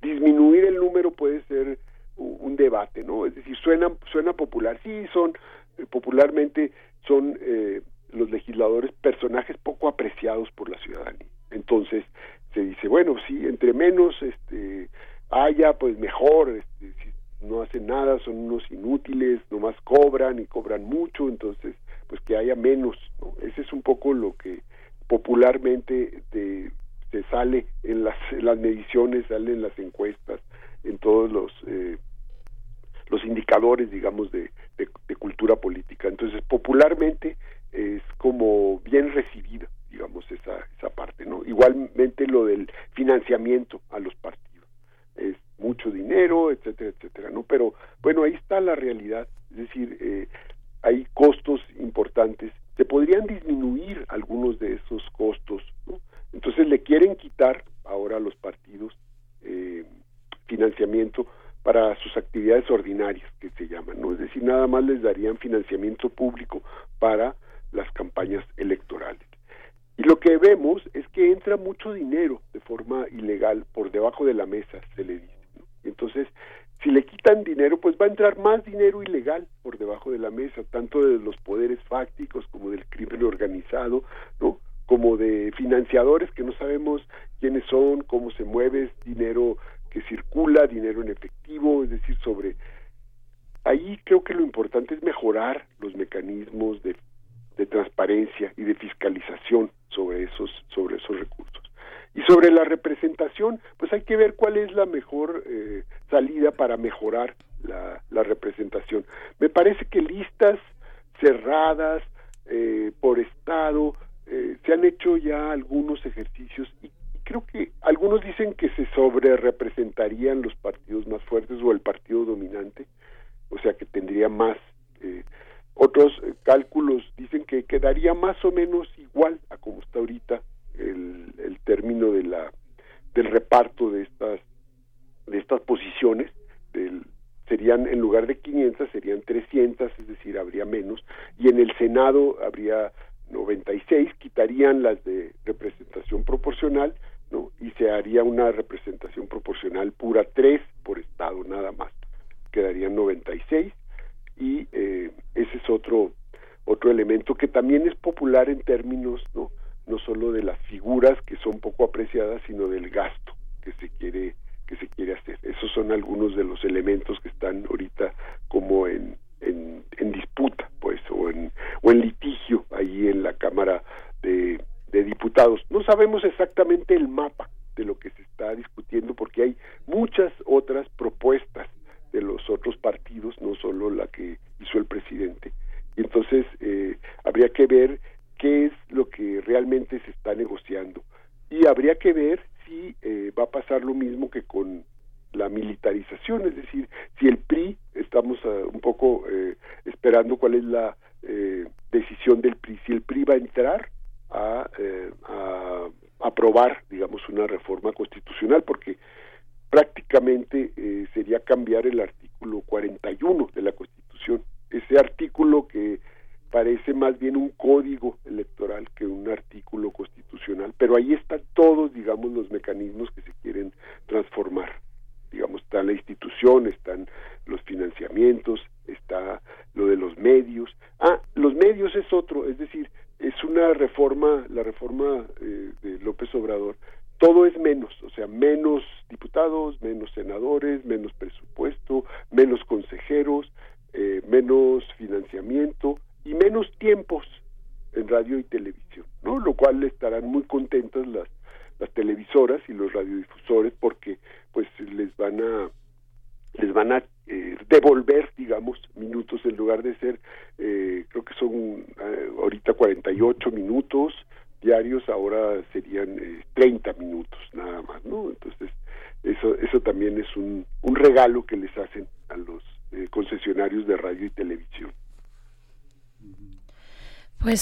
disminuir el número puede ser un debate, ¿no? Es decir, suena, suena popular. Sí, son eh, popularmente son eh, los legisladores personajes poco apreciados por la ciudadanía. Entonces se dice, bueno, sí, entre menos este, haya, pues mejor, este, si no hacen nada, son unos inútiles, nomás cobran y cobran mucho, entonces pues que haya menos. ¿no? Ese es un poco lo que popularmente te, sale en las, las mediciones, sale en las encuestas, en todos los eh, los indicadores, digamos, de, de, cultura política. Entonces, popularmente es como bien recibida, digamos, esa, esa parte, ¿no? Igualmente lo del financiamiento,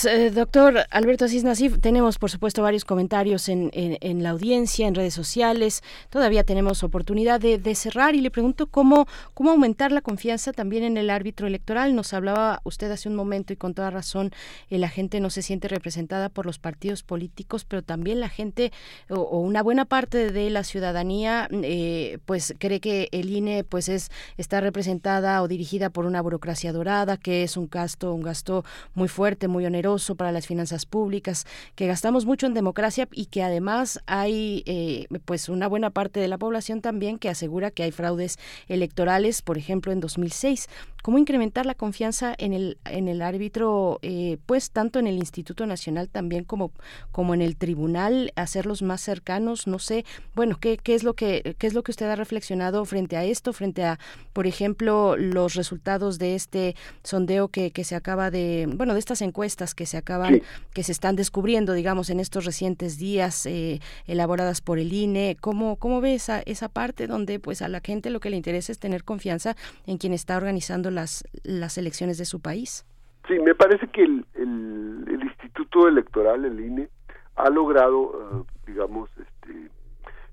Pues, eh, doctor Alberto Asís Nasif, tenemos por supuesto varios comentarios en, la audiencia, en redes sociales. Todavía tenemos oportunidad de, cerrar y le pregunto cómo, cómo aumentar la confianza también en el árbitro electoral. Nos hablaba usted hace un momento y con toda razón, eh, la gente no se siente representada por los partidos políticos, pero también la gente o, una buena parte de la ciudadanía mm, eh, pues cree que el INE pues es, está representada o dirigida por una burocracia dorada, que es un gasto, un gasto muy fuerte, muy oneroso para las finanzas públicas, que gastamos mucho en democracia y que además hay eh, pues una buena parte de la población también que asegura que hay fraudes electorales, por ejemplo en 2006 cómo incrementar la confianza en el en el árbitro eh, pues tanto en el Instituto Nacional también como como en el tribunal hacerlos más cercanos no sé bueno qué, qué es lo que qué es lo que usted ha reflexionado frente a esto frente a por ejemplo los resultados de este sondeo que, que se acaba de bueno de estas encuestas que se acaban que se están descubriendo digamos en estos recientes días eh, elaboradas por el INE cómo cómo ve esa esa parte donde pues a la gente lo que le interesa es tener confianza en quien está organizando las, las elecciones de su país. Sí, me parece que el, el, Instituto Electoral, el INE, ha logrado, eh, digamos, este,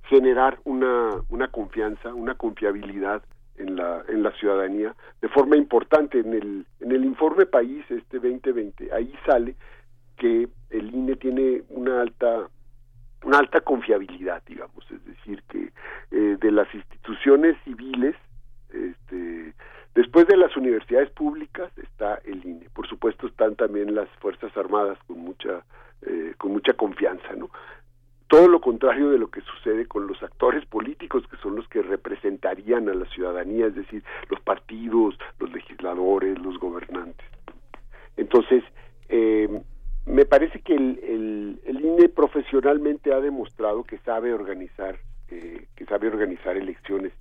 generar una, una confianza, una confiabilidad en la, en la ciudadanía de forma importante. En el, en el informe País, este 2020, ahí sale que el INE tiene una alta una alta confiabilidad, digamos, es decir, que eh, de las instituciones civiles, este, Después de las universidades públicas está el INE. Por supuesto están también las Fuerzas Armadas con mucha, eh, con mucha confianza, ¿no? Todo lo contrario de lo que sucede con los actores políticos, que son los que representarían a la ciudadanía, es decir, los partidos, los legisladores, los gobernantes. Entonces, eh, me parece que el, el, el, INE profesionalmente ha demostrado que sabe organizar eh, que sabe organizar elecciones.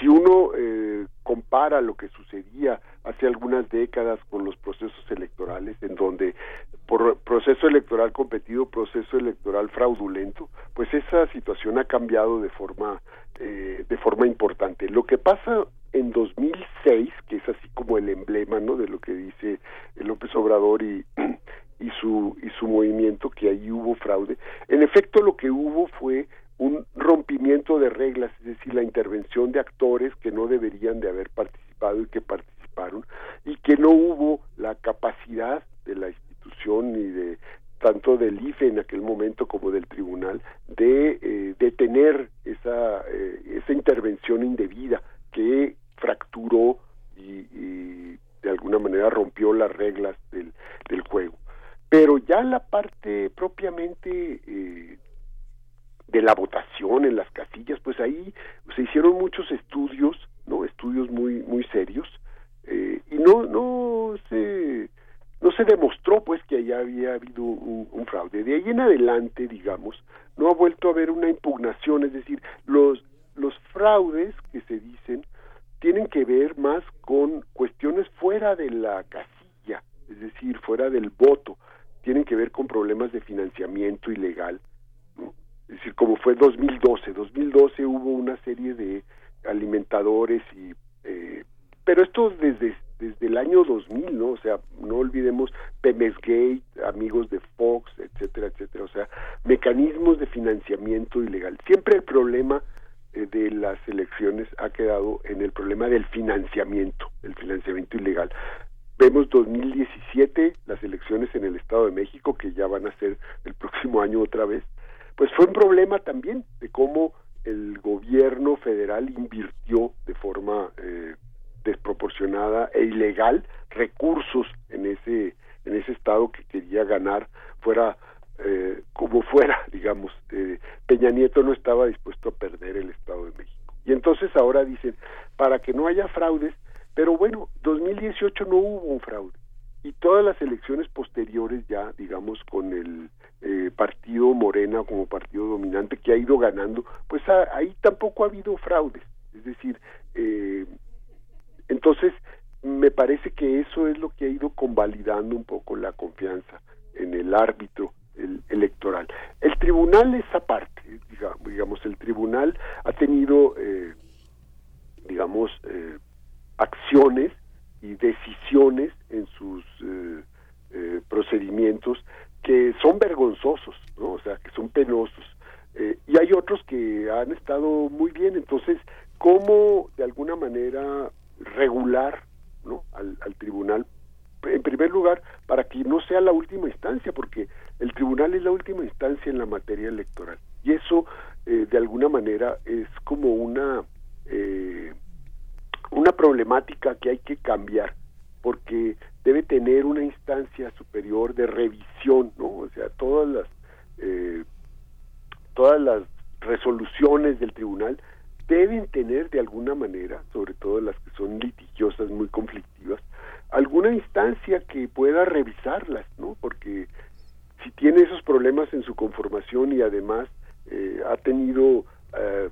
Si uno eh, compara lo que sucedía hace algunas décadas con los procesos electorales, en donde por proceso electoral competido, proceso electoral fraudulento, pues esa situación ha cambiado de forma eh, de forma importante. Lo que pasa en 2006, que es así como el emblema, ¿no? De lo que dice López Obrador y y su y su movimiento que ahí hubo fraude. En efecto, lo que hubo fue un rompimiento de reglas, es decir, la intervención de actores que no deberían de haber participado y que participaron, y que no hubo la capacidad de la institución ni de tanto del IFE en aquel momento como del tribunal de eh, detener esa eh, esa intervención indebida que fracturó y, de alguna manera rompió las reglas del, del juego. Pero ya la parte propiamente eh, de la votación en las casillas, pues ahí se hicieron muchos estudios, no estudios muy muy serios eh, y no no se no se demostró pues que allá había habido un, fraude. De ahí en adelante, digamos, no ha vuelto a haber una impugnación, es decir, los los fraudes que se dicen tienen que ver más con cuestiones fuera de la casilla, es decir, fuera del voto, tienen que ver con problemas de financiamiento ilegal es decir, como fue 2012, 2012 hubo una serie de alimentadores y eh, pero esto desde desde el año 2000, ¿no? O sea, no olvidemos Pemex Gate, amigos de Fox, etcétera, etcétera, o sea, mecanismos de financiamiento ilegal. Siempre el problema eh, de las elecciones ha quedado en el problema del financiamiento, el financiamiento ilegal. Vemos 2017 las elecciones en el Estado de México que ya van a ser el próximo año otra vez pues fue un problema también de cómo el gobierno federal invirtió de forma eh, desproporcionada e ilegal recursos en ese en ese estado que quería ganar fuera eh, como fuera digamos eh, Peña Nieto no estaba dispuesto a perder el estado de México. Y entonces ahora dicen para que no haya fraudes pero bueno 2018 no hubo un fraude. Y todas las elecciones posteriores ya digamos con el eh, partido Morena como partido dominante que ha ido ganando, pues ahí tampoco ha habido fraudes. Es decir, eh, entonces me parece que eso es lo que ha ido convalidando un poco la confianza en el árbitro electoral. El tribunal es aparte, digamos, digamos el tribunal ha tenido, eh, digamos, eh, acciones y decisiones en sus procedimientos que son vergonzosos, ¿no? o sea, que son penosos. Eh, y hay otros que han estado muy bien. Entonces, ¿cómo de alguna manera regular ¿no? al, tribunal? En primer lugar, para que no sea la última instancia, porque el tribunal es la última instancia en la materia electoral. Y eso, eh, de alguna manera, es como una, eh, una problemática que hay que cambiar, porque debe tener una instancia superior de revisión, ¿no? O sea, todas las eh, todas las resoluciones del tribunal deben tener de alguna manera, sobre todo las que son litigiosas, muy conflictivas, alguna instancia que pueda revisarlas, ¿no? Porque si tiene esos problemas en su conformación y además eh, ha tenido eh,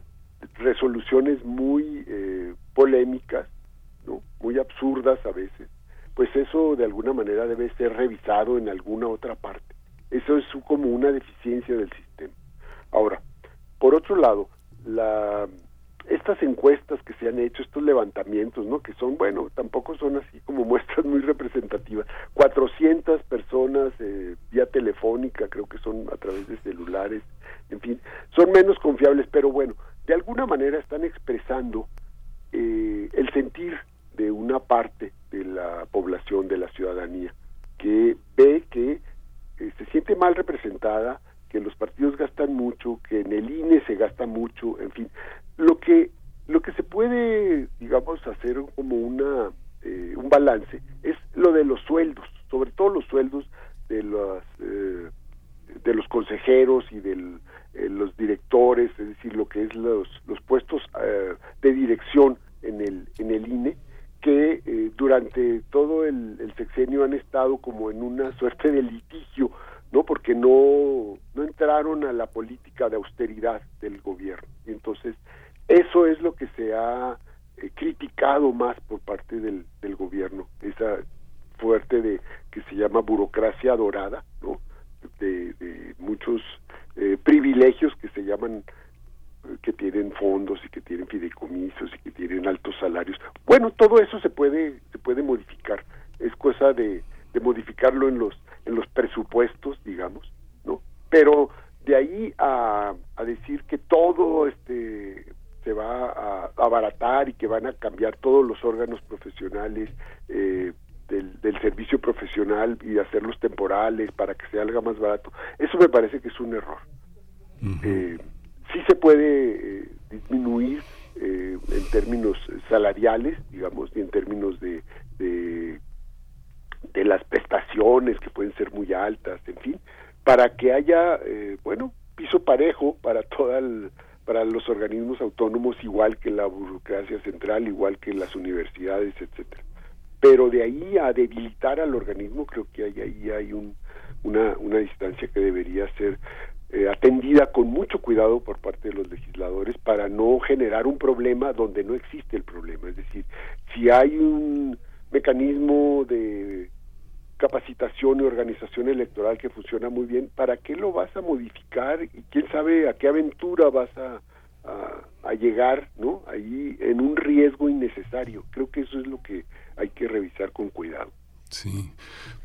resoluciones muy eh, polémicas, ¿no? muy absurdas a veces, pues eso de alguna manera debe ser revisado en alguna otra parte. Eso es como una deficiencia del sistema. Ahora, por otro lado, la estas encuestas que se han hecho, estos levantamientos, ¿no? Que son, bueno, tampoco son así como muestras muy representativas. 400 personas eh, vía telefónica, creo que son a través de celulares, en fin, son menos confiables, pero bueno, de alguna manera están expresando eh, el sentir de una parte de la población, de la ciudadanía, que ve que eh, se siente mal representada, que los partidos gastan mucho, que en el INE se gasta mucho, en fin, lo que lo que se puede, digamos, hacer como una eh, un balance es lo de los sueldos, sobre todo los sueldos de los eh, de los consejeros y de eh, los directores, es decir, lo que es los los puestos de dirección en el en el INE que durante todo el, sexenio han estado como en una suerte de litigio, ¿no? Porque no, no entraron a la política de austeridad del gobierno. Y entonces eso es lo que se ha eh, criticado más por parte del, del gobierno, esa fuerte de que se llama burocracia dorada, ¿no? De, muchos eh, privilegios que se llaman eh, que tienen fondos y que tienen fideicomisos y que tienen altos salarios. Bueno, todo eso se puede se puede modificar. Es cosa de, de modificarlo en los en los presupuestos, digamos, ¿no? Pero de ahí a, a decir que todo este se va a abaratar y que van a cambiar todos los órganos profesionales eh, del, del, servicio profesional y hacerlos temporales para que se haga más barato. Eso me parece que es un error. eh, sí se puede eh, disminuir eh, en términos salariales, digamos, y en términos de, de, las prestaciones que pueden ser muy altas, en fin, para que haya, eh, bueno, piso parejo para toda el para los organismos autónomos igual que la burocracia central, igual que las universidades, etcétera. Pero de ahí a debilitar al organismo, creo que hay, ahí hay un, una, una distancia que debería ser eh, atendida con mucho cuidado por parte de los legisladores para no generar un problema donde no existe el problema. Es decir, si hay un mecanismo de capacitación y organización electoral que funciona muy bien, ¿para qué lo vas a modificar? Y quién sabe a qué aventura vas a, a, llegar, ¿no? Ahí en un riesgo innecesario. Creo que eso es lo que hay que revisar con cuidado. Sí,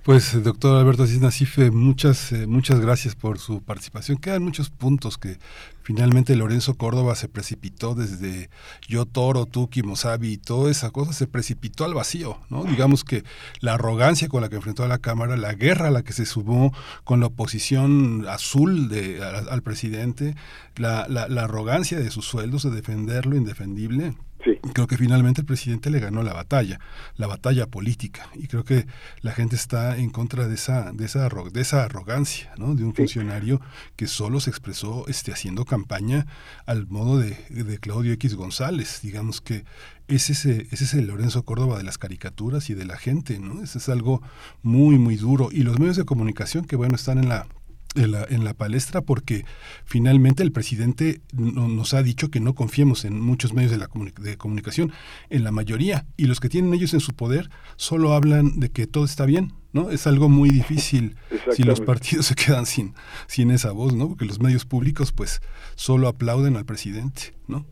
pues doctor Alberto Asís Nasife, muchas, eh, muchas gracias por su participación. Quedan muchos puntos que finalmente Lorenzo Córdoba se precipitó desde Yo Toro, Tuki, Mosavi y toda esa cosa se precipitó al vacío, ¿no? Digamos que la arrogancia con la que enfrentó a la Cámara, la guerra a la que se sumó con la oposición azul de, al, al presidente, la, la, la arrogancia de sus sueldos, de defender lo indefendible, Sí. Creo que finalmente el presidente le ganó la batalla, la batalla política, y creo que la gente está en contra de esa, de esa, de esa arrogancia, ¿no? De un sí. funcionario que solo se expresó este, haciendo campaña al modo de, de Claudio X González. Digamos que es ese, ese es el Lorenzo Córdoba de las caricaturas y de la gente, ¿no? Ese es algo muy, muy duro. Y los medios de comunicación que, bueno, están en la en la, en la, palestra porque finalmente el presidente no, nos ha dicho que no confiemos en muchos medios de, la de comunicación, en la mayoría, y los que tienen ellos en su poder solo hablan de que todo está bien, ¿no? Es algo muy difícil si los partidos se quedan sin, sin esa voz, ¿no? Porque los medios públicos pues solo aplauden al presidente, ¿no?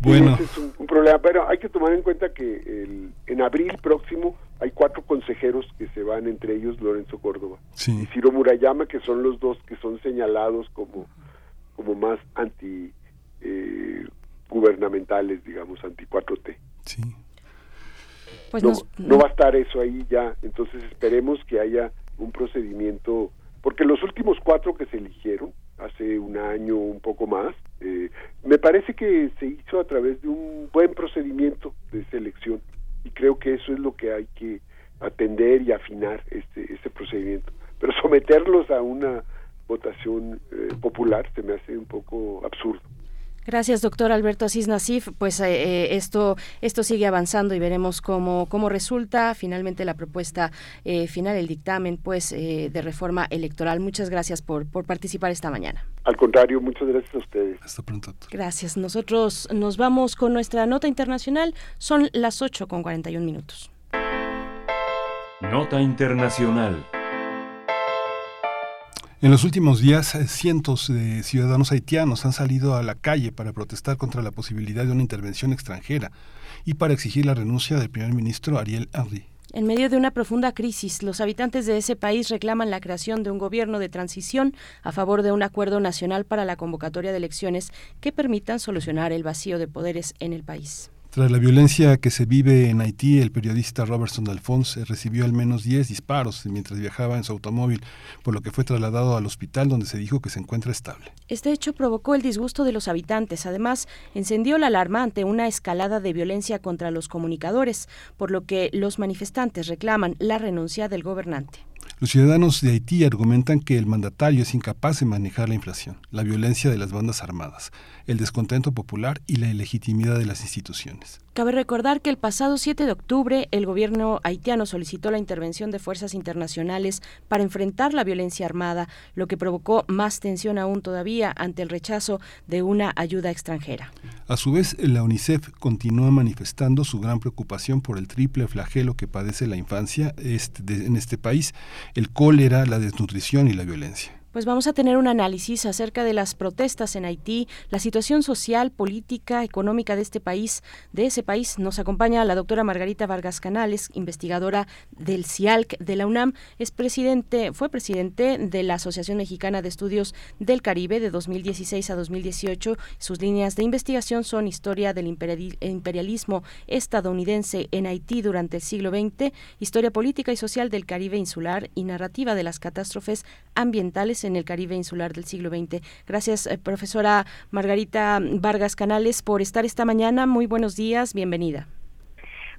Bueno. Es un, un, problema, pero hay que tomar en cuenta que el, en abril próximo hay cuatro consejeros que se van, entre ellos Lorenzo Córdoba sí. y Ciro Murayama, que son los dos que son señalados como, como más anti eh, gubernamentales, digamos, anti 4T. Sí. Pues no, nos... no va a estar eso ahí ya, entonces esperemos que haya un procedimiento, porque los últimos cuatro que se eligieron, hace un año, un poco más, eh, me parece que se hizo a través de un buen procedimiento de selección y creo que eso es lo que hay que atender y afinar este, este procedimiento. Pero someterlos a una votación eh, popular se me hace un poco absurdo. Gracias, doctor Alberto Asís Nasif. Pues eh, eh, esto, esto sigue avanzando y veremos cómo, cómo resulta finalmente la propuesta eh, final, el dictamen pues de reforma electoral. Muchas gracias por, por participar esta mañana. Al contrario, muchas gracias a ustedes. Hasta pronto. Gracias. Nosotros nos vamos con nuestra nota internacional. Son las 8 con 41 minutos. Nota internacional. En los últimos días, eh, cientos de ciudadanos haitianos han salido a la calle para protestar contra la posibilidad de una intervención extranjera y para exigir la renuncia del primer ministro Ariel Henry. En medio de una profunda crisis, los habitantes de ese país reclaman la creación de un gobierno de transición a favor de un acuerdo nacional para la convocatoria de elecciones que permitan solucionar el vacío de poderes en el país. Tras la violencia que se vive en Haití, el periodista Robertson Alphonse recibió al menos 10 disparos mientras viajaba en su automóvil, por lo que fue trasladado al hospital donde se dijo que se encuentra estable. Este hecho provocó el disgusto de los habitantes. Además, encendió la alarma ante una escalada de violencia contra los comunicadores, por lo que los manifestantes reclaman la renuncia del gobernante. Los ciudadanos de Haití argumentan que el mandatario es incapaz de manejar la inflación, la violencia de las bandas armadas, el descontento popular y la ilegitimidad de las instituciones. Cabe recordar que el pasado 7 de octubre el gobierno haitiano solicitó la intervención de fuerzas internacionales para enfrentar la violencia armada, lo que provocó más tensión aún todavía ante el rechazo de una ayuda extranjera. A su vez, la UNICEF continúa manifestando su gran preocupación por el triple flagelo que padece la infancia en este país, el cólera, la desnutrición y la violencia pues vamos a tener un análisis acerca de las protestas en Haití, la situación social, política, económica de este país, de ese país. Nos acompaña la doctora Margarita Vargas Canales, investigadora del CIALC de la UNAM, es presidente, fue presidente de la Asociación Mexicana de Estudios del Caribe de 2016 a 2018. Sus líneas de investigación son historia del imperialismo estadounidense en Haití durante el siglo XX, historia política y social del Caribe insular y narrativa de las catástrofes ambientales en el Caribe insular del siglo XX. Gracias, eh, profesora Margarita Vargas Canales, por estar esta mañana. Muy buenos días, bienvenida.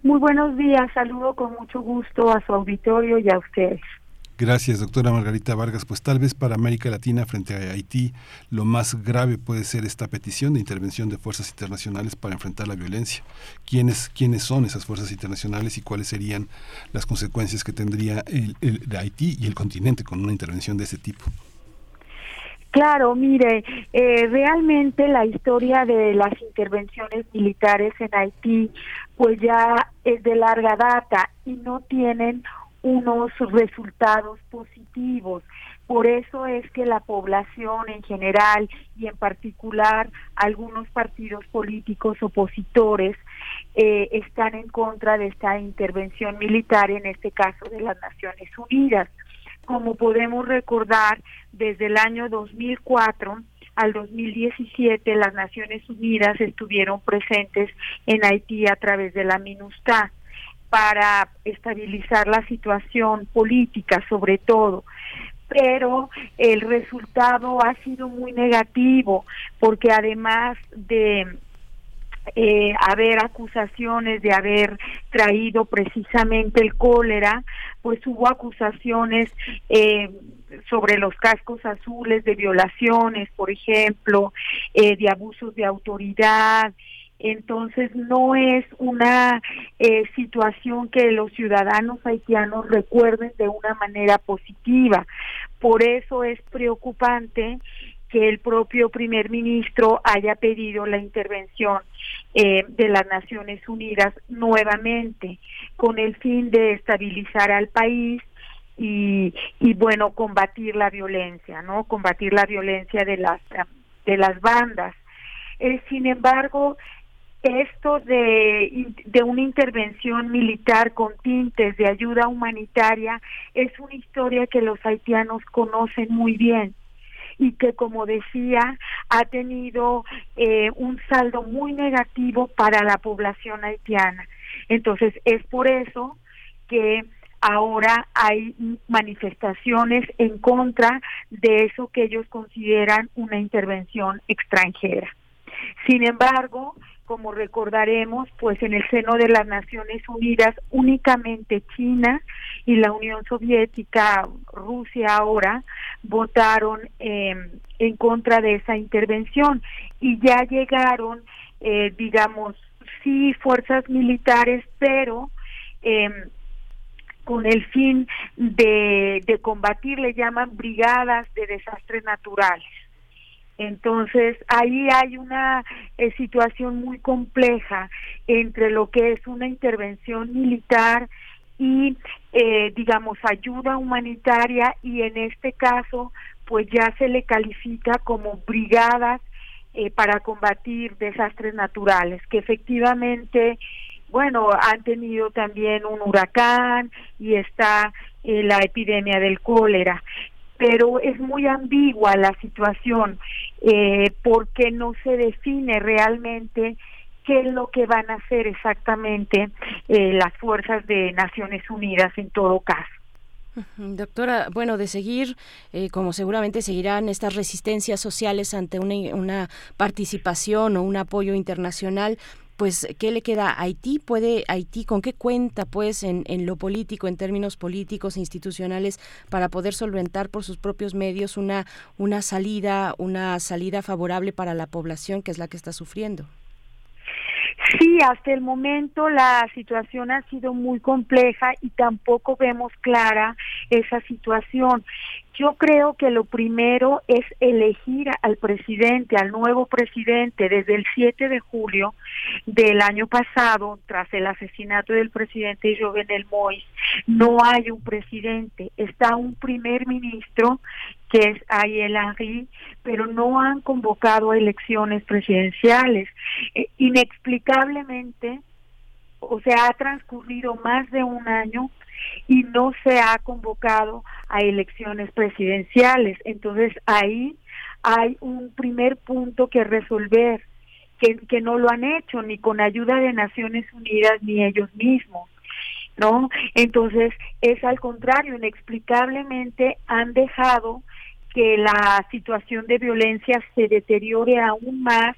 Muy buenos días, saludo con mucho gusto a su auditorio y a ustedes. Gracias, doctora Margarita Vargas. Pues tal vez para América Latina frente a Haití lo más grave puede ser esta petición de intervención de fuerzas internacionales para enfrentar la violencia. ¿Quiénes, quiénes son esas fuerzas internacionales y cuáles serían las consecuencias que tendría el, Haití y el continente con una intervención de ese tipo? Claro, mire, eh, realmente la historia de las intervenciones militares en Haití pues ya es de larga data y no tienen unos resultados positivos. Por eso es que la población en general y en particular algunos partidos políticos opositores eh, están en contra de esta intervención militar, en este caso de las Naciones Unidas. Como podemos recordar, desde el año 2004 al 2017 las Naciones Unidas estuvieron presentes en Haití a través de la MINUSTA para estabilizar la situación política sobre todo. Pero el resultado ha sido muy negativo porque además de eh, haber acusaciones de haber traído precisamente el cólera, pues hubo acusaciones eh, sobre los cascos azules de violaciones, por ejemplo, eh, de abusos de autoridad, entonces no es una eh, situación que los ciudadanos haitianos recuerden de una manera positiva. Por eso es preocupante que el propio primer ministro haya pedido la intervención eh, de las Naciones Unidas nuevamente con el fin de estabilizar al país y, bueno combatir la violencia no combatir la violencia de las de las bandas. Eh, sin embargo esto de, de una intervención militar con tintes de ayuda humanitaria es una historia que los haitianos conocen muy bien y que como decía ha tenido eh, un saldo muy negativo para la población haitiana. Entonces es por eso que ahora hay manifestaciones en contra de eso que ellos consideran una intervención extranjera. Sin embargo como recordaremos, pues en el seno de las Naciones Unidas únicamente China y la Unión Soviética, Rusia ahora, votaron em, en contra de esa intervención y ya llegaron, eh, digamos, sí, fuerzas militares, pero eh, con el fin de, de combatir, le llaman brigadas de desastres naturales. Entonces, ahí hay una eh, situación muy compleja entre lo que es una intervención militar y, eh, digamos, ayuda humanitaria y en este caso, pues ya se le califica como brigadas eh, para combatir desastres naturales, que efectivamente bueno, han tenido también un huracán y está eh, la epidemia del cólera, pero es muy ambigua la situación eh, porque no se define realmente qué es lo que van a hacer exactamente eh, las fuerzas de Naciones Unidas en todo caso. Doctora, bueno, de seguir, como seguramente seguirán estas resistencias sociales ante una, una participación o un apoyo internacional, pues qué le queda a Haití puede Haití con qué cuenta pues en, en lo político en términos políticos e institucionales para poder solventar por sus propios medios una una salida una salida favorable para la población que es la que está sufriendo Sí, hasta el momento la situación ha sido muy compleja y tampoco vemos clara esa situación. Yo creo que lo primero es elegir al presidente, al nuevo presidente, desde el 7 de julio del año pasado, tras el asesinato del presidente Jovenel Moïse. No hay un presidente, está un primer ministro que es Ariel Henry, pero no han convocado a elecciones presidenciales. Eh, inexplicablemente, o sea, ha transcurrido más de un año y no se ha convocado a elecciones presidenciales. Entonces ahí hay un primer punto que resolver, que, que no lo han hecho ni con ayuda de Naciones Unidas ni ellos mismos. ¿No? Entonces, es al contrario, inexplicablemente han dejado que la situación de violencia se deteriore aún más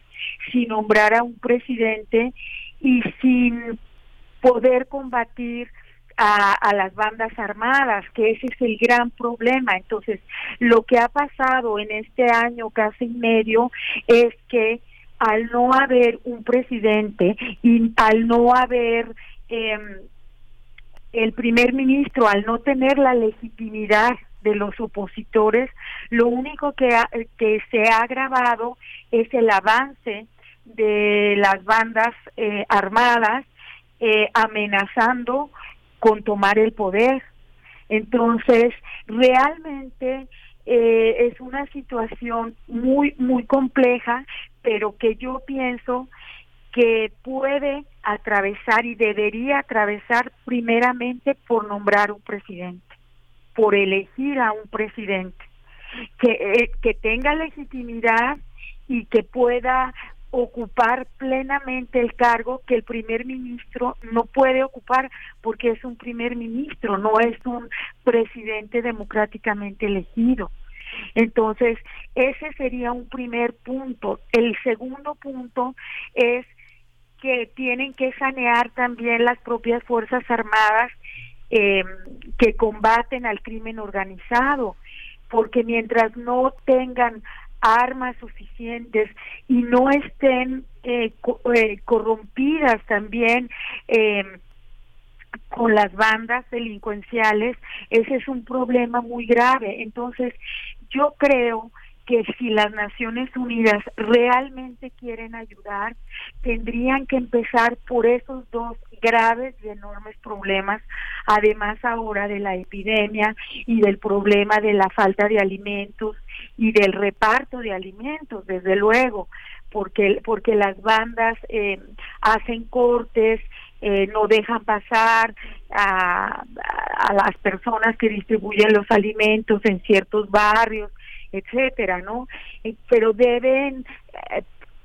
sin nombrar a un presidente y sin poder combatir a, las bandas armadas, que ese es el gran problema. Entonces, lo que ha pasado en este año casi medio es que al no haber un presidente y al no haber em, el primer ministro, al no tener la legitimidad de los opositores, lo único que, que se ha agravado es el avance de las bandas eh, armadas eh, amenazando con tomar el poder. Entonces, realmente eh, es una situación muy, muy compleja, pero que yo pienso que puede atravesar y debería atravesar primeramente por nombrar un presidente, por elegir a un presidente, que, eh, que tenga legitimidad y que pueda ocupar plenamente el cargo que el primer ministro no puede ocupar porque es un primer ministro, no es un presidente democráticamente elegido. Entonces, ese sería un primer punto. El segundo punto es que tienen que sanear también las propias Fuerzas Armadas eh, que combaten al crimen organizado, porque mientras no tengan armas suficientes y no estén eh, eh, corrompidas también eh, con las bandas delincuenciales, ese es un problema muy grave. Entonces, yo creo si las Naciones Unidas realmente quieren ayudar, tendrían que empezar por esos dos graves y enormes problemas, además ahora de la epidemia y del problema de la falta de alimentos y del reparto de alimentos, desde luego, porque, porque las bandas eh, hacen cortes, eh, no dejan pasar a, a las personas que distribuyen los alimentos en ciertos barrios, etcétera, ¿no? Eh, pero deben,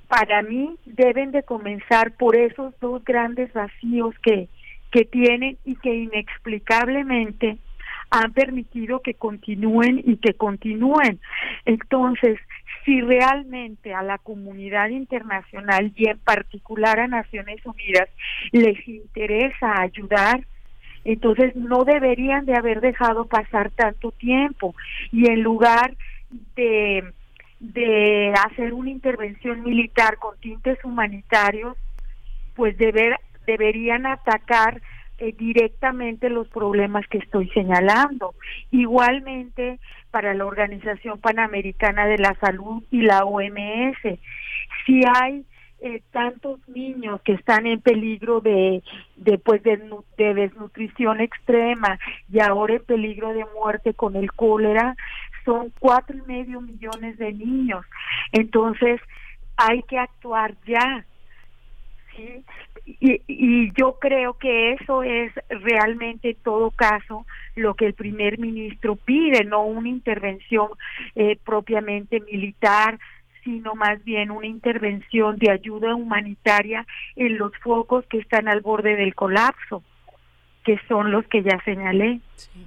para mí, deben de comenzar por esos dos grandes vacíos que, que tienen y que inexplicablemente han permitido que continúen y que continúen. Entonces, si realmente a la comunidad internacional y en particular a Naciones Unidas les interesa ayudar, entonces no deberían de haber dejado pasar tanto tiempo y en lugar de, de hacer una intervención militar con tintes humanitarios, pues deber, deberían atacar eh, directamente los problemas que estoy señalando. Igualmente para la Organización Panamericana de la Salud y la OMS, si hay eh, tantos niños que están en peligro de, de, pues, de, desnutrición extrema y ahora en peligro de muerte con el cólera, son cuatro y medio millones de niños. Entonces, hay que actuar ya. ¿sí? Y, y yo creo que eso es realmente en todo caso lo que el primer ministro pide, no una intervención eh, propiamente militar, sino más bien una intervención de ayuda humanitaria en los focos que están al borde del colapso, que son los que ya señalé. Sí,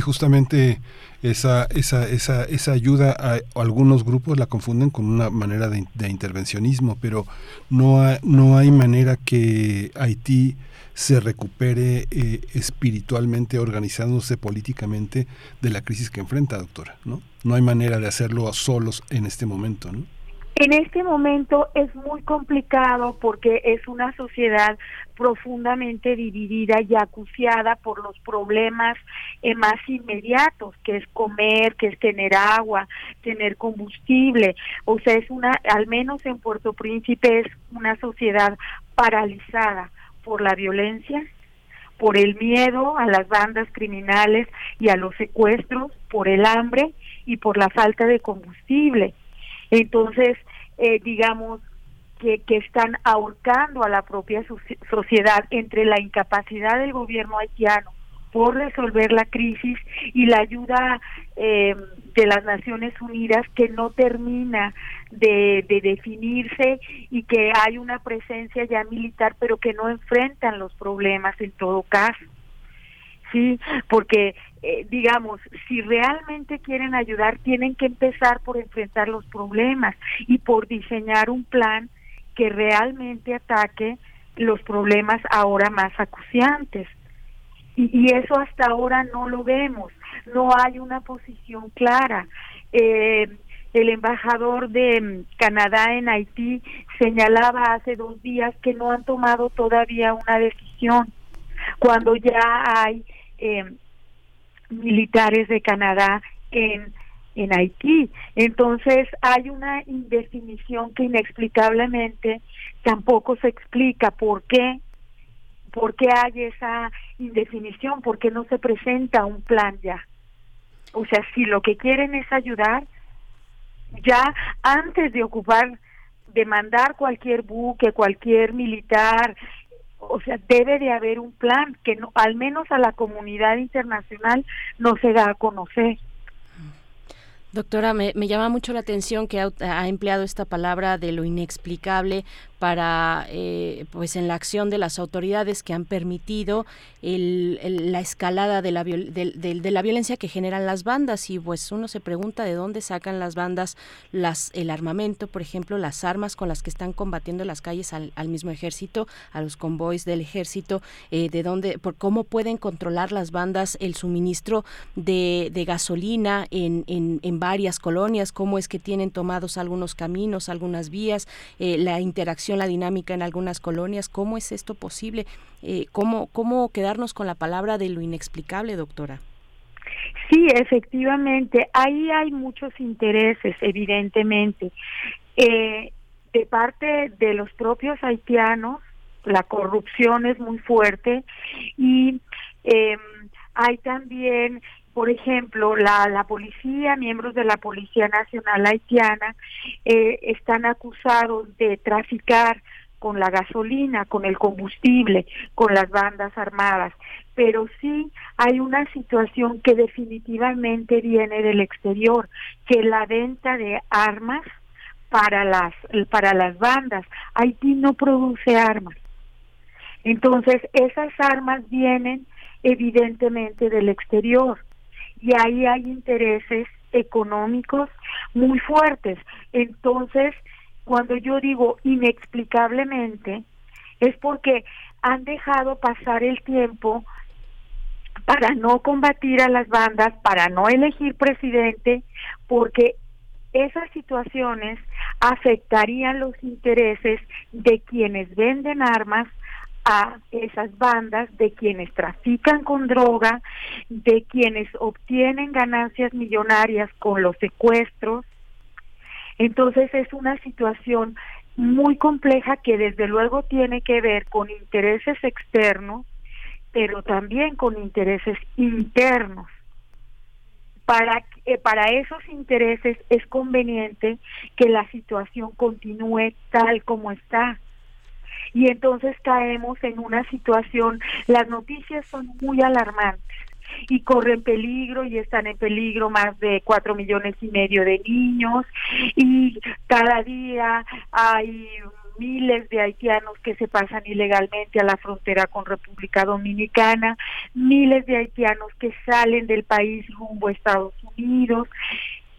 justamente esa, esa, esa, esa ayuda a, algunos grupos la confunden con una manera de, de intervencionismo, pero no, no hay manera que Haití se recupere eh, espiritualmente, organizándose políticamente de la crisis que enfrenta, doctora, ¿no? No hay manera de hacerlo a solos en este momento, ¿no? En este momento es muy complicado porque es una sociedad profundamente dividida y acuciada por los problemas eh, más inmediatos, que es comer, que es tener agua, tener combustible. O sea, es una, al menos en Puerto Príncipe es una sociedad paralizada por la violencia, por el miedo a las bandas criminales y a los secuestros, por el hambre y por la falta de combustible. Entonces, eh, digamos que, que están ahorcando a la propia sociedad entre la incapacidad del gobierno haitiano por resolver la crisis y la ayuda eh, de las Naciones Unidas que no termina de, definirse y que hay una presencia ya militar pero que no enfrentan los problemas en todo caso. Sí, porque eh, digamos, si realmente quieren ayudar, tienen que empezar por enfrentar los problemas y por diseñar un plan que realmente ataque los problemas ahora más acuciantes y, eso hasta ahora no lo vemos, no hay una posición clara. Eh, el embajador de mm, Canadá en Haití señalaba hace dos días que no han tomado todavía una decisión, cuando ya hay eh, militares de Canadá en, en Haití. Entonces hay una indefinición que inexplicablemente tampoco se explica por qué ¿Por qué hay esa indefinición? ¿Por qué no se presenta un plan ya? O sea, si lo que quieren es ayudar, ya antes de ocupar, de mandar cualquier buque, cualquier militar, o sea, debe de haber un plan que no, al menos a la comunidad internacional no se da a conocer. Doctora, me, llama mucho la atención que ha, empleado esta palabra de lo inexplicable para, eh, pues, en la acción de las autoridades que han permitido la escalada de la, de, la violencia que generan las bandas. Y, pues, uno se pregunta de dónde sacan las bandas las el armamento, por ejemplo, las armas con las que están combatiendo en las calles al, mismo ejército, a los convoys del ejército, eh, de dónde, por cómo pueden controlar las bandas el suministro de, gasolina en, en, en varias colonias, cómo es que tienen tomados algunos caminos, algunas vías, eh, la interacción, la dinámica en algunas colonias, ¿cómo es esto posible? Eh, ¿cómo, ¿Cómo quedarnos con la palabra de lo inexplicable, doctora? Sí, efectivamente, ahí hay muchos intereses, evidentemente. Eh, de parte de los propios haitianos, la corrupción es muy fuerte y eh, hay también por ejemplo, la, la policía, miembros de la Policía Nacional Haitiana, eh, están acusados de traficar con la gasolina, con el combustible, con las bandas armadas. Pero sí hay una situación que definitivamente viene del exterior, que la venta de armas para las para las bandas. Haití no produce armas. Entonces, esas armas vienen evidentemente del exterior y ahí hay intereses económicos, muy fuertes. Entonces, cuando yo digo inexplicablemente, es porque han dejado pasar el tiempo para no combatir a las bandas, para no elegir presidente, porque esas situaciones afectarían los intereses de quienes venden armas a esas bandas, de quienes trafican con droga, de quienes obtienen ganancias millonarias con los secuestros. Entonces es una situación muy compleja que desde luego tiene que ver con intereses externos, pero también con intereses internos. Para, eh, para esos intereses es conveniente que la situación continúe tal como está y entonces caemos en una situación, las noticias son muy alarmantes y corren peligro y están en peligro más de cuatro millones y medio de niños y cada día hay miles de haitianos que se pasan ilegalmente a la frontera con República Dominicana, miles de haitianos que salen del país rumbo a Estados Unidos,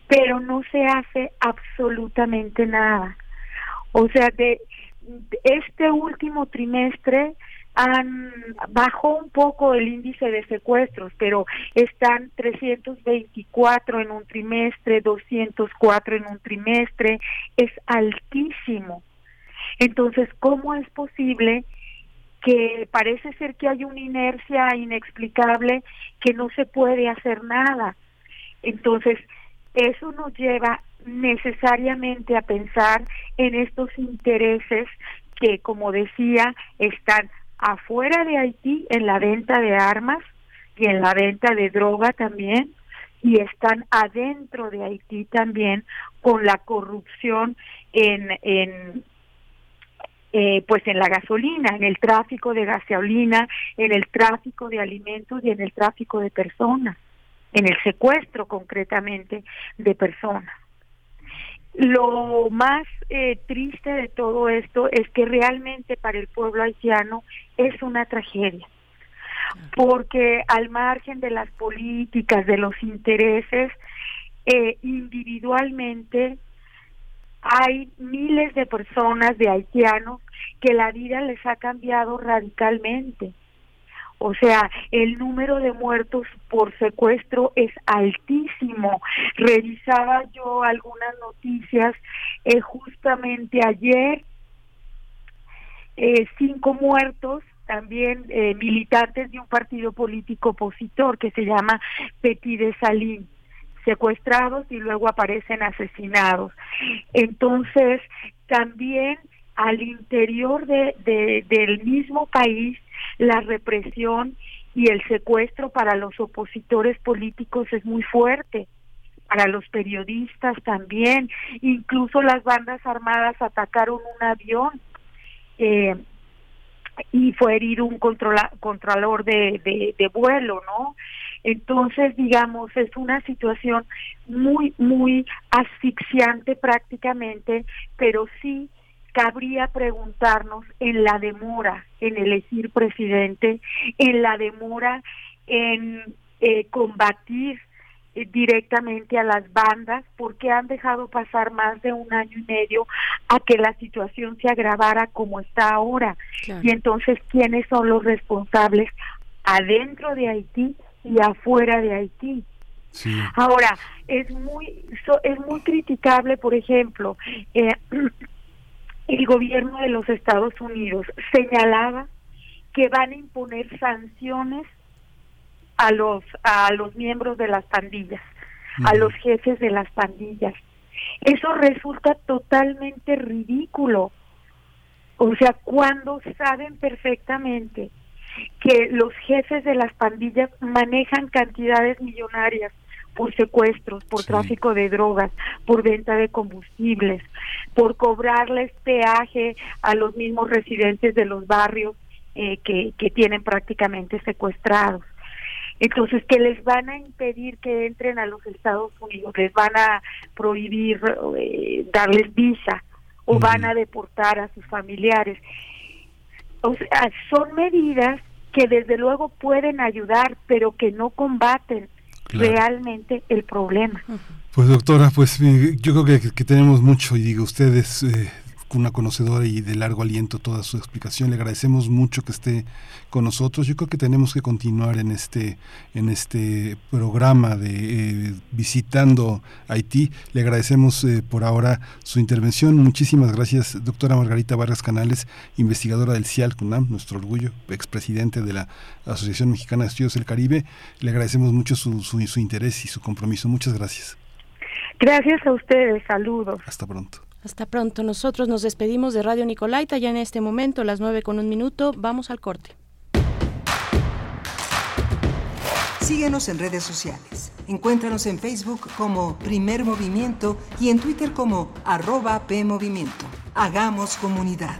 pero no se hace absolutamente nada. O sea, de este último trimestre han bajó un poco el índice de secuestros, pero están 324 en un trimestre, 204 en un trimestre, es altísimo. Entonces, ¿cómo es posible que parece ser que hay una inercia inexplicable que no se puede hacer nada? Entonces, eso nos lleva necesariamente a pensar en estos intereses que, como decía, están afuera de Haití en la venta de armas y en la venta de droga también, y están adentro de Haití también con la corrupción en, en eh, pues en la gasolina, en el tráfico de gasolina, en el tráfico de alimentos y en el tráfico de personas en el secuestro concretamente de personas. Lo más eh, triste de todo esto es que realmente para el pueblo haitiano es una tragedia, porque al margen de las políticas, de los intereses, eh, individualmente hay miles de personas, de haitianos, que la vida les ha cambiado radicalmente o sea, el número de muertos por secuestro es altísimo. Revisaba yo algunas noticias eh, justamente ayer, eh, cinco muertos también eh, militantes de un partido político opositor que se llama Petit de Salín secuestrados y luego aparecen asesinados. Entonces, también al interior de, del mismo país la represión y el secuestro para los opositores políticos es muy fuerte para los periodistas también. Incluso las bandas armadas atacaron un avión eh, y fue herido un controla, de, de, de vuelo no entonces digamos es una situación muy muy asfixiante prácticamente pero sí cabría preguntarnos en la demora en elegir presidente, en la demora en eh, combatir eh, directamente a las bandas, porque han dejado pasar más de un año y medio a que la situación se agravara como está ahora. Y entonces, ¿quiénes son los responsables adentro de Haití y afuera de Haití? Ahora, es muy, es muy criticable, por ejemplo, eh, el gobierno de los Estados Unidos señalaba que van a imponer sanciones a los a los miembros de las pandillas, a los jefes de las pandillas. Eso resulta totalmente ridículo. O sea, cuando saben perfectamente que los jefes de las pandillas manejan cantidades millonarias por secuestros, por tráfico de drogas, por venta de combustibles, por cobrarles peaje a los mismos residentes de los barrios eh, que, que tienen prácticamente secuestrados. Entonces, que les van a impedir que entren a los Estados Unidos, les van a prohibir eh, darles visa o van a deportar a sus familiares. O sea, son medidas que desde luego pueden ayudar, pero que no combaten realmente el problema. Pues doctora, pues yo creo que, que tenemos mucho y digo, ustedes eh, una conocedora y de largo aliento toda su explicación. Le agradecemos mucho que esté con nosotros. Yo creo que tenemos que continuar en este, en este programa de eh, visitando Haití. Le agradecemos eh, por ahora su intervención. Muchísimas gracias, doctora Margarita Vargas Canales, investigadora del CIAL CUNAM, nuestro orgullo, expresidente de la Asociación Mexicana de Estudios del Caribe. Le agradecemos mucho su, su, su interés y su compromiso. Muchas gracias. Gracias a ustedes, saludos. Hasta pronto. Hasta pronto. Nosotros nos despedimos de Radio Nicolaita ya en este momento, las nueve con un minuto. Vamos al corte. Síguenos en redes sociales. Encuéntranos en Facebook como Primer Movimiento y en Twitter como arroba PMovimiento. Hagamos comunidad.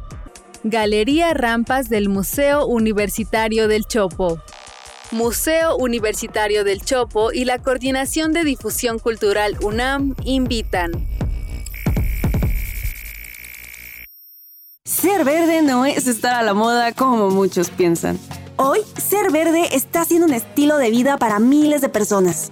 Galería Rampas del Museo Universitario del Chopo. Museo Universitario del Chopo y la Coordinación de Difusión Cultural UNAM invitan. Ser verde no es estar a la moda como muchos piensan. Hoy, ser verde está siendo un estilo de vida para miles de personas.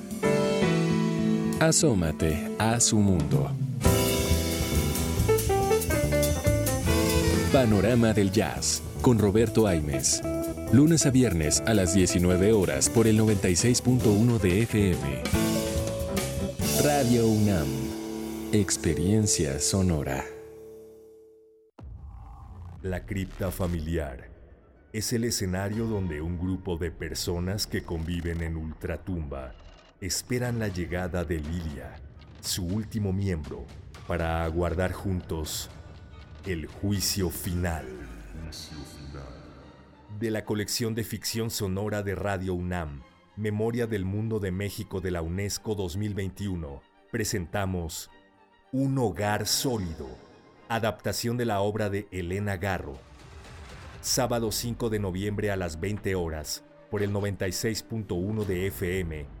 Asómate a su mundo. Panorama del Jazz con Roberto Aimes. Lunes a viernes a las 19 horas por el 96.1 de FM. Radio UNAM. Experiencia sonora. La cripta familiar es el escenario donde un grupo de personas que conviven en ultratumba esperan la llegada de Lilia, su último miembro, para aguardar juntos el juicio final. De la colección de ficción sonora de Radio UNAM, Memoria del Mundo de México de la UNESCO 2021, presentamos Un hogar sólido, adaptación de la obra de Elena Garro. Sábado 5 de noviembre a las 20 horas, por el 96.1 de FM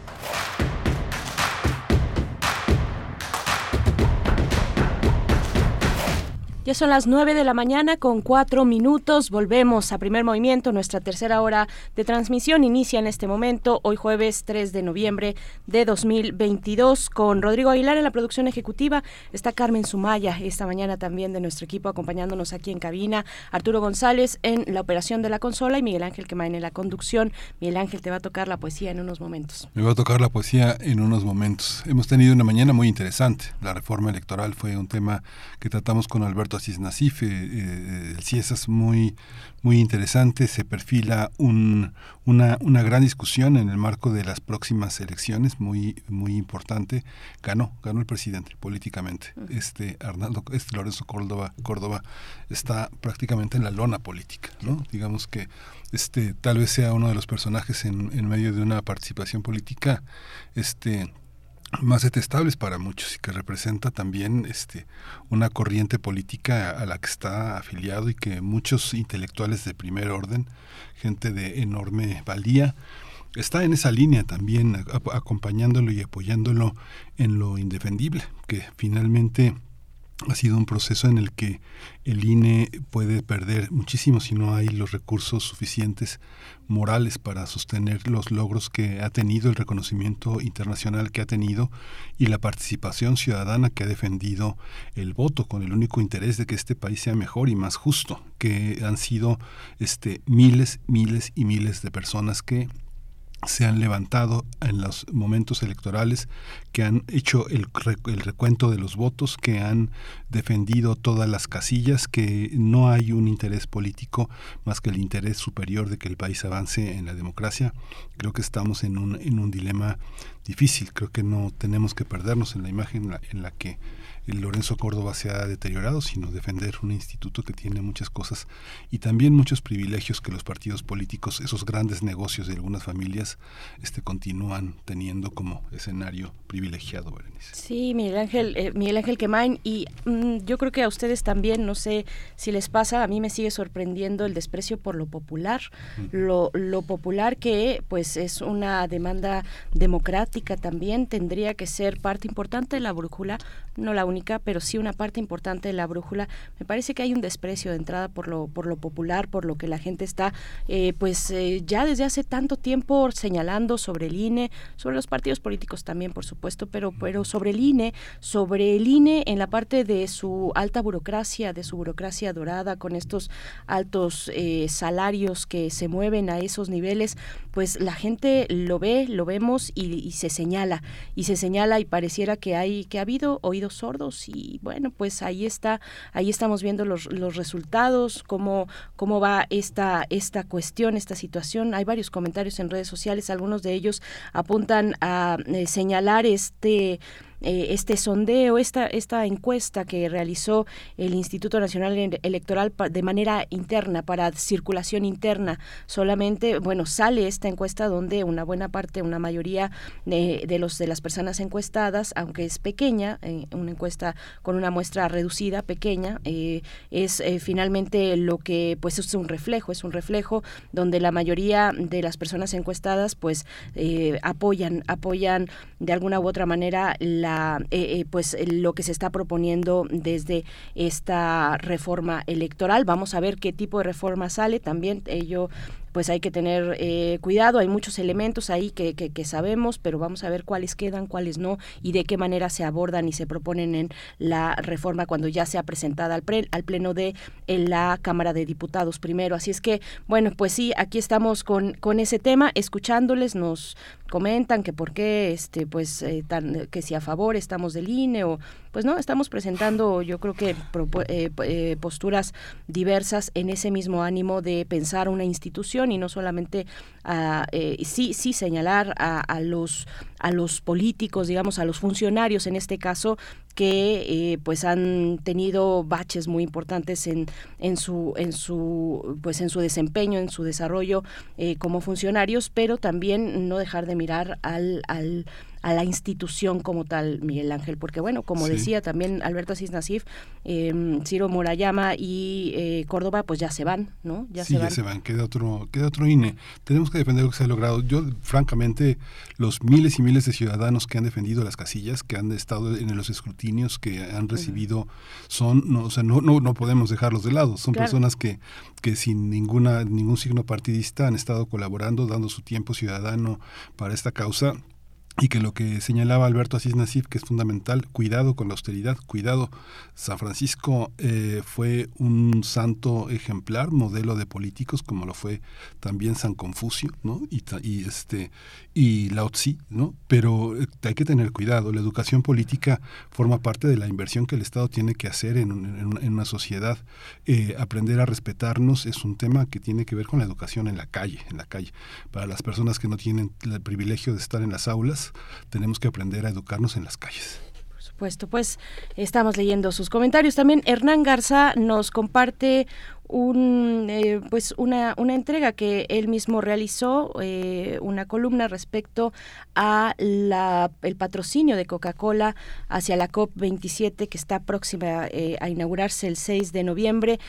Ya son las 9 de la mañana con cuatro minutos. Volvemos a primer movimiento. Nuestra tercera hora de transmisión inicia en este momento, hoy jueves 3 de noviembre de 2022, con Rodrigo Aguilar en la producción ejecutiva. Está Carmen Sumaya esta mañana también de nuestro equipo acompañándonos aquí en cabina. Arturo González en la operación de la consola y Miguel Ángel Quemain en la conducción. Miguel Ángel te va a tocar la poesía en unos momentos. Me va a tocar la poesía en unos momentos. Hemos tenido una mañana muy interesante. La reforma electoral fue un tema que tratamos con Alberto Alberto Asís Nasif, el CIESAS muy, muy interesante, se perfila un, una, una gran discusión en el marco de las próximas elecciones, muy, muy importante. Ganó, ganó el presidente políticamente. Este Arnaldo, este Lorenzo Córdoba, Córdoba está prácticamente en la lona política, ¿no? Digamos que este tal vez sea uno de los personajes en, en medio de una participación política este más detestables para muchos y que representa también este una corriente política a la que está afiliado y que muchos intelectuales de primer orden, gente de enorme valía, está en esa línea también acompañándolo y apoyándolo en lo indefendible, que finalmente ha sido un proceso en el que el INE puede perder muchísimo si no hay los recursos suficientes morales para sostener los logros que ha tenido, el reconocimiento internacional que ha tenido y la participación ciudadana que ha defendido el voto con el único interés de que este país sea mejor y más justo, que han sido este miles, miles y miles de personas que se han levantado en los momentos electorales, que han hecho el, recuento de los votos, que han defendido todas las casillas, que no hay un interés político más que el interés superior de que el país avance en la democracia. Creo que estamos en un, en un dilema difícil, creo que no tenemos que perdernos en la imagen en la, que Lorenzo Córdoba se ha deteriorado, sino defender un instituto que tiene muchas cosas y también muchos privilegios que los partidos políticos, esos grandes negocios de algunas familias, este, continúan teniendo como escenario privilegiado, Berenice. Sí, Miguel Ángel, eh, Miguel Ángel Quemain, y mm, yo creo que a ustedes también, no sé si les pasa, a mí me sigue sorprendiendo el desprecio por lo popular, lo, lo popular que pues es una demanda democrática también, tendría que ser parte importante de la brújula, no la única, pero sí una parte importante de la brújula. Me parece que hay un desprecio de entrada por lo, por lo popular, por lo que la gente está, eh, pues eh, ya desde hace tanto tiempo señalando sobre el INE, sobre los partidos políticos también, por supuesto, pero, pero sobre el INE, sobre el INE en la parte de su alta burocracia, de su burocracia dorada, con estos altos eh, salarios que se mueven a esos niveles, pues la gente lo ve, lo vemos y, y se señala, y se señala y pareciera que hay, que ha habido oídos sordos y bueno, pues ahí está, ahí estamos viendo los, los resultados, cómo, cómo va esta, esta cuestión, esta situación. Hay varios comentarios en redes sociales, algunos de ellos apuntan a eh, señalar este eh, este sondeo, esta, esta encuesta que realizó el Instituto Nacional Electoral de manera interna, para circulación interna. Solamente, bueno, sale esta encuesta donde una buena parte, una mayoría de, de los de las personas encuestadas, aunque es pequeña, eh, una encuesta con una muestra reducida, pequeña, eh, es finalmente lo que, pues es un reflejo, es un reflejo donde la mayoría de las personas encuestadas, pues apoyan, apoyan de alguna u otra manera la eh, eh, pues lo que se está proponiendo desde esta reforma electoral. Vamos a ver qué tipo de reforma sale. También ello pues hay que tener eh, cuidado, hay muchos elementos ahí que, que, sabemos, pero vamos a ver cuáles quedan, cuáles no y de qué manera se abordan y se proponen en la reforma cuando ya sea presentada al, al pleno de la Cámara de Diputados primero. Así es que, bueno, pues sí, aquí estamos con, con ese tema, escuchándoles, nos comentan que por qué, este, pues, eh, tan, que si a favor estamos del INE o pues no, estamos presentando yo creo que eh, eh, posturas diversas en ese mismo ánimo de pensar una institución y no solamente a, eh, sí, sí señalar a, los, a los políticos, digamos, a los funcionarios en este caso, que pues han tenido baches muy importantes en, en su en su pues en su desempeño en su desarrollo como funcionarios pero también no dejar de mirar al, al a la institución como tal, Miguel Ángel, porque bueno, como decía también Alberto Asís Nasif, em, Ciro Morayama y eh, Córdoba, pues ya se van, ¿no? Ya se van. ya se van, queda otro, queda otro INE. Tenemos que defender lo que se ha logrado. Yo, francamente, los miles y miles de ciudadanos que han defendido las casillas, que han estado en los escrutinios, que han recibido, son, no, o sea, no, no, no podemos dejarlos de lado. Son personas que, que sin ninguna, ningún signo partidista han estado colaborando, dando su tiempo ciudadano para esta causa y que lo que señalaba Alberto Asís Nasif, que es fundamental, cuidado con la austeridad, cuidado. San Francisco eh, fue un santo ejemplar, modelo de políticos, como lo fue también San Confucio, ¿no? Y, y este y Lao Tzu, ¿no? Pero eh, hay que tener cuidado. La educación política forma parte de la inversión que el Estado tiene que hacer en, en, una sociedad. Eh, aprender a respetarnos es un tema que tiene que ver con la educación en la calle, en la calle. Para las personas que no tienen el privilegio de estar en las aulas, tenemos que aprender a educarnos en las calles Por supuesto, pues estamos leyendo sus comentarios. También Hernán Garza nos comparte un, eh, pues una, una, entrega que él mismo realizó, eh, una columna respecto a la, el patrocinio de Coca-Cola hacia la COP27 que está próxima eh, a inaugurarse el 6 de noviembre.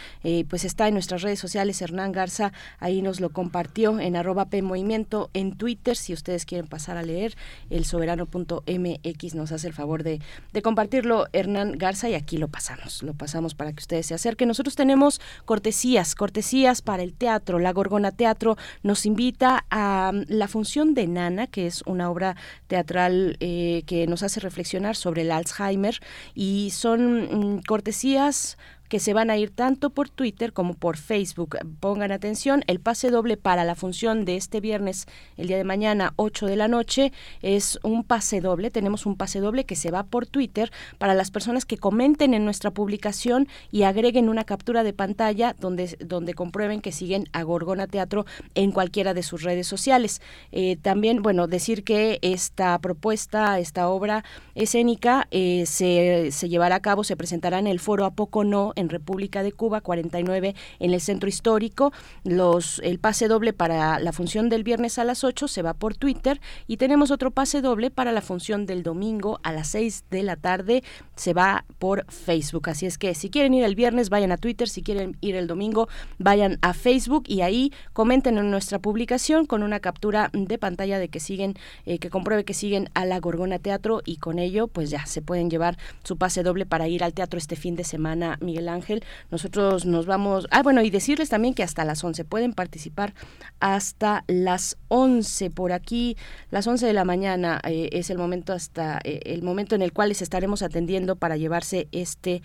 pues está en nuestras redes sociales, Hernán Garza, ahí nos lo compartió en arroba Movimiento en Twitter, si ustedes quieren pasar a leer, el soberano.mx nos hace el favor de, de compartirlo, Hernán Garza, y aquí lo pasamos, lo pasamos para que ustedes se acerquen. Nosotros tenemos cortesía cortesías, cortesías para el teatro. La Gorgona Teatro nos invita a mm, la función de Nana, que es una obra teatral eh, que nos hace reflexionar sobre el Alzheimer y son mm, cortesías que se van a ir tanto por Twitter como por Facebook. Pongan atención, el pase doble para la función de este viernes, el día de mañana, 8 de la noche, es un pase doble. Tenemos un pase doble que se va por Twitter para las personas que comenten en nuestra publicación y agreguen una captura de pantalla donde, donde comprueben que siguen a Gorgona Teatro en cualquiera de sus redes sociales. Eh, también, bueno, decir que esta propuesta, esta obra escénica eh, se, se llevará a cabo, se presentará en el foro A Poco No República de Cuba, 49 en el Centro Histórico. Los, el pase doble para la función del viernes a las 8 se va por Twitter y tenemos otro pase doble para la función del domingo a las 6 de la tarde se va por Facebook. Así es que si quieren ir el viernes, vayan a Twitter, si quieren ir el domingo, vayan a Facebook y ahí comenten en nuestra publicación con una captura de pantalla de que siguen, eh, que compruebe que siguen a la Gorgona Teatro y con ello pues ya se pueden llevar su pase doble para ir al teatro este fin de semana, Miguel Ángel. Nosotros nos vamos, ah bueno, y decirles también que hasta las 11 pueden participar hasta las 11 por aquí, las 11 de la mañana eh, es el momento hasta eh, el momento en el cual les estaremos atendiendo para llevarse este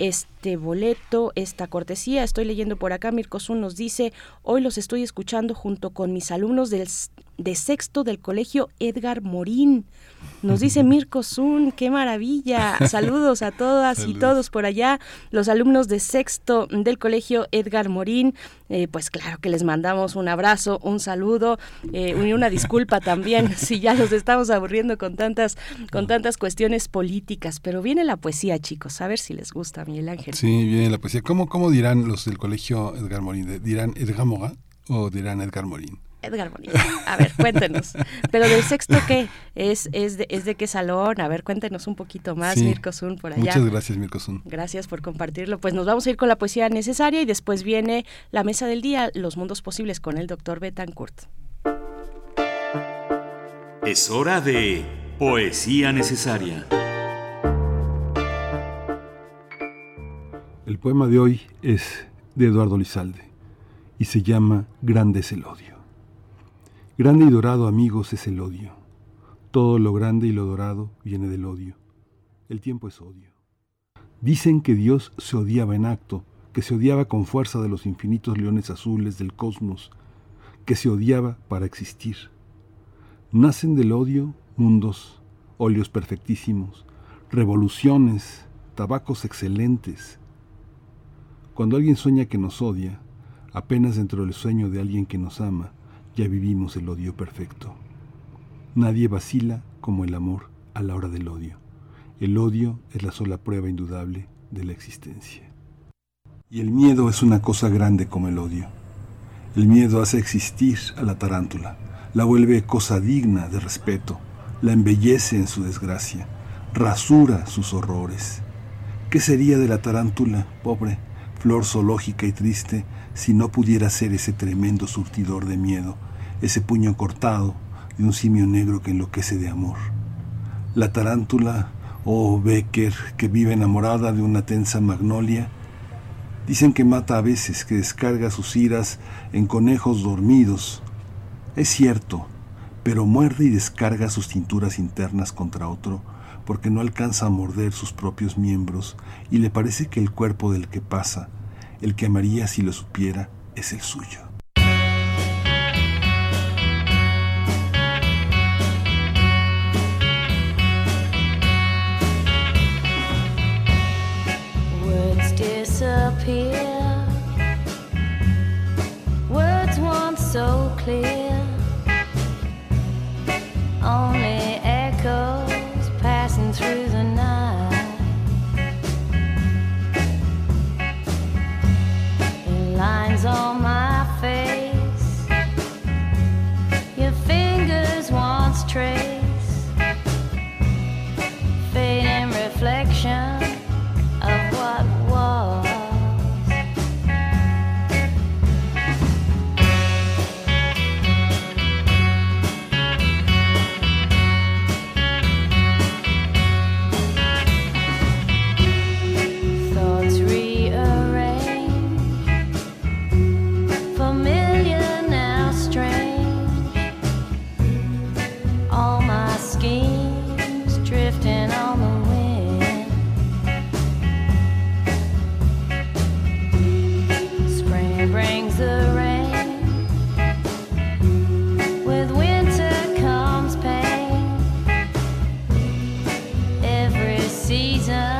este boleto, esta cortesía. Estoy leyendo por acá, Mirko Zun nos dice, hoy los estoy escuchando junto con mis alumnos del, de sexto del colegio Edgar Morín. Nos dice Mirko Zun, qué maravilla. Saludos a todas y todos por allá, los alumnos de sexto del colegio Edgar Morín. Eh, pues claro que les mandamos un abrazo, un saludo eh, y una disculpa también si ya los estamos aburriendo con tantas, con tantas cuestiones políticas. Pero viene la poesía, chicos, a ver si les gusta, Miguel Ángel. Sí, viene la poesía. ¿Cómo, cómo dirán los del colegio Edgar Morín? ¿Dirán Edgar Moga o dirán Edgar Morín? Edgar Bonilla. A ver, cuéntenos. Pero del sexto, ¿qué? ¿Es, es, de, ¿Es de qué salón? A ver, cuéntenos un poquito más, Mirko Zun, por allá. Muchas gracias, Mirko Zun. Gracias por compartirlo. Pues nos vamos a ir con la poesía necesaria y después viene la mesa del día, Los Mundos Posibles, con el doctor Betancourt. Es hora de poesía necesaria. El poema de hoy es de Eduardo Lizalde y se llama Grande es el odio. Grande y dorado, amigos, es el odio. Todo lo grande y lo dorado viene del odio. El tiempo es odio. Dicen que Dios se odiaba en acto, que se odiaba con fuerza de los infinitos leones azules del cosmos, que se odiaba para existir. Nacen del odio mundos, óleos perfectísimos, revoluciones, tabacos excelentes. Cuando alguien sueña que nos odia, apenas dentro del sueño de alguien que nos ama, ya vivimos el odio perfecto. Nadie vacila como el amor a la hora del odio. El odio es la sola prueba indudable de la existencia. Y el miedo es una cosa grande como el odio. El miedo hace existir a la tarántula, la vuelve cosa digna de respeto, la embellece en su desgracia, rasura sus horrores. ¿Qué sería de la tarántula, pobre, flor zoológica y triste, si no pudiera ser ese tremendo surtidor de miedo ese puño cortado de un simio negro que enloquece de amor. La tarántula, oh Becker, que vive enamorada de una tensa magnolia, dicen que mata a veces, que descarga sus iras en conejos dormidos. Es cierto, pero muerde y descarga sus cinturas internas contra otro porque no alcanza a morder sus propios miembros y le parece que el cuerpo del que pasa, el que amaría si lo supiera, es el suyo. Words disappear. Words once so clear. Only eyes on season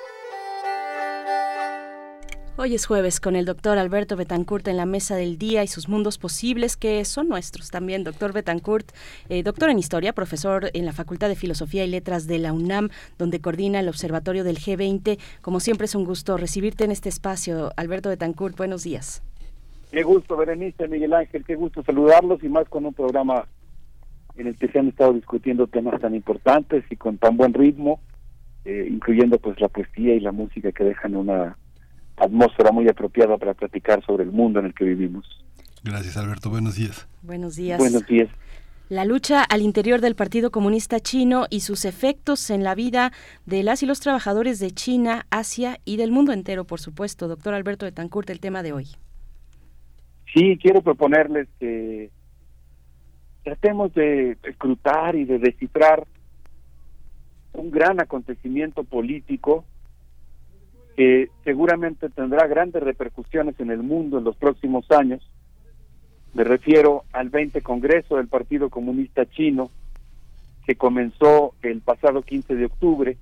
Hoy es jueves con el doctor Alberto Betancourt en la mesa del día y sus mundos posibles que son nuestros también. Doctor Betancourt, eh, doctor en historia, profesor en la Facultad de Filosofía y Letras de la UNAM, donde coordina el observatorio del G20. Como siempre es un gusto recibirte en este espacio. Alberto Betancourt, buenos días. Qué gusto, Berenice, Miguel Ángel, qué gusto saludarlos y más con un programa en el que se han estado discutiendo temas tan importantes y con tan buen ritmo, eh, incluyendo pues la poesía y la música que dejan una atmósfera muy apropiada para platicar sobre el mundo en el que vivimos. Gracias, Alberto. Buenos días. Buenos días. Buenos días. La lucha al interior del Partido Comunista Chino y sus efectos en la vida de las y los trabajadores de China, Asia y del mundo entero, por supuesto. Doctor Alberto Betancourt, el tema de hoy. Sí, quiero proponerles que tratemos de escrutar y de descifrar un gran acontecimiento político que seguramente tendrá grandes repercusiones en el mundo en los próximos años. Me refiero al 20 Congreso del Partido Comunista Chino, que comenzó el pasado 15 de octubre,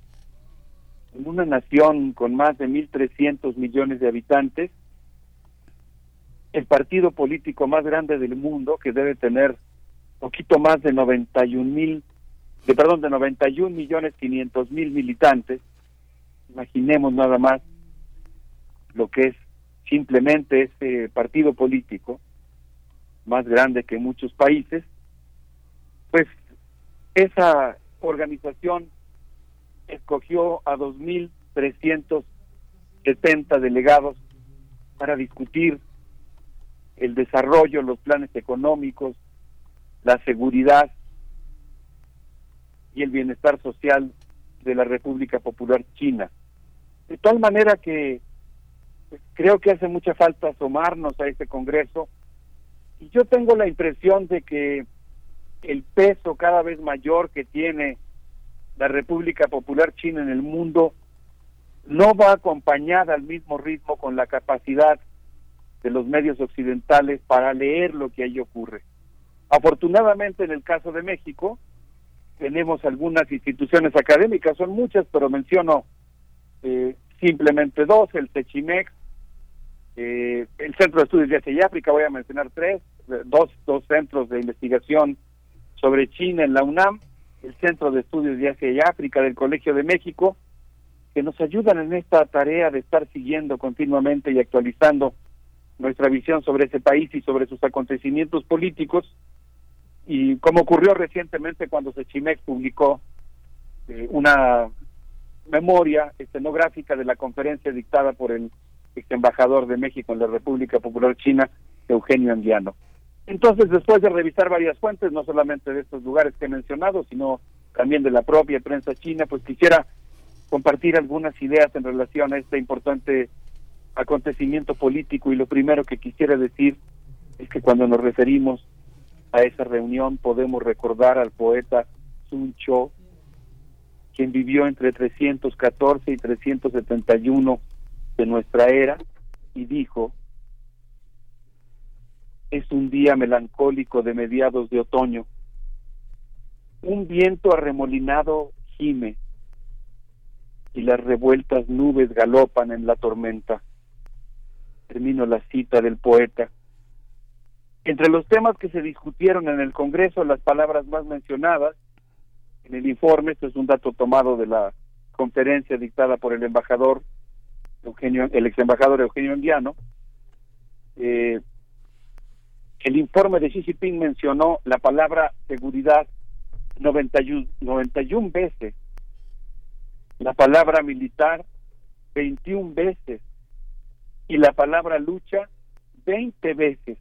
en una nación con más de 1.300 millones de habitantes, el partido político más grande del mundo, que debe tener poquito más de 91 mil de perdón, de 91 millones 500 mil militantes, imaginemos nada más lo que es simplemente este partido político, más grande que muchos países, pues esa organización escogió a 2.370 delegados para discutir el desarrollo, los planes económicos, la seguridad y el bienestar social de la República Popular China. De tal manera que pues, creo que hace mucha falta asomarnos a este Congreso y yo tengo la impresión de que el peso cada vez mayor que tiene la República Popular China en el mundo no va acompañada al mismo ritmo con la capacidad de los medios occidentales para leer lo que ahí ocurre. Afortunadamente en el caso de México tenemos algunas instituciones académicas, son muchas, pero menciono eh, simplemente dos, el Techimex, eh, el Centro de Estudios de Asia y África, voy a mencionar tres, dos, dos centros de investigación sobre China en la UNAM, el Centro de Estudios de Asia y África del Colegio de México, que nos ayudan en esta tarea de estar siguiendo continuamente y actualizando nuestra visión sobre ese país y sobre sus acontecimientos políticos. Y como ocurrió recientemente cuando Sechimex publicó eh, una memoria escenográfica de la conferencia dictada por el ex embajador de México en la República Popular China, Eugenio Andiano. Entonces, después de revisar varias fuentes, no solamente de estos lugares que he mencionado, sino también de la propia prensa china, pues quisiera compartir algunas ideas en relación a este importante acontecimiento político y lo primero que quisiera decir es que cuando nos referimos a esa reunión podemos recordar al poeta Sun Cho, quien vivió entre 314 y 371 de nuestra era y dijo, es un día melancólico de mediados de otoño. Un viento arremolinado gime y las revueltas nubes galopan en la tormenta. Termino la cita del poeta. Entre los temas que se discutieron en el Congreso, las palabras más mencionadas en el informe, esto es un dato tomado de la conferencia dictada por el embajador Eugenio, el ex embajador Eugenio Andiano, eh, el informe de Xi Jinping mencionó la palabra seguridad 91, 91 veces, la palabra militar 21 veces y la palabra lucha 20 veces.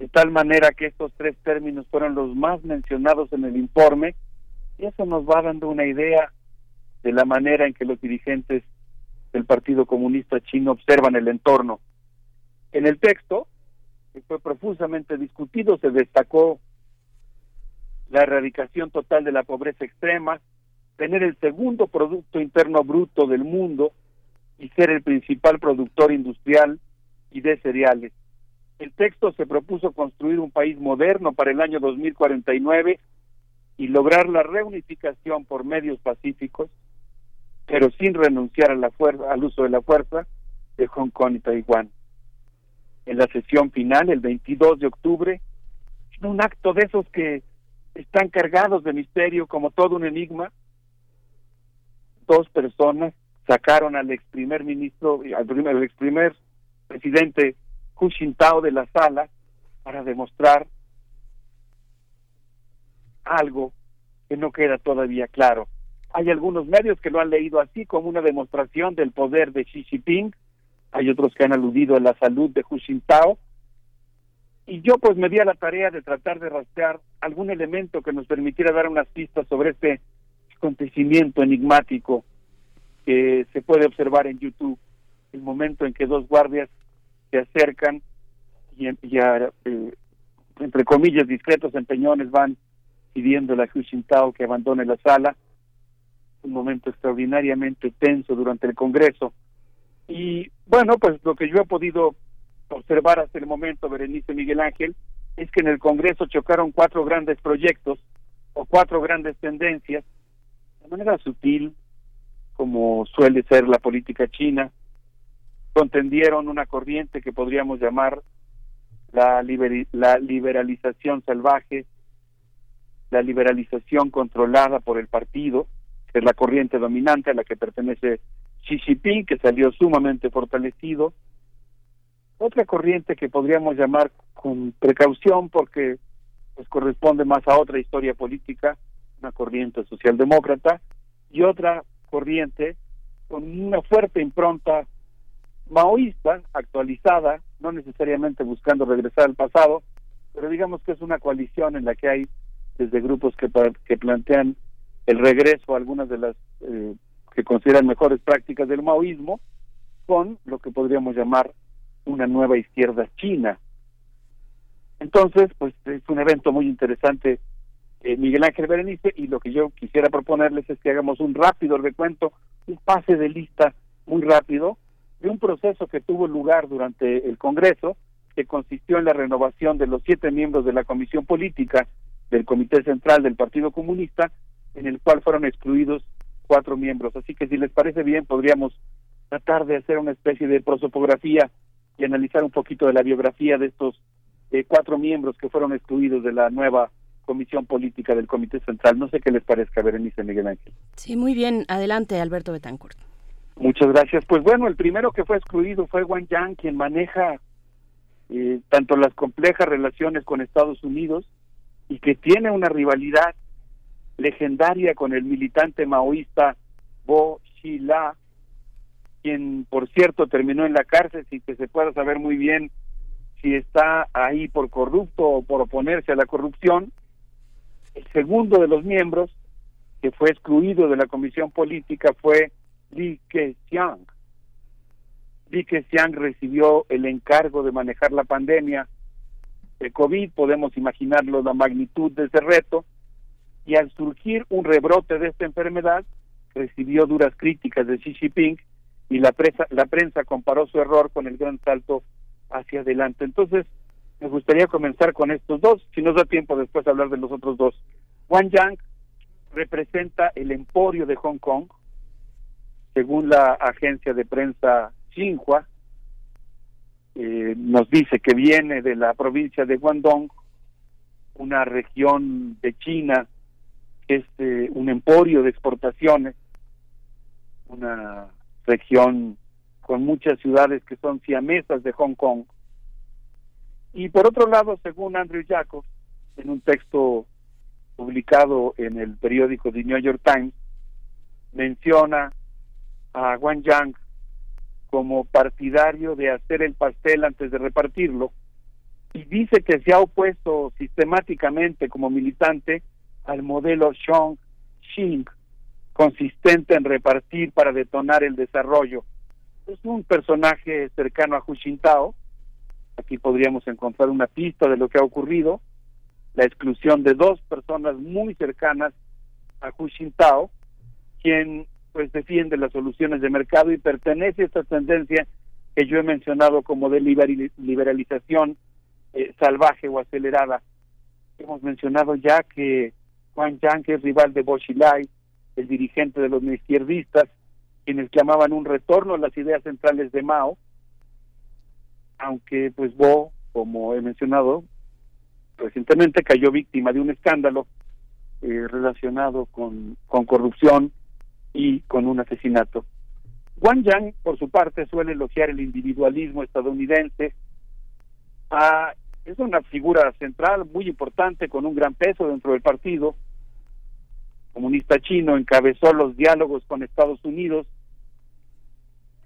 De tal manera que estos tres términos fueron los más mencionados en el informe y eso nos va dando una idea de la manera en que los dirigentes del Partido Comunista Chino observan el entorno. En el texto, que fue profusamente discutido, se destacó la erradicación total de la pobreza extrema, tener el segundo Producto Interno Bruto del mundo y ser el principal productor industrial y de cereales. El texto se propuso construir un país moderno para el año 2049 y lograr la reunificación por medios pacíficos, pero sin renunciar a la fuerza, al uso de la fuerza de Hong Kong y Taiwán. En la sesión final, el 22 de octubre, en un acto de esos que están cargados de misterio como todo un enigma, dos personas sacaron al ex primer ministro, al primer, ex primer presidente Hu Jintao de la sala para demostrar algo que no queda todavía claro. Hay algunos medios que lo han leído así como una demostración del poder de Xi Jinping, hay otros que han aludido a la salud de Hu Jintao, y yo pues me di a la tarea de tratar de rastrear algún elemento que nos permitiera dar unas pistas sobre este acontecimiento enigmático que se puede observar en YouTube, el momento en que dos guardias se acercan y, eh, entre comillas discretos empeñones van pidiendo a Hu Jintao que abandone la sala, un momento extraordinariamente tenso durante el Congreso. Y bueno, pues lo que yo he podido observar hasta el momento, Berenice Miguel Ángel, es que en el Congreso chocaron cuatro grandes proyectos o cuatro grandes tendencias, de manera sutil, como suele ser la política china, contendieron una corriente que podríamos llamar la, la liberalización salvaje, la liberalización controlada por el partido, que es la corriente dominante a la que pertenece Xi Jinping, que salió sumamente fortalecido. Otra corriente que podríamos llamar con precaución porque pues corresponde más a otra historia política, una corriente socialdemócrata, y otra corriente con una fuerte impronta maoísta, actualizada, no necesariamente buscando regresar al pasado, pero digamos que es una coalición en la que hay desde grupos que, que plantean el regreso a algunas de las eh, que consideran mejores prácticas del maoísmo, con lo que podríamos llamar una nueva izquierda china. Entonces, pues es un evento muy interesante, eh, Miguel Ángel Berenice, y lo que yo quisiera proponerles es que hagamos un rápido recuento, un pase de lista muy rápido de un proceso que tuvo lugar durante el Congreso, que consistió en la renovación de los siete miembros de la Comisión Política del Comité Central del Partido Comunista, en el cual fueron excluidos cuatro miembros. Así que si les parece bien, podríamos tratar de hacer una especie de prosopografía y analizar un poquito de la biografía de estos eh, cuatro miembros que fueron excluidos de la nueva Comisión Política del Comité Central. No sé qué les parezca, Berenice Miguel Ángel. Sí, muy bien. Adelante, Alberto Betancourt. Muchas gracias. Pues bueno, el primero que fue excluido fue Wang Yang, quien maneja eh, tanto las complejas relaciones con Estados Unidos y que tiene una rivalidad legendaria con el militante maoísta Bo Xila, quien por cierto terminó en la cárcel sin que se pueda saber muy bien si está ahí por corrupto o por oponerse a la corrupción. El segundo de los miembros que fue excluido de la comisión política fue Li Keqiang. Li Keqiang recibió el encargo de manejar la pandemia de COVID, podemos imaginarlo la magnitud de ese reto, y al surgir un rebrote de esta enfermedad, recibió duras críticas de Xi Jinping y la, presa, la prensa comparó su error con el gran salto hacia adelante. Entonces, me gustaría comenzar con estos dos, si nos da tiempo después hablar de los otros dos. Wang Yang representa el emporio de Hong Kong, según la agencia de prensa Xinhua, eh, nos dice que viene de la provincia de Guangdong, una región de China que es eh, un emporio de exportaciones, una región con muchas ciudades que son siamesas de Hong Kong. Y por otro lado, según Andrew Jacobs, en un texto publicado en el periódico The New York Times, menciona a Wang Yang como partidario de hacer el pastel antes de repartirlo y dice que se ha opuesto sistemáticamente como militante al modelo Xiong Xing, consistente en repartir para detonar el desarrollo. Es un personaje cercano a Hu Jintao. Aquí podríamos encontrar una pista de lo que ha ocurrido. La exclusión de dos personas muy cercanas a Hu Jintao, quien pues defiende las soluciones de mercado y pertenece a esta tendencia que yo he mencionado como de liberalización eh, salvaje o acelerada. Hemos mencionado ya que Juan Yang es rival de Bo Xilai, el dirigente de los izquierdistas, quienes clamaban un retorno a las ideas centrales de Mao, aunque pues Bo, como he mencionado recientemente, cayó víctima de un escándalo eh, relacionado con, con corrupción y con un asesinato. Wang Yang, por su parte, suele elogiar el individualismo estadounidense. Ah, es una figura central muy importante con un gran peso dentro del partido comunista chino. Encabezó los diálogos con Estados Unidos.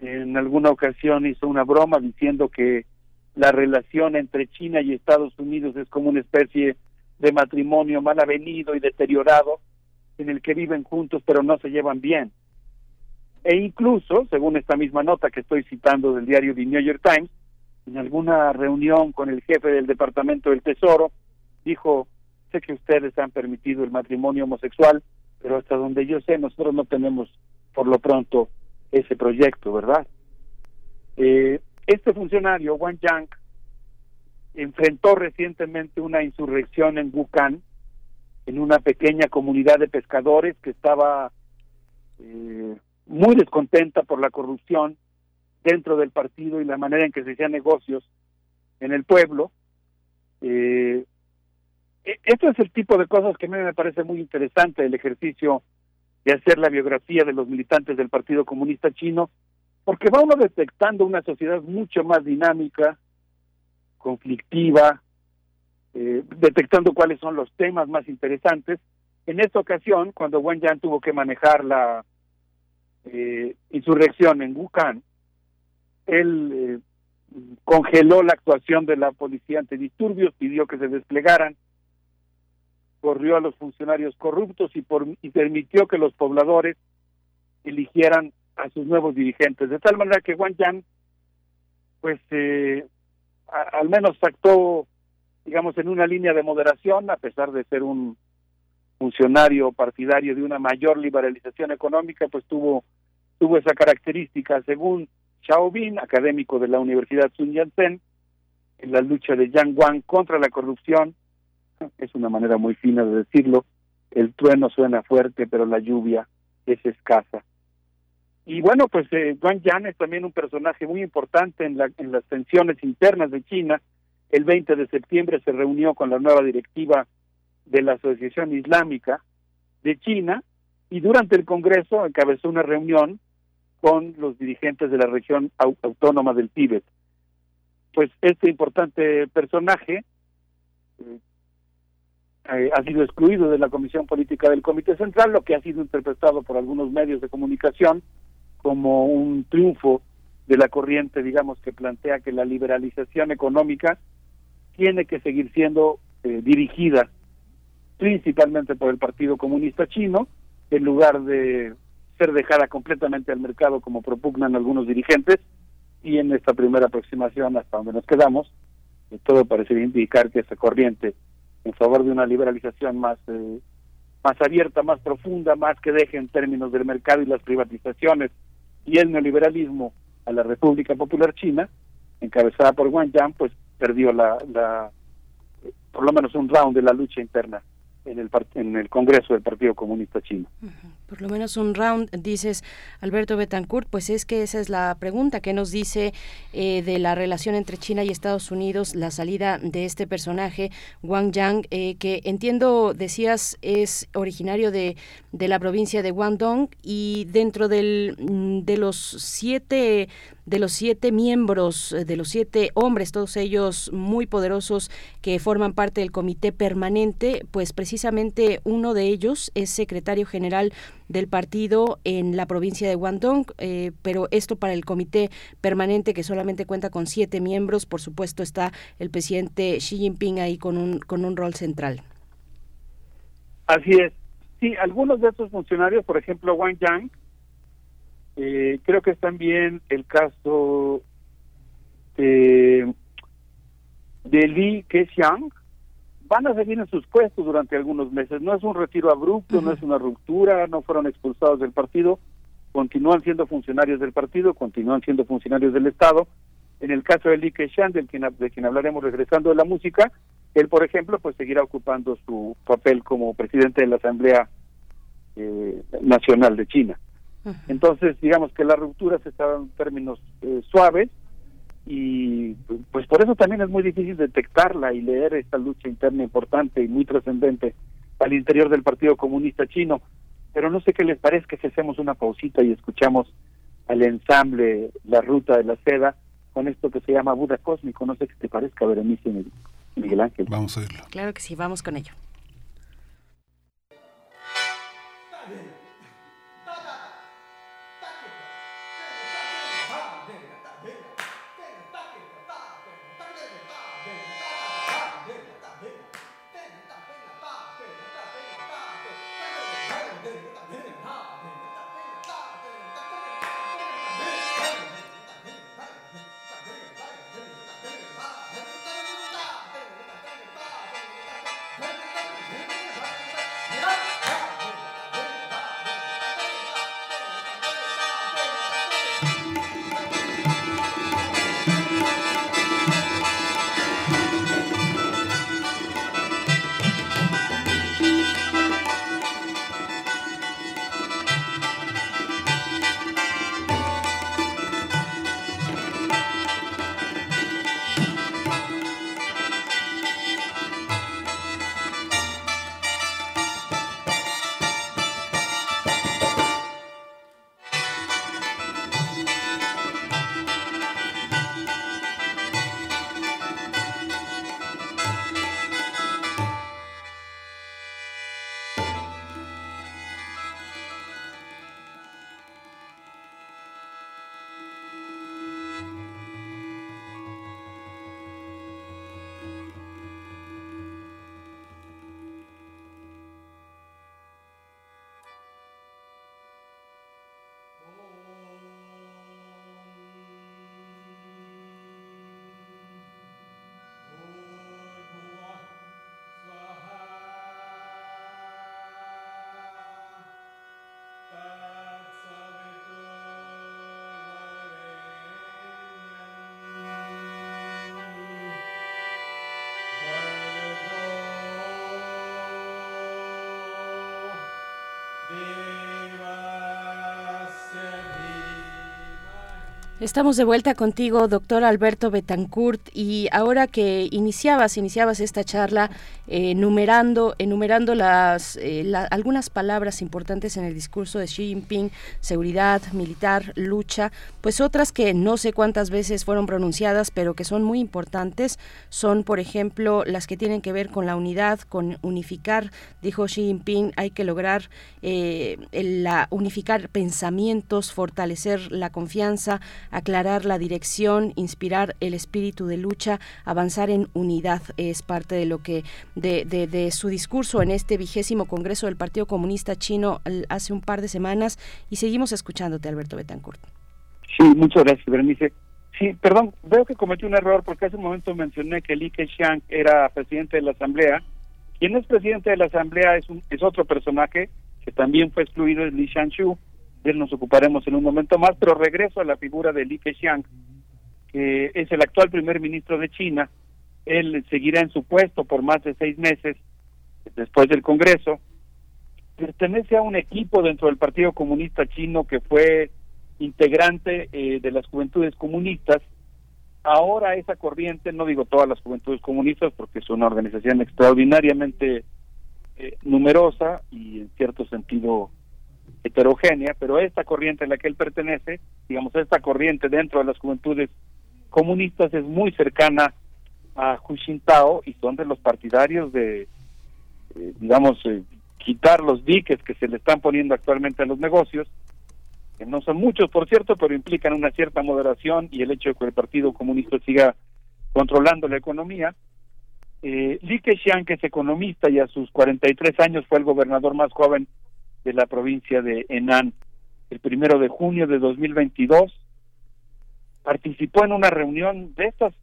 En alguna ocasión hizo una broma diciendo que la relación entre China y Estados Unidos es como una especie de matrimonio mal avenido y deteriorado en el que viven juntos pero no se llevan bien. E incluso, según esta misma nota que estoy citando del diario The New York Times, en alguna reunión con el jefe del Departamento del Tesoro, dijo, sé que ustedes han permitido el matrimonio homosexual, pero hasta donde yo sé, nosotros no tenemos por lo pronto ese proyecto, ¿verdad? Eh, este funcionario, Wang Yang, enfrentó recientemente una insurrección en Wuhan, en una pequeña comunidad de pescadores que estaba eh, muy descontenta por la corrupción dentro del partido y la manera en que se hacían negocios en el pueblo. Eh, e- Esto es el tipo de cosas que a mí me parece muy interesante, el ejercicio de hacer la biografía de los militantes del Partido Comunista Chino, porque va uno detectando una sociedad mucho más dinámica, conflictiva, eh, detectando cuáles son los temas más interesantes. En esta ocasión, cuando Wang Yan tuvo que manejar la eh, insurrección en Wuhan, él eh, congeló la actuación de la policía antidisturbios, pidió que se desplegaran, corrió a los funcionarios corruptos y, por, y permitió que los pobladores eligieran a sus nuevos dirigentes, de tal manera que Wang Yan, pues, eh, al menos actuó, digamos, en una línea de moderación, a pesar de ser un funcionario partidario de una mayor liberalización económica, pues tuvo tuvo esa característica, según Xiaobin, académico de la Universidad Sun Yat-sen, en la lucha de Yang Wang contra la corrupción, es una manera muy fina de decirlo, el trueno suena fuerte, pero la lluvia es escasa. Y bueno, pues eh, Wang Yan es también un personaje muy importante en, la, en las tensiones internas de China. El 20 de septiembre se reunió con la nueva directiva de la Asociación Islámica de China y durante el Congreso encabezó una reunión con los dirigentes de la región au- autónoma del Tíbet. Pues este importante personaje eh, eh, ha sido excluido de la Comisión Política del Comité Central, lo que ha sido interpretado por algunos medios de comunicación como un triunfo de la corriente, digamos, que plantea que la liberalización económica tiene que seguir siendo eh, dirigida principalmente por el Partido Comunista Chino, en lugar de ser dejada completamente al mercado como propugnan algunos dirigentes, y en esta primera aproximación hasta donde nos quedamos, eh, todo parecería indicar que esa corriente en favor de una liberalización más eh, más abierta, más profunda, más que deje en términos del mercado y las privatizaciones y el neoliberalismo a la República Popular China, encabezada por Wang Yan, pues perdió la, la por lo menos un round de la lucha interna en el en el Congreso del Partido Comunista Chino. Por lo menos un round, dices Alberto Betancourt, pues es que esa es la pregunta que nos dice eh, de la relación entre China y Estados Unidos, la salida de este personaje, Wang Yang, eh, que entiendo, decías, es originario de, de la provincia de Guangdong y dentro del, mm, de los siete de los siete miembros, eh, de los siete hombres, todos ellos muy poderosos que forman parte del comité permanente, pues precisamente uno de ellos es secretario general del partido en la provincia de Guangdong, eh, pero esto para el comité permanente que solamente cuenta con siete miembros, por supuesto está el presidente Xi Jinping ahí con un, con un rol central. Así es. Sí, algunos de estos funcionarios, por ejemplo, Wang Yang, eh, creo que es también el caso de, de Li Keqiang, van a seguir en sus puestos durante algunos meses. No es un retiro abrupto, no es una ruptura, no fueron expulsados del partido, continúan siendo funcionarios del partido, continúan siendo funcionarios del Estado. En el caso de Li Keqiang, del quien, de quien hablaremos regresando de la música, él, por ejemplo, pues seguirá ocupando su papel como presidente de la Asamblea eh, Nacional de China. Entonces, digamos que la ruptura se está en términos eh, suaves y pues por eso también es muy difícil detectarla y leer esta lucha interna importante y muy trascendente al interior del Partido Comunista Chino. Pero no sé qué les parezca si hacemos una pausita y escuchamos al ensamble La Ruta de la Seda con esto que se llama Buda Cósmico. No sé qué te parezca, Berenice Miguel Ángel. Vamos a oírlo. Claro que sí, vamos con ello. Estamos de vuelta contigo, doctor Alberto Betancourt, y ahora que iniciabas, iniciabas esta charla eh, enumerando, enumerando las, eh, algunas palabras importantes en el discurso de Xi Jinping, seguridad, militar, lucha, pues otras que no sé cuántas veces fueron pronunciadas, pero que son muy importantes, son, por ejemplo, las que tienen que ver con la unidad, con unificar, dijo Xi Jinping, hay que lograr eh, la, unificar pensamientos, fortalecer la confianza, aclarar la dirección, inspirar el espíritu de lucha, avanzar en unidad. Es parte de lo que de, de, su discurso en este vigésimo Congreso del Partido Comunista Chino hace un par de semanas y seguimos escuchándote, Alberto Betancourt. Sí, muchas gracias, Berenice. Sí, perdón, veo que cometí un error porque hace un momento mencioné que Li Keqiang era presidente de la Asamblea. Quien es presidente de la Asamblea es, un, es otro personaje que también fue excluido, es Li Shanshu de él nos ocuparemos en un momento más, pero regreso a la figura de Li Keqiang, que es el actual primer ministro de China. Él seguirá en su puesto por más de seis meses después del Congreso. Pertenece a un equipo dentro del Partido Comunista Chino que fue integrante eh, de las juventudes comunistas. Ahora esa corriente, no digo todas las juventudes comunistas porque es una organización extraordinariamente eh, numerosa y en cierto sentido heterogénea, pero esta corriente a la que él pertenece, digamos, esta corriente dentro de las juventudes comunistas es muy cercana a Hu Jintao y son de los partidarios de, eh, digamos, eh, quitar los diques que se le están poniendo actualmente a los negocios, que no son muchos, por cierto, pero implican una cierta moderación y el hecho de que el Partido Comunista siga controlando la economía. Eh, Li Keqiang, que es economista y a sus 43 años fue el gobernador más joven de la provincia de Henan. El primero de junio de 2022 participó en una reunión de estas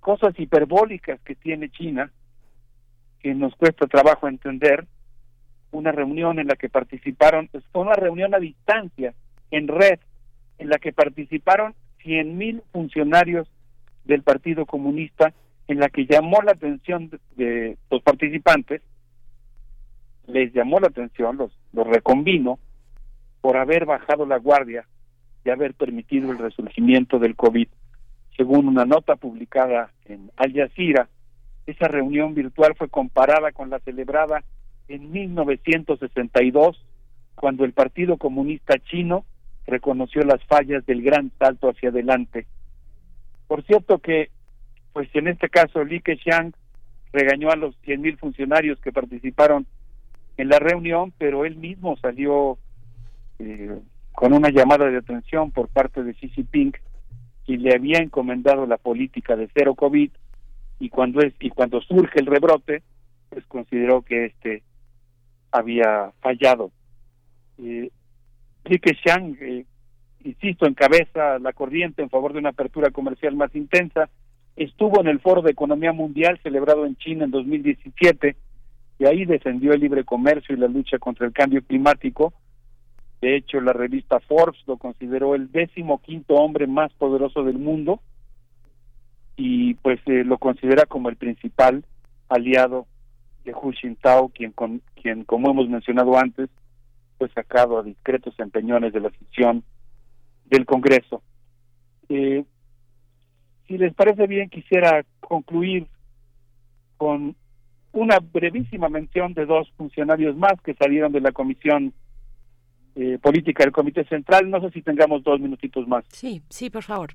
cosas hiperbólicas que tiene China, que nos cuesta trabajo entender, una reunión en la que participaron, fue una reunión a distancia, en red, en la que participaron 100.000 funcionarios del Partido Comunista, en la que llamó la atención de los participantes les llamó la atención, los, los reconvino, por haber bajado la guardia y haber permitido el resurgimiento del COVID. Según una nota publicada en Al Jazeera, esa reunión virtual fue comparada con la celebrada en 1962, cuando el Partido Comunista Chino reconoció las fallas del gran salto hacia adelante. Por cierto que, pues en este caso, Li Keqiang regañó a los 100.000 funcionarios que participaron en la reunión, pero él mismo salió eh, con una llamada de atención por parte de Xi Jinping y le había encomendado la política de cero COVID y cuando es y cuando surge el rebrote pues consideró que este había fallado. Eh, Li Keqiang eh, insisto encabeza la corriente en favor de una apertura comercial más intensa. Estuvo en el foro de economía mundial celebrado en China en 2017 y ahí defendió el libre comercio y la lucha contra el cambio climático. De hecho, la revista Forbes lo consideró el décimo quinto hombre más poderoso del mundo y pues eh, lo considera como el principal aliado de Hu Jintao, quien, con, quien como hemos mencionado antes, fue sacado a discretos empeñones de la sesión del Congreso. Eh, si les parece bien, quisiera concluir con una brevísima mención de dos funcionarios más que salieron de la Comisión eh, Política del Comité Central. No sé si tengamos dos minutitos más. Sí, sí, por favor.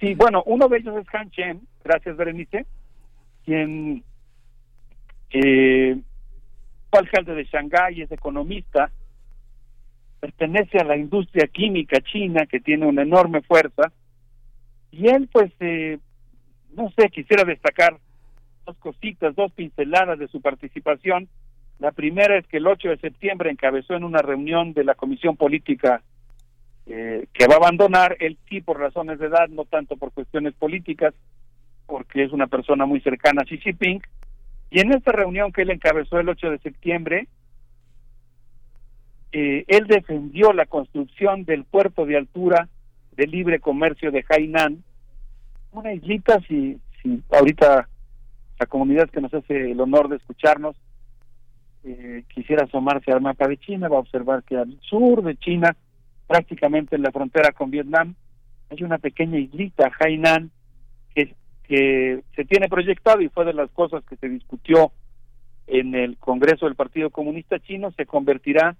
Sí, bueno, uno de ellos es Han Chen, gracias Berenice, quien eh, fue alcalde de Shanghái, es economista, pertenece a la industria química china que tiene una enorme fuerza y él pues eh, no sé quisiera destacar dos cositas, dos pinceladas de su participación. La primera es que el 8 de septiembre encabezó en una reunión de la Comisión Política eh, que va a abandonar, él sí por razones de edad, no tanto por cuestiones políticas, porque es una persona muy cercana a Xi Jinping. Y en esta reunión que él encabezó el 8 de septiembre, eh, él defendió la construcción del puerto de altura de libre comercio de Hainan, una islita, si, si ahorita la comunidad que nos hace el honor de escucharnos eh, quisiera asomarse al mapa de China, va a observar que al sur de China, prácticamente en la frontera con Vietnam, hay una pequeña islita, Hainan, que, que se tiene proyectado y fue de las cosas que se discutió en el Congreso del Partido Comunista Chino, se convertirá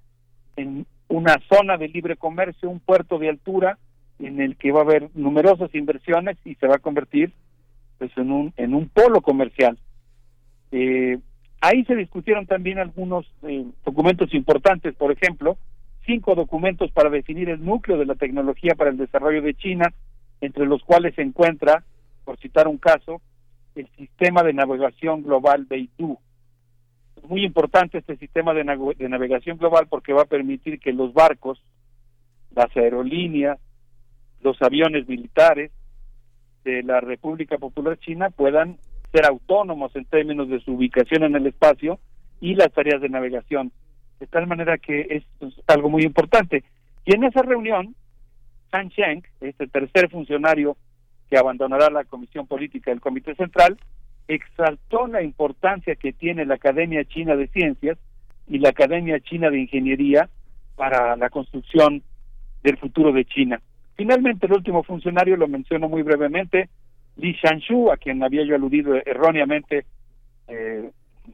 en una zona de libre comercio, un puerto de altura en el que va a haber numerosas inversiones y se va a convertir pues en un en un polo comercial. Eh, ahí se discutieron también algunos eh, documentos importantes, por ejemplo, cinco documentos para definir el núcleo de la tecnología para el desarrollo de China, entre los cuales se encuentra, por citar un caso, el sistema de navegación global Beidou. Muy importante este sistema de navegación global porque va a permitir que los barcos, las aerolíneas, los aviones militares de la República Popular China puedan ser autónomos en términos de su ubicación en el espacio y las tareas de navegación. De tal manera que es, algo muy importante. Y en esa reunión, Han Sheng, este tercer funcionario que abandonará la Comisión Política del Comité Central, exaltó la importancia que tiene la Academia China de Ciencias y la Academia China de Ingeniería para la construcción del futuro de China. Finalmente, el último funcionario lo menciono muy brevemente, Li Shanshu, a quien había yo aludido erróneamente, eh,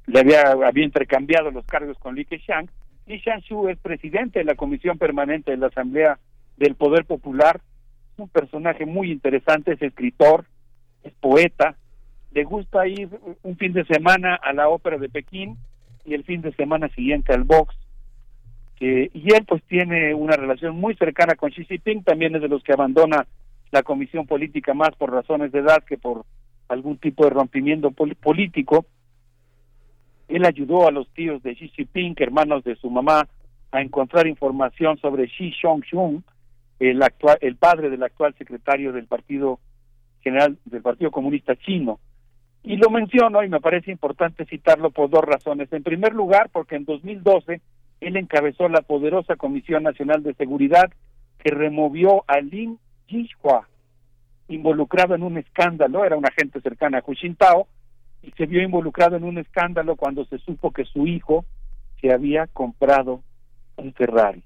le había, había intercambiado los cargos con Li Keqiang. Li Shanshu es presidente de la Comisión Permanente de la Asamblea del Poder Popular, un personaje muy interesante, es escritor, es poeta, le gusta ir un fin de semana a la ópera de Pekín y el fin de semana siguiente al box. Y él pues tiene una relación muy cercana con Xi Jinping, también es de los que abandona la comisión política más por razones de edad que por algún tipo de rompimiento político. Él ayudó a los tíos de Xi Jinping, hermanos de su mamá, a encontrar información sobre Xi Xiongxun, el actual, el padre del actual secretario del Partido General del Partido Comunista Chino. Y lo menciono y me parece importante citarlo por dos razones. En primer lugar, porque en 2012 él encabezó la poderosa Comisión Nacional de Seguridad que removió a Lin Yishua, involucrado en un escándalo, era una agente cercana a Hu Jintao, y se vio involucrado en un escándalo cuando se supo que su hijo se había comprado un Ferrari,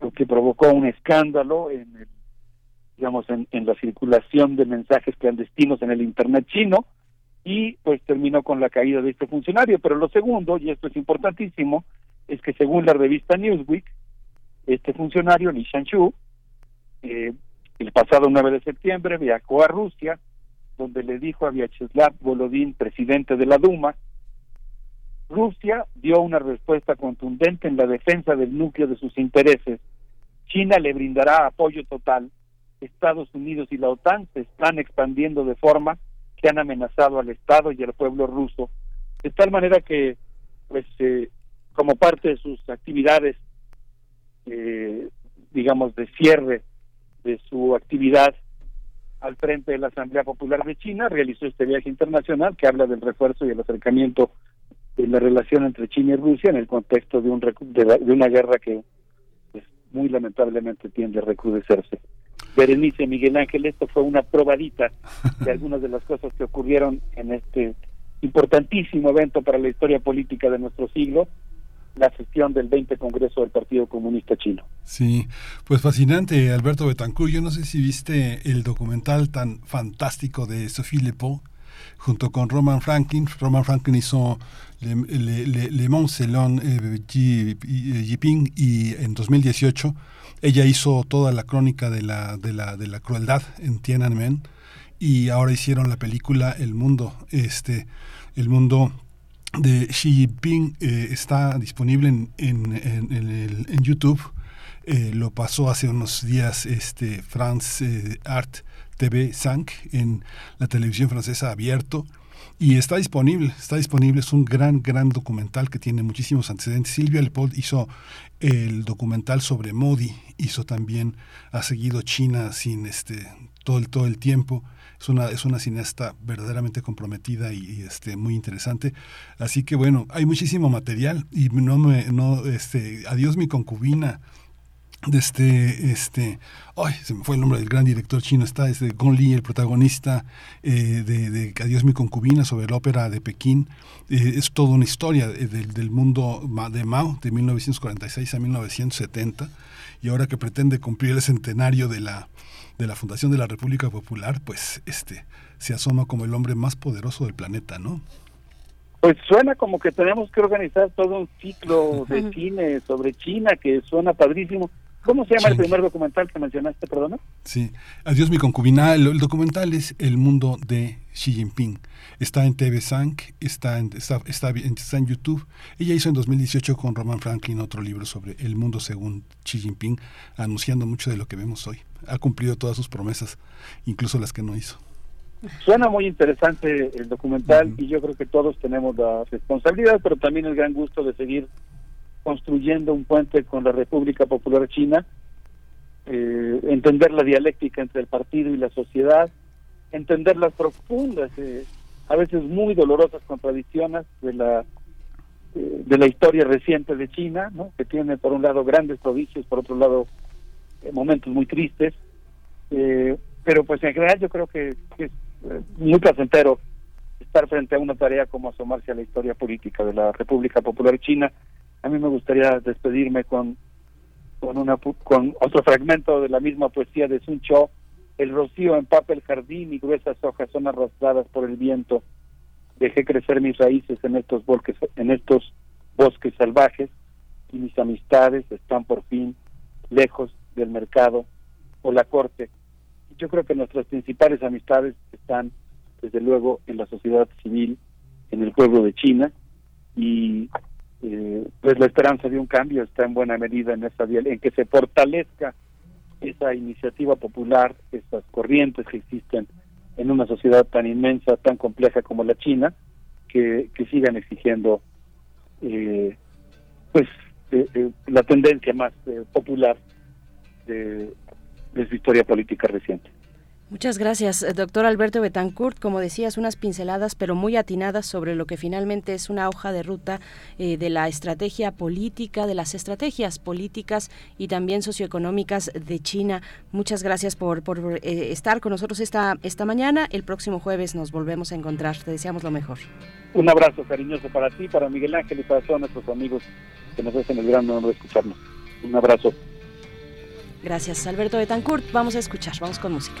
lo que provocó un escándalo en el, digamos en, en la circulación de mensajes clandestinos en el internet chino y pues terminó con la caída de este funcionario. Pero lo segundo, y esto es importantísimo, es que según la revista Newsweek, este funcionario, Li Shanshu, eh, el pasado 9 de septiembre viajó a Rusia, donde le dijo a Vyacheslav Volodín, presidente de la Duma, Rusia dio una respuesta contundente en la defensa del núcleo de sus intereses. China le brindará apoyo total. Estados Unidos y la OTAN se están expandiendo de forma que han amenazado al Estado y al pueblo ruso. De tal manera que, pues, eh, como parte de sus actividades, eh, digamos, de cierre de su actividad al frente de la Asamblea Popular de China, realizó este viaje internacional que habla del refuerzo y el acercamiento de la relación entre China y Rusia en el contexto de, un, de, una guerra que pues, muy lamentablemente tiende a recrudecerse. Berenice Miguel Ángel, esto fue una probadita de algunas de las cosas que ocurrieron en este importantísimo evento para la historia política de nuestro siglo, la sesión del 20 Congreso del Partido Comunista Chino. Sí, pues fascinante, Alberto Betancourt. Yo no sé si viste el documental tan fantástico de Sophie Lepo junto con Roman Franklin. Roman Franklin hizo Le, Le, Le, Le Mans Selon eh, Yiping y en 2018 ella hizo toda la crónica de la, de la, de la crueldad en Tiananmen y ahora hicieron la película El Mundo, este, El Mundo de Xi Jinping eh, está disponible en, en, en, en YouTube. Eh, lo pasó hace unos días este France eh, Art TV 5 en la televisión francesa abierto y está disponible, está disponible, es un gran, gran documental que tiene muchísimos antecedentes. Silvia Leopold hizo el documental sobre Modi, hizo también, ha seguido China sin este todo el, todo el tiempo es una, es una cineasta verdaderamente comprometida y, este, muy interesante. Así que bueno, hay muchísimo material y no me, no, este, adiós mi concubina de este, este, se me fue el nombre del gran director chino, está este Gong Li, el protagonista eh, de, Adiós mi concubina sobre la ópera de Pekín, eh, es toda una historia del, del mundo de Mao de 1946 a 1970 y ahora que pretende cumplir el centenario de la de la fundación de la República Popular, pues este se asoma como el hombre más poderoso del planeta, ¿no? Pues suena como que tenemos que organizar todo un ciclo de cine sobre China que suena padrísimo. ¿Cómo se llama el primer documental que mencionaste, perdona? Sí, Adiós mi concubina. El, documental es El mundo de Xi Jinping. Está en TV Sank, está en, está, está, está en YouTube. Ella hizo en 2018 con Roman Franklin otro libro sobre el mundo según Xi Jinping, anunciando mucho de lo que vemos hoy. Ha cumplido todas sus promesas, incluso las que no hizo. Suena muy interesante el documental y yo creo que todos tenemos la responsabilidad, pero también el gran gusto de seguir construyendo un puente con la República Popular China, eh, entender la dialéctica entre el partido y la sociedad, entender las profundas, eh, a veces muy dolorosas contradicciones de la eh, de la historia reciente de China, ¿no? que tiene por un lado grandes prodigios, por otro lado momentos muy tristes, pero pues en general yo creo que, es muy placentero estar frente a una tarea como asomarse a la historia política de la República Popular China. A mí me gustaría despedirme con con una con otro fragmento de la misma poesía de Sun Cho el rocío empapa el jardín y gruesas hojas son arrastradas por el viento. Dejé crecer mis raíces en estos bosques en estos bosques salvajes y mis amistades están por fin lejos del mercado o la corte. Yo creo que nuestras principales amistades están desde luego en la sociedad civil en el pueblo de China y eh, pues la esperanza de un cambio está en buena medida en esa en que se fortalezca esa iniciativa popular, esas corrientes que existen en una sociedad tan inmensa, tan compleja como la China, que, que sigan exigiendo eh, pues eh, la tendencia más popular de, de su historia política reciente. Muchas gracias, eh, doctor Alberto Betancourt. Como decías, unas pinceladas, pero muy atinadas sobre lo que finalmente es una hoja de ruta eh, de la estrategia política, de las estrategias políticas y también socioeconómicas de China. Muchas gracias por, por eh, estar con nosotros esta, esta mañana. El próximo jueves nos volvemos a encontrar. Te deseamos lo mejor. Un abrazo cariñoso para ti, para Miguel Ángel y para todos nuestros amigos que nos hacen el gran honor de escucharnos. Un abrazo. Gracias, Alberto Betancourt. Vamos a escuchar, vamos con música.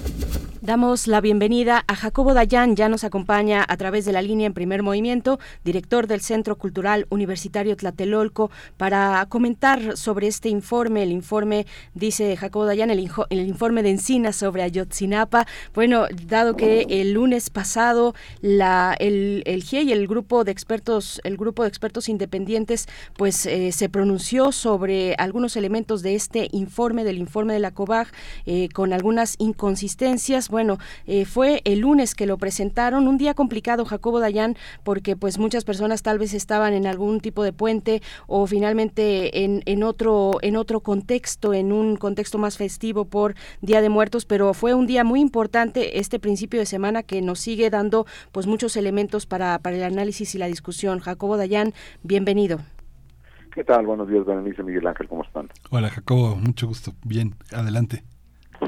Damos la bienvenida a Jacobo Dayan, ya nos acompaña a través de la línea en primer movimiento, director del Centro Cultural Universitario Tlatelolco, para comentar sobre este informe. El informe, dice Jacobo Dayan, el, informe de Encina sobre Ayotzinapa. Bueno, dado que el lunes pasado la, el, el GIE el grupo de expertos, el grupo de expertos independientes, pues eh, se pronunció sobre algunos elementos de este informe, del informe de la COBAG, eh, con algunas inconsistencias bueno, eh, fue el lunes que lo presentaron, un día complicado, Jacobo Dayan, porque pues muchas personas tal vez estaban en algún tipo de puente o finalmente en, en, otro, en otro contexto, en un contexto más festivo por Día de Muertos, pero fue un día muy importante este principio de semana que nos sigue dando pues muchos elementos para, para el análisis y la discusión. Jacobo Dayan, bienvenido. ¿Qué tal? Buenos días, Berenice Miguel Ángel, ¿cómo están? Hola, Jacobo, mucho gusto. Bien, adelante.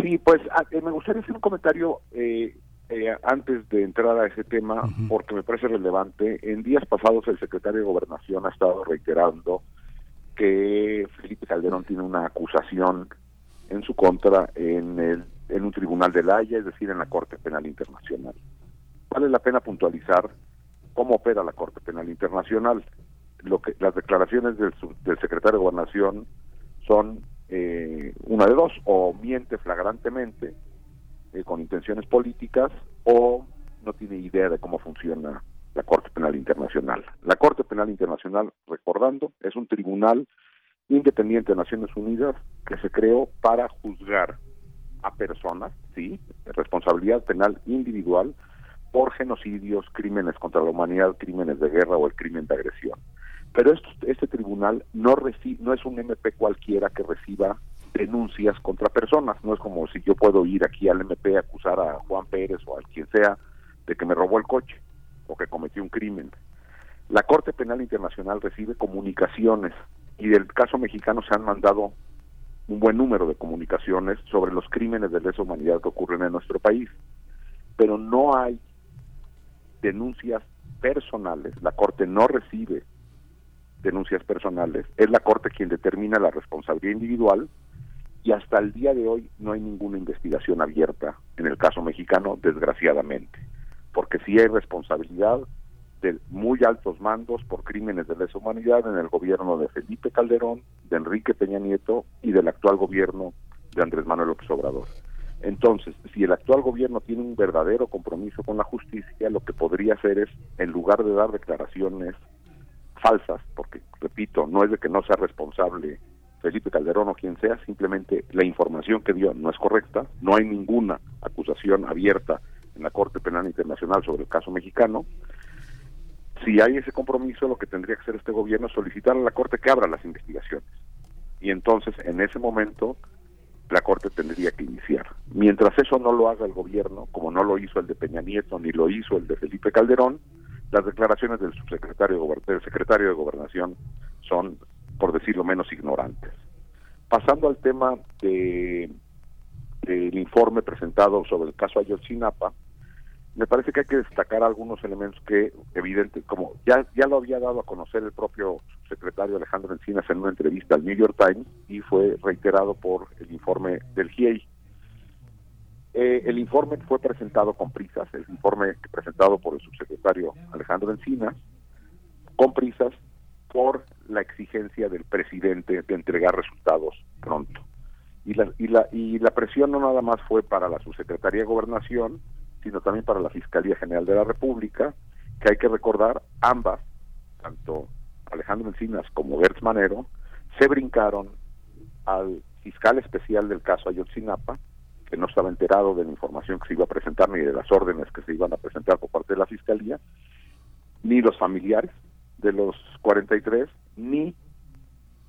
Sí, pues eh, me gustaría hacer un comentario eh, eh, antes de entrar a ese tema, porque me parece relevante. En días pasados el secretario de Gobernación ha estado reiterando que Felipe Calderón tiene una acusación en su contra en, el, en un tribunal de la Haya, es decir, en la Corte Penal Internacional. Vale la pena puntualizar cómo opera la Corte Penal Internacional. Lo que las declaraciones del, del secretario de Gobernación son eh, una de dos, o miente flagrantemente eh, con intenciones políticas o no tiene idea de cómo funciona la Corte Penal Internacional. La Corte Penal Internacional, recordando, es un tribunal independiente de Naciones Unidas que se creó para juzgar a personas, sí, responsabilidad penal individual por genocidios, crímenes contra la humanidad, crímenes de guerra o el crimen de agresión. Pero este tribunal no, no es un MP cualquiera que reciba denuncias contra personas. No es como si yo puedo ir aquí al MP a acusar a Juan Pérez o a quien sea de que me robó el coche o que cometió un crimen. La Corte Penal Internacional recibe comunicaciones y del caso mexicano se han mandado un buen número de comunicaciones sobre los crímenes de lesa humanidad que ocurren en nuestro país. Pero no hay denuncias personales. La Corte no recibe denuncias personales, es la Corte quien determina la responsabilidad individual y hasta el día de hoy no hay ninguna investigación abierta en el caso mexicano, desgraciadamente, porque sí hay responsabilidad de muy altos mandos por crímenes de lesa humanidad en el gobierno de Felipe Calderón, de Enrique Peña Nieto y del actual gobierno de Andrés Manuel López Obrador. Entonces, si el actual gobierno tiene un verdadero compromiso con la justicia, lo que podría hacer es, en lugar de dar declaraciones falsas, porque, repito, no es de que no sea responsable Felipe Calderón o quien sea, simplemente la información que dio no es correcta, no hay ninguna acusación abierta en la Corte Penal Internacional sobre el caso mexicano. Si hay ese compromiso, lo que tendría que hacer este gobierno es solicitar a la Corte que abra las investigaciones. Y entonces, en ese momento, la Corte tendría que iniciar. Mientras eso no lo haga el gobierno, como no lo hizo el de Peña Nieto ni lo hizo el de Felipe Calderón, las declaraciones del subsecretario del secretario de Gobernación son, por decirlo menos, ignorantes. Pasando al tema de del informe presentado sobre el caso Ayotzinapa, me parece que hay que destacar algunos elementos que, evidente, como ya, ya lo había dado a conocer el propio secretario Alejandro Encinas en una entrevista al New York Times y fue reiterado por el informe del GIEI. Eh, el informe fue presentado con prisas, el informe presentado por el subsecretario Alejandro Encinas, con prisas por la exigencia del presidente de entregar resultados pronto. Y la, y la, y la presión no nada más fue para la subsecretaría de Gobernación, sino también para la Fiscalía General de la República, que hay que recordar, ambas, tanto Alejandro Encinas como Gertz Manero, se brincaron al fiscal especial del caso Ayotzinapa, que no estaba enterado de la información que se iba a presentar ni de las órdenes que se iban a presentar por parte de la Fiscalía, ni los familiares de los 43, ni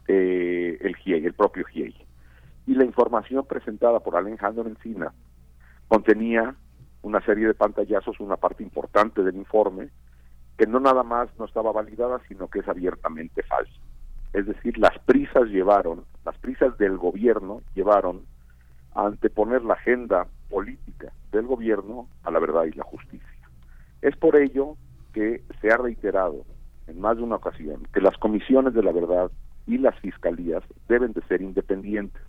eh, el GIEI, el propio GIEI. Y la información presentada por Alejandro Encina contenía una serie de pantallazos, una parte importante del informe, que no nada más no estaba validada, sino que es abiertamente falsa. Es decir, las prisas llevaron, las prisas del gobierno llevaron anteponer la agenda política del gobierno a la verdad y la justicia. Es por ello que se ha reiterado en más de una ocasión que las comisiones de la verdad y las fiscalías deben de ser independientes.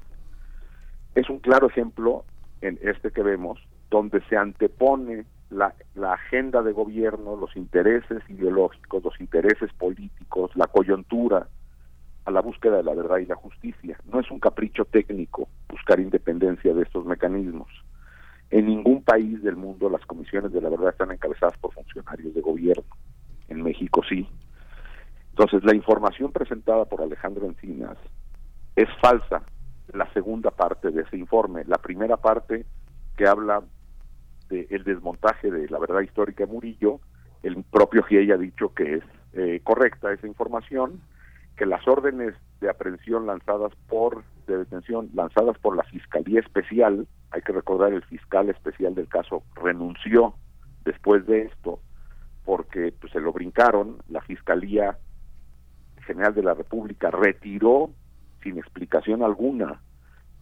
Es un claro ejemplo en este que vemos, donde se antepone la, la, agenda de gobierno, los intereses ideológicos, los intereses políticos, la coyuntura, a la búsqueda de la verdad y la justicia. No es un capricho técnico buscar independencia de estos mecanismos. En ningún país del mundo las comisiones de la verdad están encabezadas por funcionarios de gobierno. En México sí. Entonces, la información presentada por Alejandro Encinas es falsa. La segunda parte de ese informe, la primera parte que habla del desmontaje de la verdad histórica de Murillo, el propio GIEI ha dicho que es eh, correcta esa información, que las órdenes de aprehensión lanzadas por de detención lanzadas por la Fiscalía Especial, hay que recordar el fiscal especial del caso renunció después de esto porque pues, se lo brincaron, la Fiscalía General de la República retiró sin explicación alguna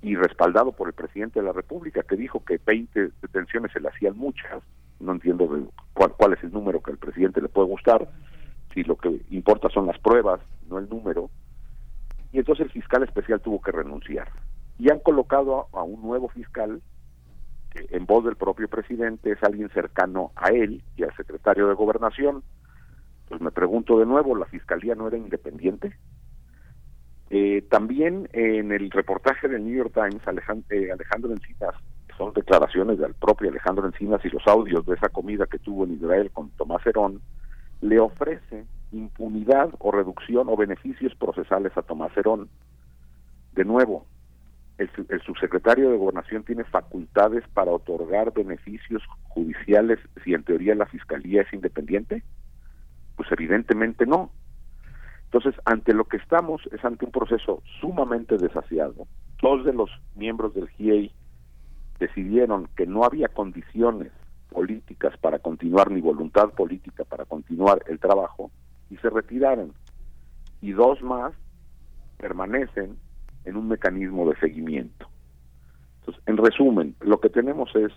y respaldado por el presidente de la República, que dijo que 20 detenciones se le hacían muchas, no entiendo de cuál, cuál es el número que al presidente le puede gustar, si lo que importa son las pruebas, no el número, y entonces el fiscal especial tuvo que renunciar. Y han colocado a, un nuevo fiscal, en voz del propio presidente es alguien cercano a él y al secretario de gobernación. Pues me pregunto de nuevo, ¿la fiscalía no era independiente? Eh, también en el reportaje del New York Times, Alejandro, eh, Alejandro Encinas, son declaraciones del propio Alejandro Encinas y los audios de esa comida que tuvo en Israel con Tomás Herón, le ofrece impunidad o reducción o beneficios procesales a Tomás Herón. De nuevo, el, subsecretario de Gobernación tiene facultades para otorgar beneficios judiciales si en teoría la Fiscalía es independiente? Pues evidentemente no. Entonces, ante lo que estamos es ante un proceso sumamente desasiado. Dos de los miembros del GIEI decidieron que no había condiciones políticas para continuar, ni voluntad política para continuar el trabajo, y se retiraron. Y dos más permanecen en un mecanismo de seguimiento. Entonces, en resumen, lo que tenemos es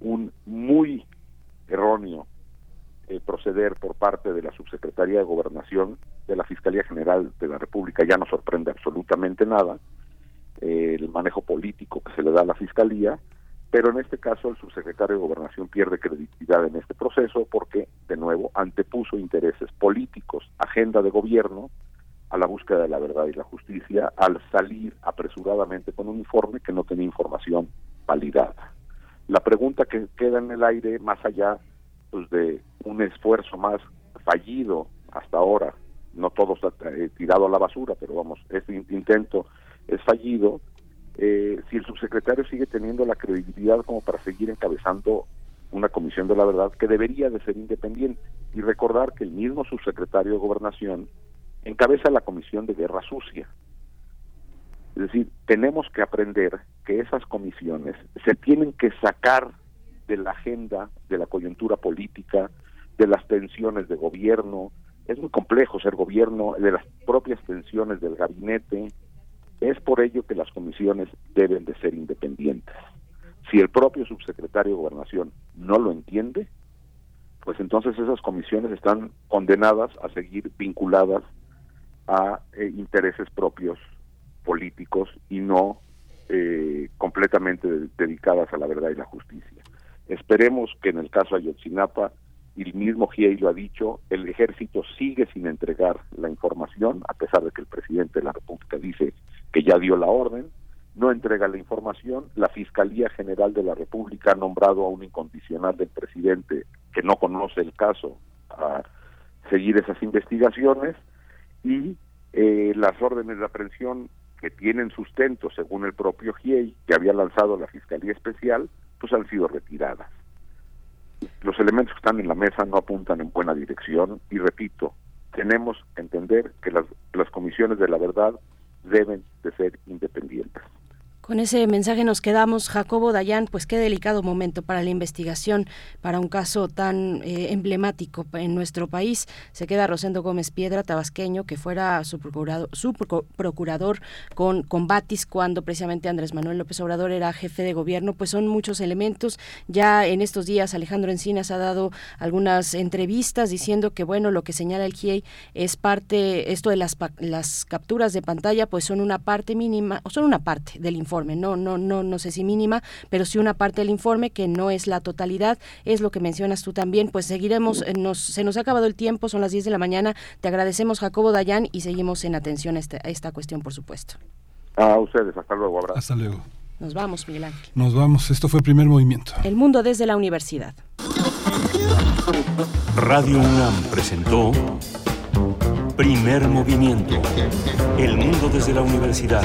un muy erróneo eh, proceder por parte de la Subsecretaría de Gobernación, de la Fiscalía General de la República, ya no sorprende absolutamente nada, eh, el manejo político que se le da a la Fiscalía, pero en este caso el subsecretario de Gobernación pierde credibilidad en este proceso porque, de nuevo, antepuso intereses políticos, agenda de gobierno, a la búsqueda de la verdad y la justicia, al salir apresuradamente con un informe que no tenía información validada. La pregunta que queda en el aire, más allá pues, de un esfuerzo más fallido hasta ahora, no todo está eh, tirado a la basura, pero vamos, este intento es fallido, eh, si el subsecretario sigue teniendo la credibilidad como para seguir encabezando una comisión de la verdad que debería de ser independiente y recordar que el mismo subsecretario de gobernación encabeza la comisión de guerra sucia. Es decir, tenemos que aprender que esas comisiones se tienen que sacar de la agenda de la coyuntura política, de las tensiones de gobierno. Es muy complejo ser gobierno, de las propias tensiones del gabinete. Es por ello que las comisiones deben de ser independientes. Si el propio subsecretario de Gobernación no lo entiende, pues entonces esas comisiones están condenadas a seguir vinculadas a eh, intereses propios políticos y no eh, completamente de, dedicadas a la verdad y la justicia. Esperemos que en el caso Ayotzinapa, el mismo GIEI lo ha dicho, el ejército sigue sin entregar la información, a pesar de que el presidente de la República dice que ya dio la orden, no entrega la información, la Fiscalía General de la República ha nombrado a un incondicional del presidente que no conoce el caso a seguir esas investigaciones y eh, las órdenes de aprehensión que tienen sustento según el propio GIEI que había lanzado la Fiscalía Especial, pues han sido retiradas. Los elementos que están en la mesa no apuntan en buena dirección y repito, tenemos que entender que las, las comisiones de la verdad deben de ser independientes. Con ese mensaje nos quedamos. Jacobo Dayan, pues qué delicado momento para la investigación, para un caso tan eh, emblemático en nuestro país. Se queda Rosendo Gómez Piedra, tabasqueño, que fuera su procurador, su procurador con, con Batis cuando precisamente Andrés Manuel López Obrador era jefe de gobierno. Pues son muchos elementos. Ya en estos días Alejandro Encinas ha dado algunas entrevistas diciendo que, bueno, lo que señala el GIEI es parte, esto de las, las capturas de pantalla, pues son una parte mínima, o son una parte del informe no, no, no, no sé si mínima, pero sí una parte del informe que no es la totalidad, es lo que mencionas tú también, pues seguiremos, eh, nos, se nos ha acabado el tiempo, son las 10 de la mañana, te agradecemos Jacobo Dayan y seguimos en atención a esta, a esta cuestión, por supuesto. A ustedes, hasta luego, abrazo. Hasta luego. Nos vamos, Miguel Ángel. Nos vamos, esto fue el primer movimiento. El mundo desde la universidad. Radio UNAM presentó Primer Movimiento. El mundo desde la universidad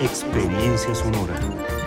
Experiencia sonora.